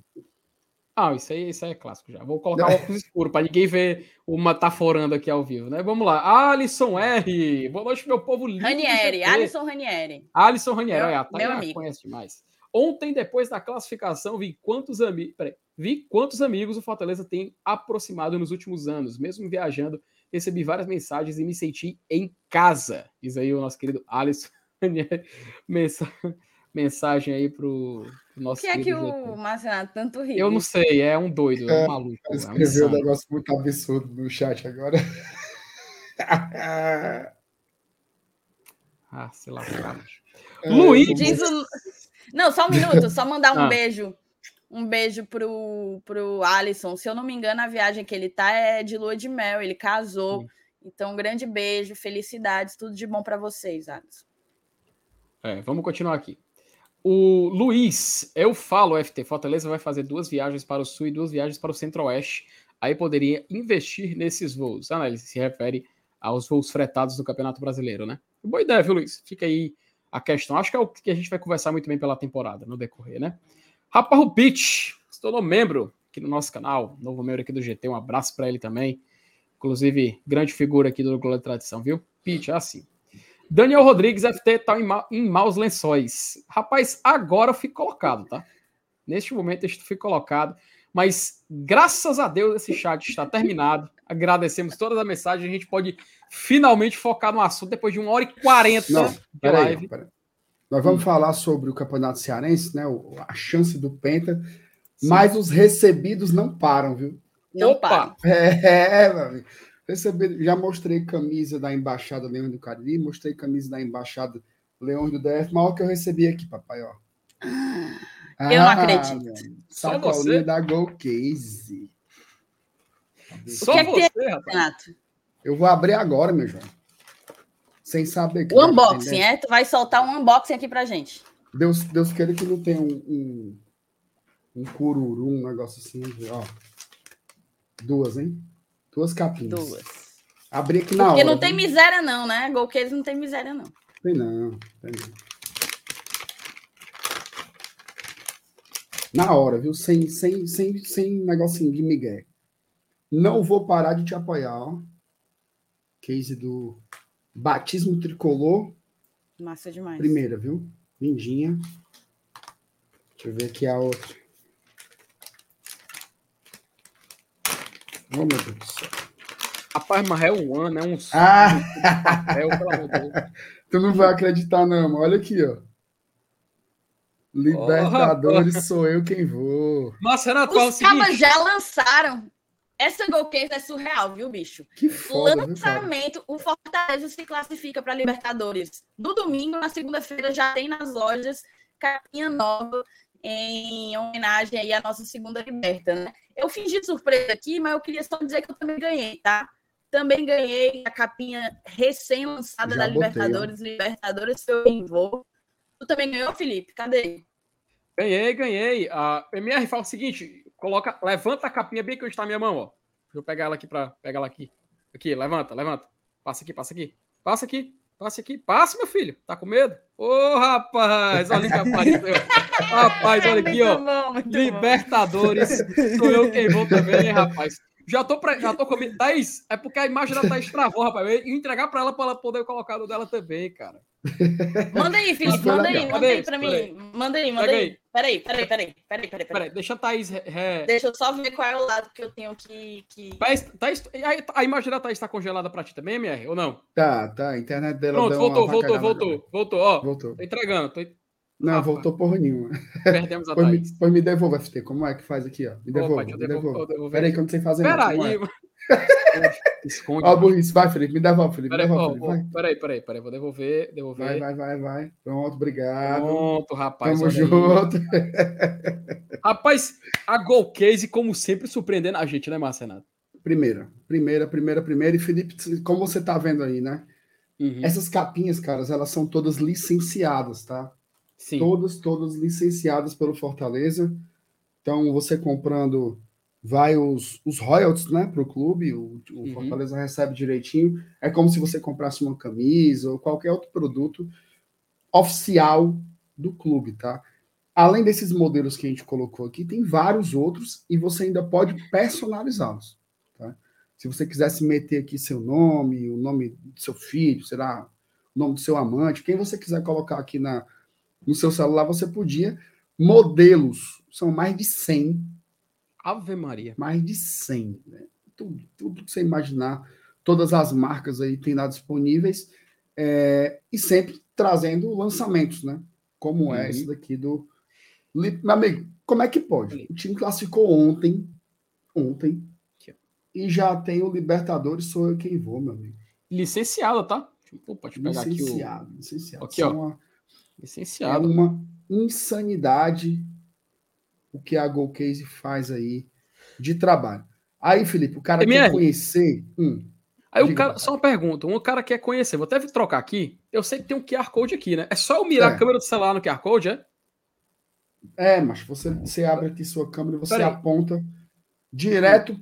Ah, isso aí, isso aí é clássico já. Vou colocar o óculos escuro para ninguém ver o metaforando aqui ao vivo, né? Vamos lá. Alisson R. Boa noite, meu povo lindo. do Ranieri. Alisson Ranieri. Alisson Ranieri, Meu- a Thaís meu amigo. conhece demais. Ontem, depois da classificação, vi quantos amigos. Vi quantos amigos o Fortaleza tem aproximado nos últimos anos. Mesmo viajando, recebi várias mensagens e me senti em casa. Diz aí o nosso querido Alisson Ranieri. <laughs> Mensa- Mensagem aí pro, pro O nosso que é que o. Marcenato tanto ri? Eu não sei, é um doido, é um É, maluco. É um Escreveu um insano. negócio muito absurdo no chat agora. <laughs> Ah, sei lá. cara. É, Luiz! o... Não, só um minuto, só mandar um Ah. beijo. Um beijo pro, pro Alisson. Se eu não me engano, a viagem que ele tá é de lua de mel, ele casou. Sim. Então, um grande beijo, felicidades, tudo de bom para vocês, Alisson. É, vamos continuar aqui. O Luiz, eu falo, FT, Fortaleza vai fazer duas viagens para o sul e duas viagens para o centro-oeste. Aí poderia investir nesses voos. Ah, ele se refere aos voos fretados do Campeonato Brasileiro, né? Boa ideia, viu, Luiz? Fica aí a questão. Acho que é o que a gente vai conversar muito bem pela temporada, no decorrer, né? Rafa Rupich, se tornou membro aqui no nosso canal, novo membro aqui do GT, um abraço para ele também. Inclusive, grande figura aqui do Globo de Tradição, viu? Pitch, é assim. Daniel Rodrigues, FT, tá em, ma em maus lençóis. Rapaz, agora eu fui colocado, tá? Neste momento eu fui colocado. Mas graças a Deus esse chat está terminado. Agradecemos todas as mensagens. A gente pode finalmente focar no assunto depois de uma hora e quarenta Não, de Peraí, live. peraí. Nós vamos falar sobre o Campeonato Cearense, né? o- A chance do Penta, mas os recebidos não param, viu? Não Opa! para. É, meu amigo. Recebido, já mostrei camisa da Embaixada Leão do Cariri, mostrei camisa da Embaixada Leão do DF, maior que eu recebi aqui, papai, ó. Eu não acredito. amigo. Só Sacolinha você? da Go Case. Só que é que você, rapaz. Renato? Eu vou abrir agora, meu João. Sem saber. que O unboxing, é? Tu vai soltar um unboxing aqui pra gente. Deus, Deus queira que não tenha um, um, um cururu, um negócio assim. Ó. Duas, hein? Duas capinhas. Duas. Abri aqui na Porque hora. não tem miséria, não, né? Golqueiros não tem miséria, não. Tem não, tem não. Na hora, viu? Sem, sem, sem, sem negocinho de migué. Não vou parar de te apoiar, ó. Case do Batismo Tricolor. Massa demais. Primeira, viu? Lindinha. Deixa eu ver aqui a outra. Oh, meu Deus do céu. Rapaz, mas é um ano, é um <laughs> Ah! papel, pelo amor de Deus. Tu não vai acreditar, não. Olha aqui, ó. Libertadores sou eu quem vou. Mas, Renato, o Os cabas seguinte. já lançaram. Essa Golcase é surreal, viu, bicho? Que foda, viu? Lançamento, o Fortaleza se classifica para Libertadores. No domingo, na segunda-feira, já tem nas lojas capinha nova em homenagem aí à nossa segunda liberta, né? Eu fingi surpresa aqui, mas eu queria só dizer que eu também ganhei, tá? Também ganhei a capinha recém-lançada da botei, Libertadores, Libertadores seu em voo. Tu também ganhou, Felipe? Cadê? Ganhei, ganhei. A MR fala o seguinte: coloca, levanta a capinha bem que onde está a minha mão, ó. Deixa eu pegar ela aqui para pegar ela aqui. Aqui, levanta, levanta. Passa aqui, passa aqui. Passa aqui. Passe aqui. Passe, meu filho. Tá com medo? Ô, rapaz, olha que apareceu. <laughs> rapaz, olha aqui, ó. Bom, muito bom. Libertadores. Sou eu quem vou também, rapaz. Já tô, pra, já tô comigo. Thaís, é porque a imagem da Thaís travou, rapaz. Eu ia entregar pra ela pra ela poder colocar no dela também, cara. Manda aí, Felipe, manda aí, manda aí pra mim. Manda aí, manda aí. aí. Peraí, peraí, peraí, peraí, peraí, Peraí, deixa a Thaís. Deixa eu só ver qual é o lado que eu tenho que. que... Thaís, Thaís, a, a imagem da Thaís tá congelada pra ti também, MR? Ou não? Tá, tá. A internet dela Pronto, deu voltou, uma voltou, voltou, voltou. Ó, Voltou. tô entregando. Tô... Não, voltou porra nenhuma. Perdemos a Pois me, Thaís. pois me devolva, FT. Como é que faz aqui, ó? Me devolva, me devolva. Peraí que eu não sei fazer não, Peraí. como é? <laughs> Esconde. Ó, burrice. Vai, Felipe. Me devolve, Felipe. Me Peraí, devolve, ó, Felipe. peraí, peraí, peraí. Vou devolver, devolver. Vai, vai, vai, vai. Pronto, obrigado. Pronto, rapaz. Tamo junto. <laughs> <laughs> Rapaz, a Gol Case, como sempre, surpreendendo a gente, né, Marcenato? Primeira, primeira, primeira, primeira. E Felipe, como você tá vendo aí, né? Uhum. Essas capinhas, caras, elas são todas licenciadas, tá? Sim. Todas, todas licenciadas pelo Fortaleza. Então, você comprando, vai os, os royalties, né, para o clube, o, o Uhum. Fortaleza recebe direitinho. É como se você comprasse uma camisa ou qualquer outro produto oficial do clube, tá? Além desses modelos que a gente colocou aqui, tem vários outros e você ainda pode personalizá-los, tá? Se você quisesse meter aqui seu nome, o nome do seu filho, será o nome do seu amante, quem você quiser colocar aqui na, no seu celular, você podia. Modelos, são mais de 100, Ave Maria. mais de 100. Né? Tudo, tudo que você imaginar, todas as marcas aí tem lá disponíveis, é, e sempre trazendo lançamentos, né? Como é Uhum. esse daqui do. Meu amigo, como é que pode? O time classificou ontem, ontem, e já tem o Libertadores, sou eu quem vou, meu amigo. Licenciada, tá? Opa, deixa eu pegar aqui o. Licenciado, licenciado. Aqui, ó. São uma- É Licenciado. uma insanidade o que a Go Case faz aí de trabalho. Aí, Felipe, o cara MR. quer conhecer. Hum, Aí o cara, só uma pergunta, um cara quer conhecer, vou até trocar aqui. Eu sei que tem um QR Code aqui, né? É só eu mirar É. a câmera do celular no QR Code, é? é, mas você, você abre aqui sua câmera e você aponta direto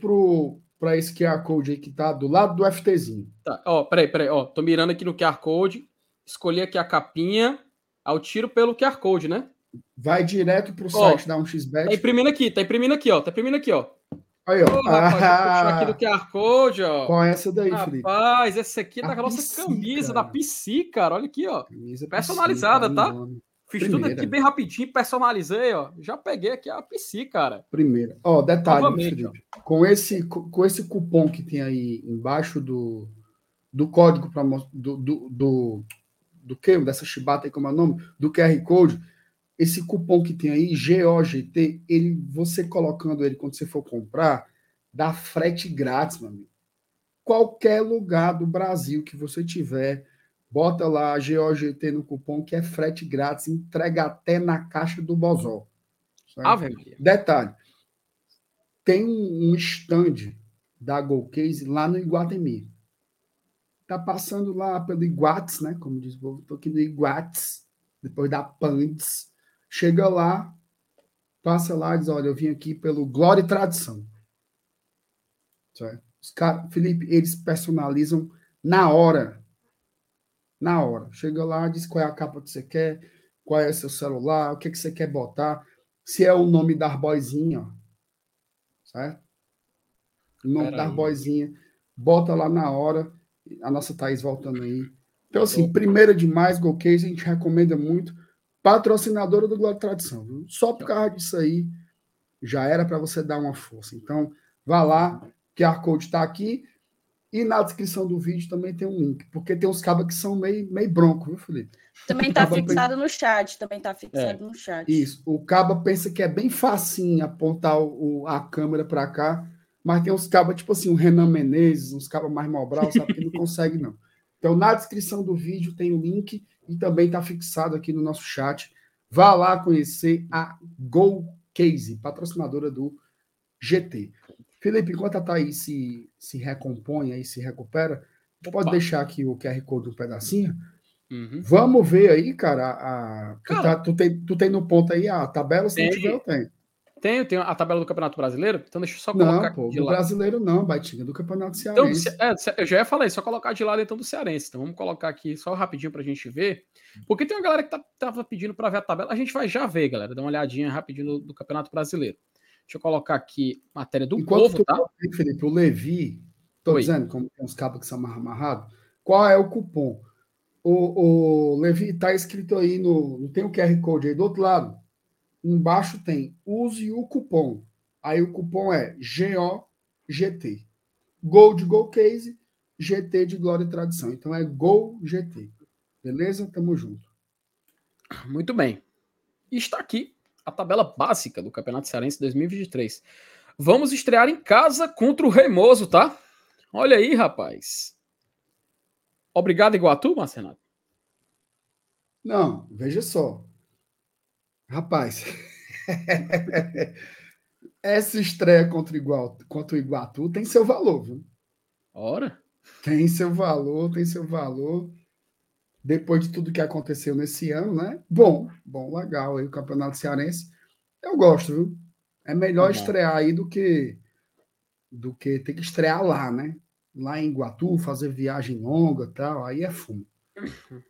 para esse QR Code aí que tá do lado do FTzinho. Tá, ó, peraí, peraí, ó, tô mirando aqui no QR Code, escolhi aqui a capinha, eu tiro pelo QR Code, né? Vai direto pro Ó, site da Tá 1xBet. imprimindo aqui, tá imprimindo aqui, ó, tá imprimindo aqui, ó. Aí, ó. Ô, rapaz, puxar aqui do <laughs> Ah, QR Code, ó. é essa daí, Felipe? Rapaz, essa aqui é A da nossa PC, camisa, cara. da PC, cara, olha aqui, ó. Camisa personalizada, PC, tá? Fiz tudo Primeira. aqui bem rapidinho, personalizei, ó. Já peguei aqui a PC, cara. Primeira. Ó, detalhe, Novamente, Felipe. Com esse, com esse cupom que tem aí embaixo do, do código pra, mo- do, do, do, do que? Dessa chibata aí, como é o nome? Do QR Code. Esse cupom que tem aí, GOGT, ele, você colocando ele quando você for comprar, dá frete grátis, meu amigo. Qualquer lugar do Brasil que você tiver, bota lá GOGT no cupom, que é frete grátis, entrega até na caixa do Bozó. Detalhe, tem um um stand da Golcase lá no Iguatemi. Tá passando lá pelo Iguates, né? Como diz o povo, tô aqui no Iguates, depois da Pandes. Chega lá, passa lá e diz: Olha, eu vim aqui pelo Glória e Tradição. Certo? Os caras, Felipe, eles personalizam na hora. Na hora. Chega lá, diz qual é a capa que você quer, qual é o seu celular, o que, que você quer botar se é o nome da arboizinha, ó. Certo? O nome da aí. arboizinha. Bota lá na hora. A nossa Thaís voltando aí. Então, assim, primeira demais, Golcase, a gente recomenda muito. Patrocinadora do Glória e Tradição. Viu? Só por causa disso aí, já era para você dar uma força. Então, vá lá, QR Code está aqui. E na descrição do vídeo também tem um link, porque tem uns cabos que são meio, meio bronco, viu, Felipe? Também tá fixado no chat, também tá É. fixado no chat. Isso. O cabo pensa que é bem facinho apontar o, o- a câmera para cá, mas tem uns cabos, tipo assim, o Renan Menezes, uns cabos mais mobral, sabe, que não <laughs> consegue, não. Então, na descrição do vídeo tem o link e também está fixado aqui no nosso chat. Vá lá conhecer a Go Case, patrocinadora do GT. Felipe, enquanto a Thaís se, se recompõe aí, se recupera, tu pode Opa. deixar aqui o QR Code um pedacinho? Uhum. Vamos ver aí, cara. A, tu, Cara. tá- tu tem, tu tem no ponto aí a tabela, se não Tem. tiver, eu tenho. Tenho, tenho a tabela do Campeonato Brasileiro, então deixa eu só colocar não, pô, do lado. brasileiro não, Baitinha, do Campeonato então, Cearense. Então, é, eu já ia falar isso, só colocar de lado então do Cearense. Então vamos colocar aqui só rapidinho pra gente ver, porque tem uma galera que tá, tava pedindo para ver a tabela, a gente vai já ver, galera, dá uma olhadinha rapidinho do, do Campeonato Brasileiro. Deixa eu colocar aqui matéria do Enquanto povo, tá? Felipe, o Levi, tô Oi. dizendo, como tem uns cabos que são amarrados, qual é o cupom? O, o Levi tá escrito aí no, não tem o QR Code aí do outro lado, embaixo tem use o cupom. Aí o cupom é GOGT. Gold Go Case, GT de Glória e Tradição. Então é Gol GT. Beleza? Tamo junto. Muito bem. Está aqui a tabela básica do Campeonato Cearense 2023. Vamos estrear em casa contra o Remoso, tá? Olha aí, rapaz. Obrigado, Iguatu, Marcenato. Não, veja só. Rapaz, <laughs> essa estreia contra, igual, contra o Iguatu tem seu valor, viu? Ora? Tem seu valor, tem seu valor. Depois de tudo que aconteceu nesse ano, né? Bom, bom, legal aí o Campeonato Cearense. Eu gosto, viu? É melhor uhum. estrear aí do que do que ter que estrear lá, né? Lá em Iguatu, fazer viagem longa tal, aí é fumo. <laughs>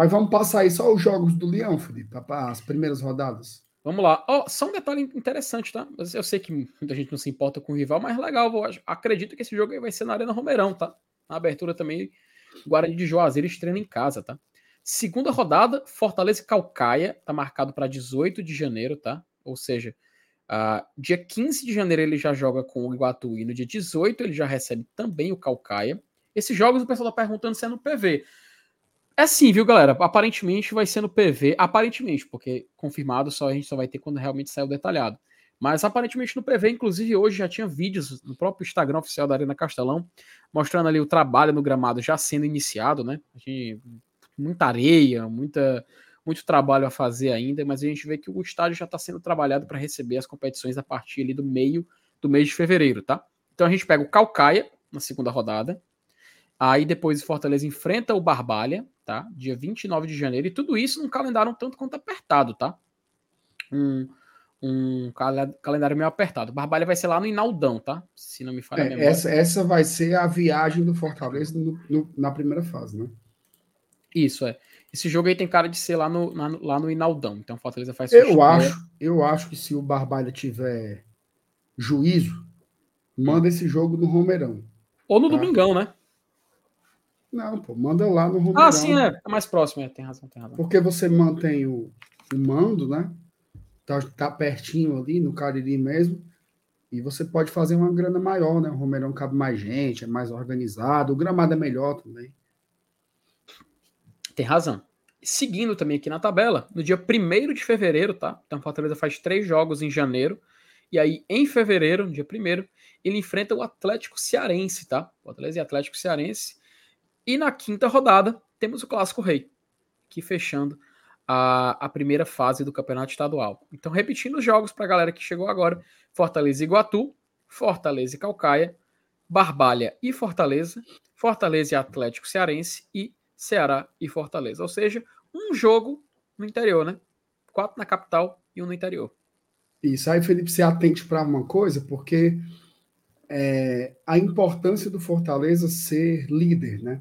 Mas vamos passar aí só os jogos do Leão, Felipe, as primeiras rodadas. Vamos lá. Oh, só um detalhe interessante, tá? Eu sei que muita gente não se importa com o rival, mas legal. Vou, acredito que esse jogo aí vai ser na Arena Romeirão, tá? Na abertura também, Guarani de Juazeiro estreia em casa, tá? Segunda rodada, Fortaleza e Calcaia, tá marcado para 18 de janeiro, tá? Ou seja, uh, dia 15 de janeiro ele já joga com o Iguatu e no dia 18 ele já recebe também o Calcaia. Esses jogos o pessoal tá perguntando se é no PV. É sim, viu, galera? Aparentemente vai ser no PV. Aparentemente, porque confirmado só a gente só vai ter quando realmente sair o detalhado. Mas aparentemente no PV, inclusive hoje já tinha vídeos no próprio Instagram oficial da Arena Castelão, mostrando ali o trabalho no gramado já sendo iniciado, né? Gente, muita areia, muita, muito trabalho a fazer ainda, mas a gente vê que o estádio já está sendo trabalhado para receber as competições a partir ali do meio do mês de fevereiro, tá? Então a gente pega o Calcaia na segunda rodada, aí depois o Fortaleza enfrenta o Barbalha, tá? Dia 29 de janeiro, e tudo isso num calendário um tanto quanto apertado, tá? Um, um calendário meio apertado. Barbalha vai ser lá no Inaldão, tá? Se não me falha é, essa, essa vai ser a viagem do Fortaleza no, no, na primeira fase, né? Isso, é. Esse jogo aí tem cara de ser lá no, na, lá no Inaldão. Então Fortaleza faz Eu acho, eu acho que se o Barbalha tiver juízo, manda esse jogo no Romeirão. Ou no tá? Domingão, né? Não, pô, manda lá no Romeirão. Ah, sim, é. É mais próximo, é. tem razão, tem razão. Porque você mantém o, o mando, né? Tá, tá pertinho ali, no Cariri mesmo. E você pode fazer uma grana maior, né? O Romeirão cabe mais gente, é mais organizado, o gramado é melhor também. Tem razão. Seguindo também aqui na tabela, no dia 1 de fevereiro, tá? Então, Fortaleza faz três jogos em janeiro. E aí, em fevereiro, no dia 1 ele enfrenta o Atlético Cearense, tá? Fortaleza e Atlético Cearense. E na quinta rodada, temos o Clássico Rei, que fechando a, a primeira fase do Campeonato Estadual. Então, repetindo os jogos para a galera que chegou agora: Fortaleza e Iguatu, Fortaleza e Calcaia, Barbalha e Fortaleza, Fortaleza e Atlético Cearense e Ceará e Fortaleza. Ou seja, um jogo no interior, né? Quatro na capital e um no interior. Isso. Aí, Felipe, se atente para uma coisa, porque é, a importância do Fortaleza ser líder, né?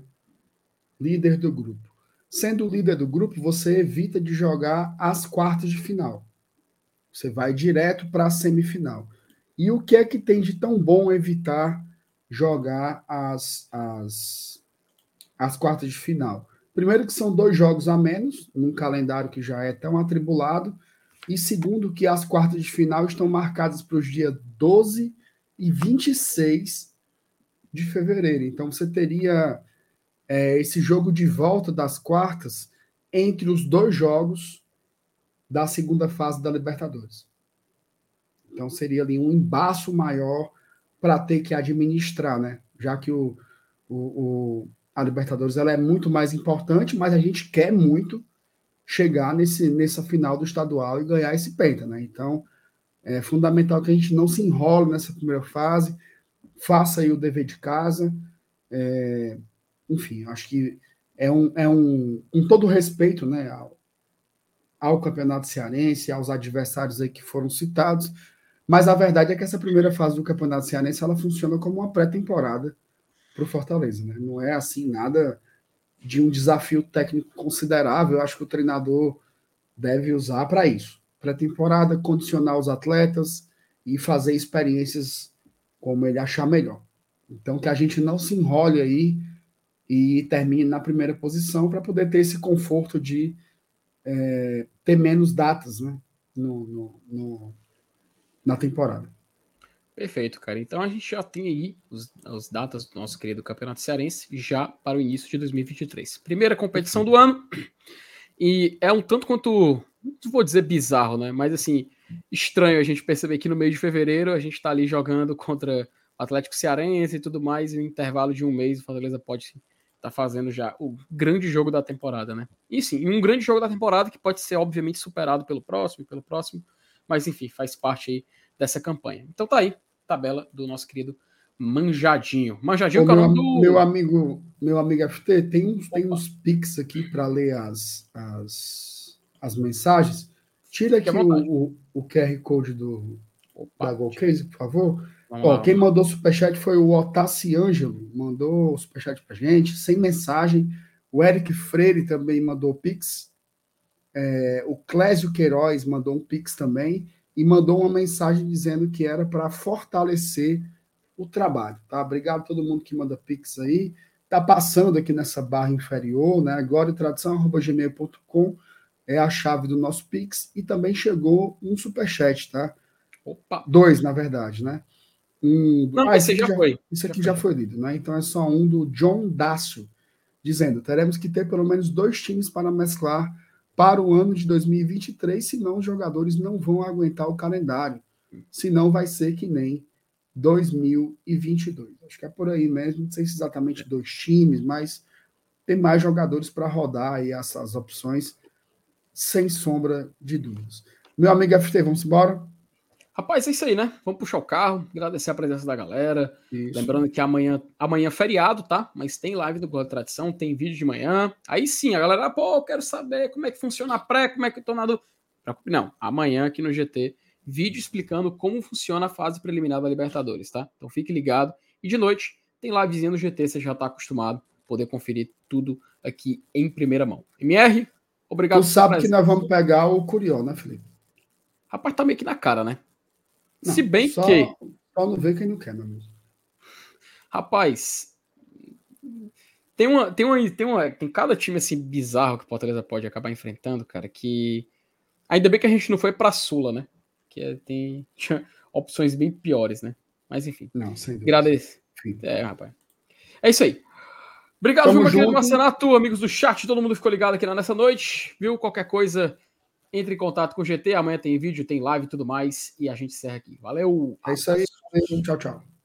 Líder do grupo. Sendo líder do grupo, você evita de jogar as quartas de final. Você vai direto para a semifinal. E o que é que tem de tão bom evitar jogar as, as, as quartas de final? Primeiro, que são dois jogos a menos, num calendário que já é tão atribulado. E segundo, que as quartas de final estão marcadas para os dias 12 e 26 de fevereiro. Então, você teria é, esse jogo de volta das quartas entre os dois jogos da segunda fase da Libertadores. Então seria ali um embaço maior para ter que administrar, né? Já que o, o, o, a Libertadores ela é muito mais importante, mas a gente quer muito chegar nesse, nessa final do estadual e ganhar esse penta, né? Então é fundamental que a gente não se enrole nessa primeira fase, faça aí o dever de casa, é, enfim, acho que é um, é um com todo respeito, né, ao, ao Campeonato Cearense, aos adversários aí que foram citados, mas a verdade é que essa primeira fase do Campeonato Cearense ela funciona como uma pré-temporada para o Fortaleza, né? Não é assim nada de um desafio técnico considerável. Eu acho que o treinador deve usar para isso. Pré-temporada, condicionar os atletas e fazer experiências como ele achar melhor. Então, que a gente não se enrole aí e termine na primeira posição para poder ter esse conforto de é, ter menos datas né, no, no, no, na temporada. Perfeito, cara. Então a gente já tem aí os, as datas do nosso querido Campeonato Cearense já para o início de 2023. Primeira competição do ano. E é um tanto quanto, não vou dizer bizarro, né? Mas assim, estranho a gente perceber que no mês de fevereiro a gente está ali jogando contra o Atlético Cearense e tudo mais, e no intervalo de um mês o Fortaleza pode tá fazendo já o grande jogo da temporada, né? E sim, um grande jogo da temporada que pode ser, obviamente, superado pelo próximo, pelo próximo, mas enfim, faz parte aí dessa campanha. Então tá aí, tabela do nosso querido Manjadinho. Manjadinho, Ô, é o meu, do. meu amigo, meu amigo FT, tem uns, tem uns pics aqui para ler as, as, as mensagens. Tira aqui o, o, o QR Code do, Opa, da Golcase, por favor. Vamos Ó, lá, quem mandou superchat foi o Otassi Ângelo, mandou superchat pra gente, sem mensagem. O Eric Freire também mandou pix. É, o Clésio Queiroz mandou um pix também e mandou uma mensagem dizendo que era para fortalecer o trabalho, tá? Obrigado a todo mundo que manda pix aí. Tá passando aqui nessa barra inferior, né? Agora tradição@gmail.com é a chave do nosso pix e também chegou um superchat, tá? Opa. Dois, na verdade, né? Um, Não, ah, esse aqui já foi. Isso Já aqui já foi lido, né? Então é só um do John Dácio, dizendo: teremos que ter pelo menos dois times para mesclar para o ano de 2023, senão os jogadores não vão aguentar o calendário. Senão vai ser que nem 2022. Acho que é por aí mesmo, não sei se exatamente dois times, mas tem mais jogadores para rodar aí essas opções, sem sombra de dúvidas. Meu amigo FT, vamos embora? Rapaz, é isso aí, né? Vamos puxar o carro, agradecer a presença da galera. Isso. Lembrando que amanhã, amanhã é feriado, tá? Mas tem live do Gol da Tradição, tem vídeo de manhã. Aí sim, a galera, pô, eu quero saber como é que funciona a pré, como é que eu tô na do... Não, amanhã aqui no GT, vídeo explicando como funciona a fase preliminar da Libertadores, tá? Então fique ligado. E de noite, tem livezinha no GT, você já tá acostumado poder conferir tudo aqui em primeira mão. MR, obrigado Tu sabe que nós vamos pegar o Curió, né, Felipe? Rapaz, tá meio que na cara, né? Não, Se bem só- que, Só não vê quem não quer, meu amigo. rapaz, tem uma, tem uma, tem uma, tem cada time assim bizarro que o Fortaleza pode acabar enfrentando, cara, que ainda bem que a gente não foi pra Sula, né? Que é- tem <laughs> tinha opções bem piores, né? Mas enfim, Não, sem dúvida. agradeço. É, rapaz. É isso aí. Obrigado, Tamo viu, meu querido. Marcenato, amigos do chat, todo mundo ficou ligado aqui nessa noite, viu? Qualquer coisa, entre em contato com o GT, amanhã tem vídeo, tem live e tudo mais, e a gente encerra aqui. Valeu! É isso aí. Tchau, tchau.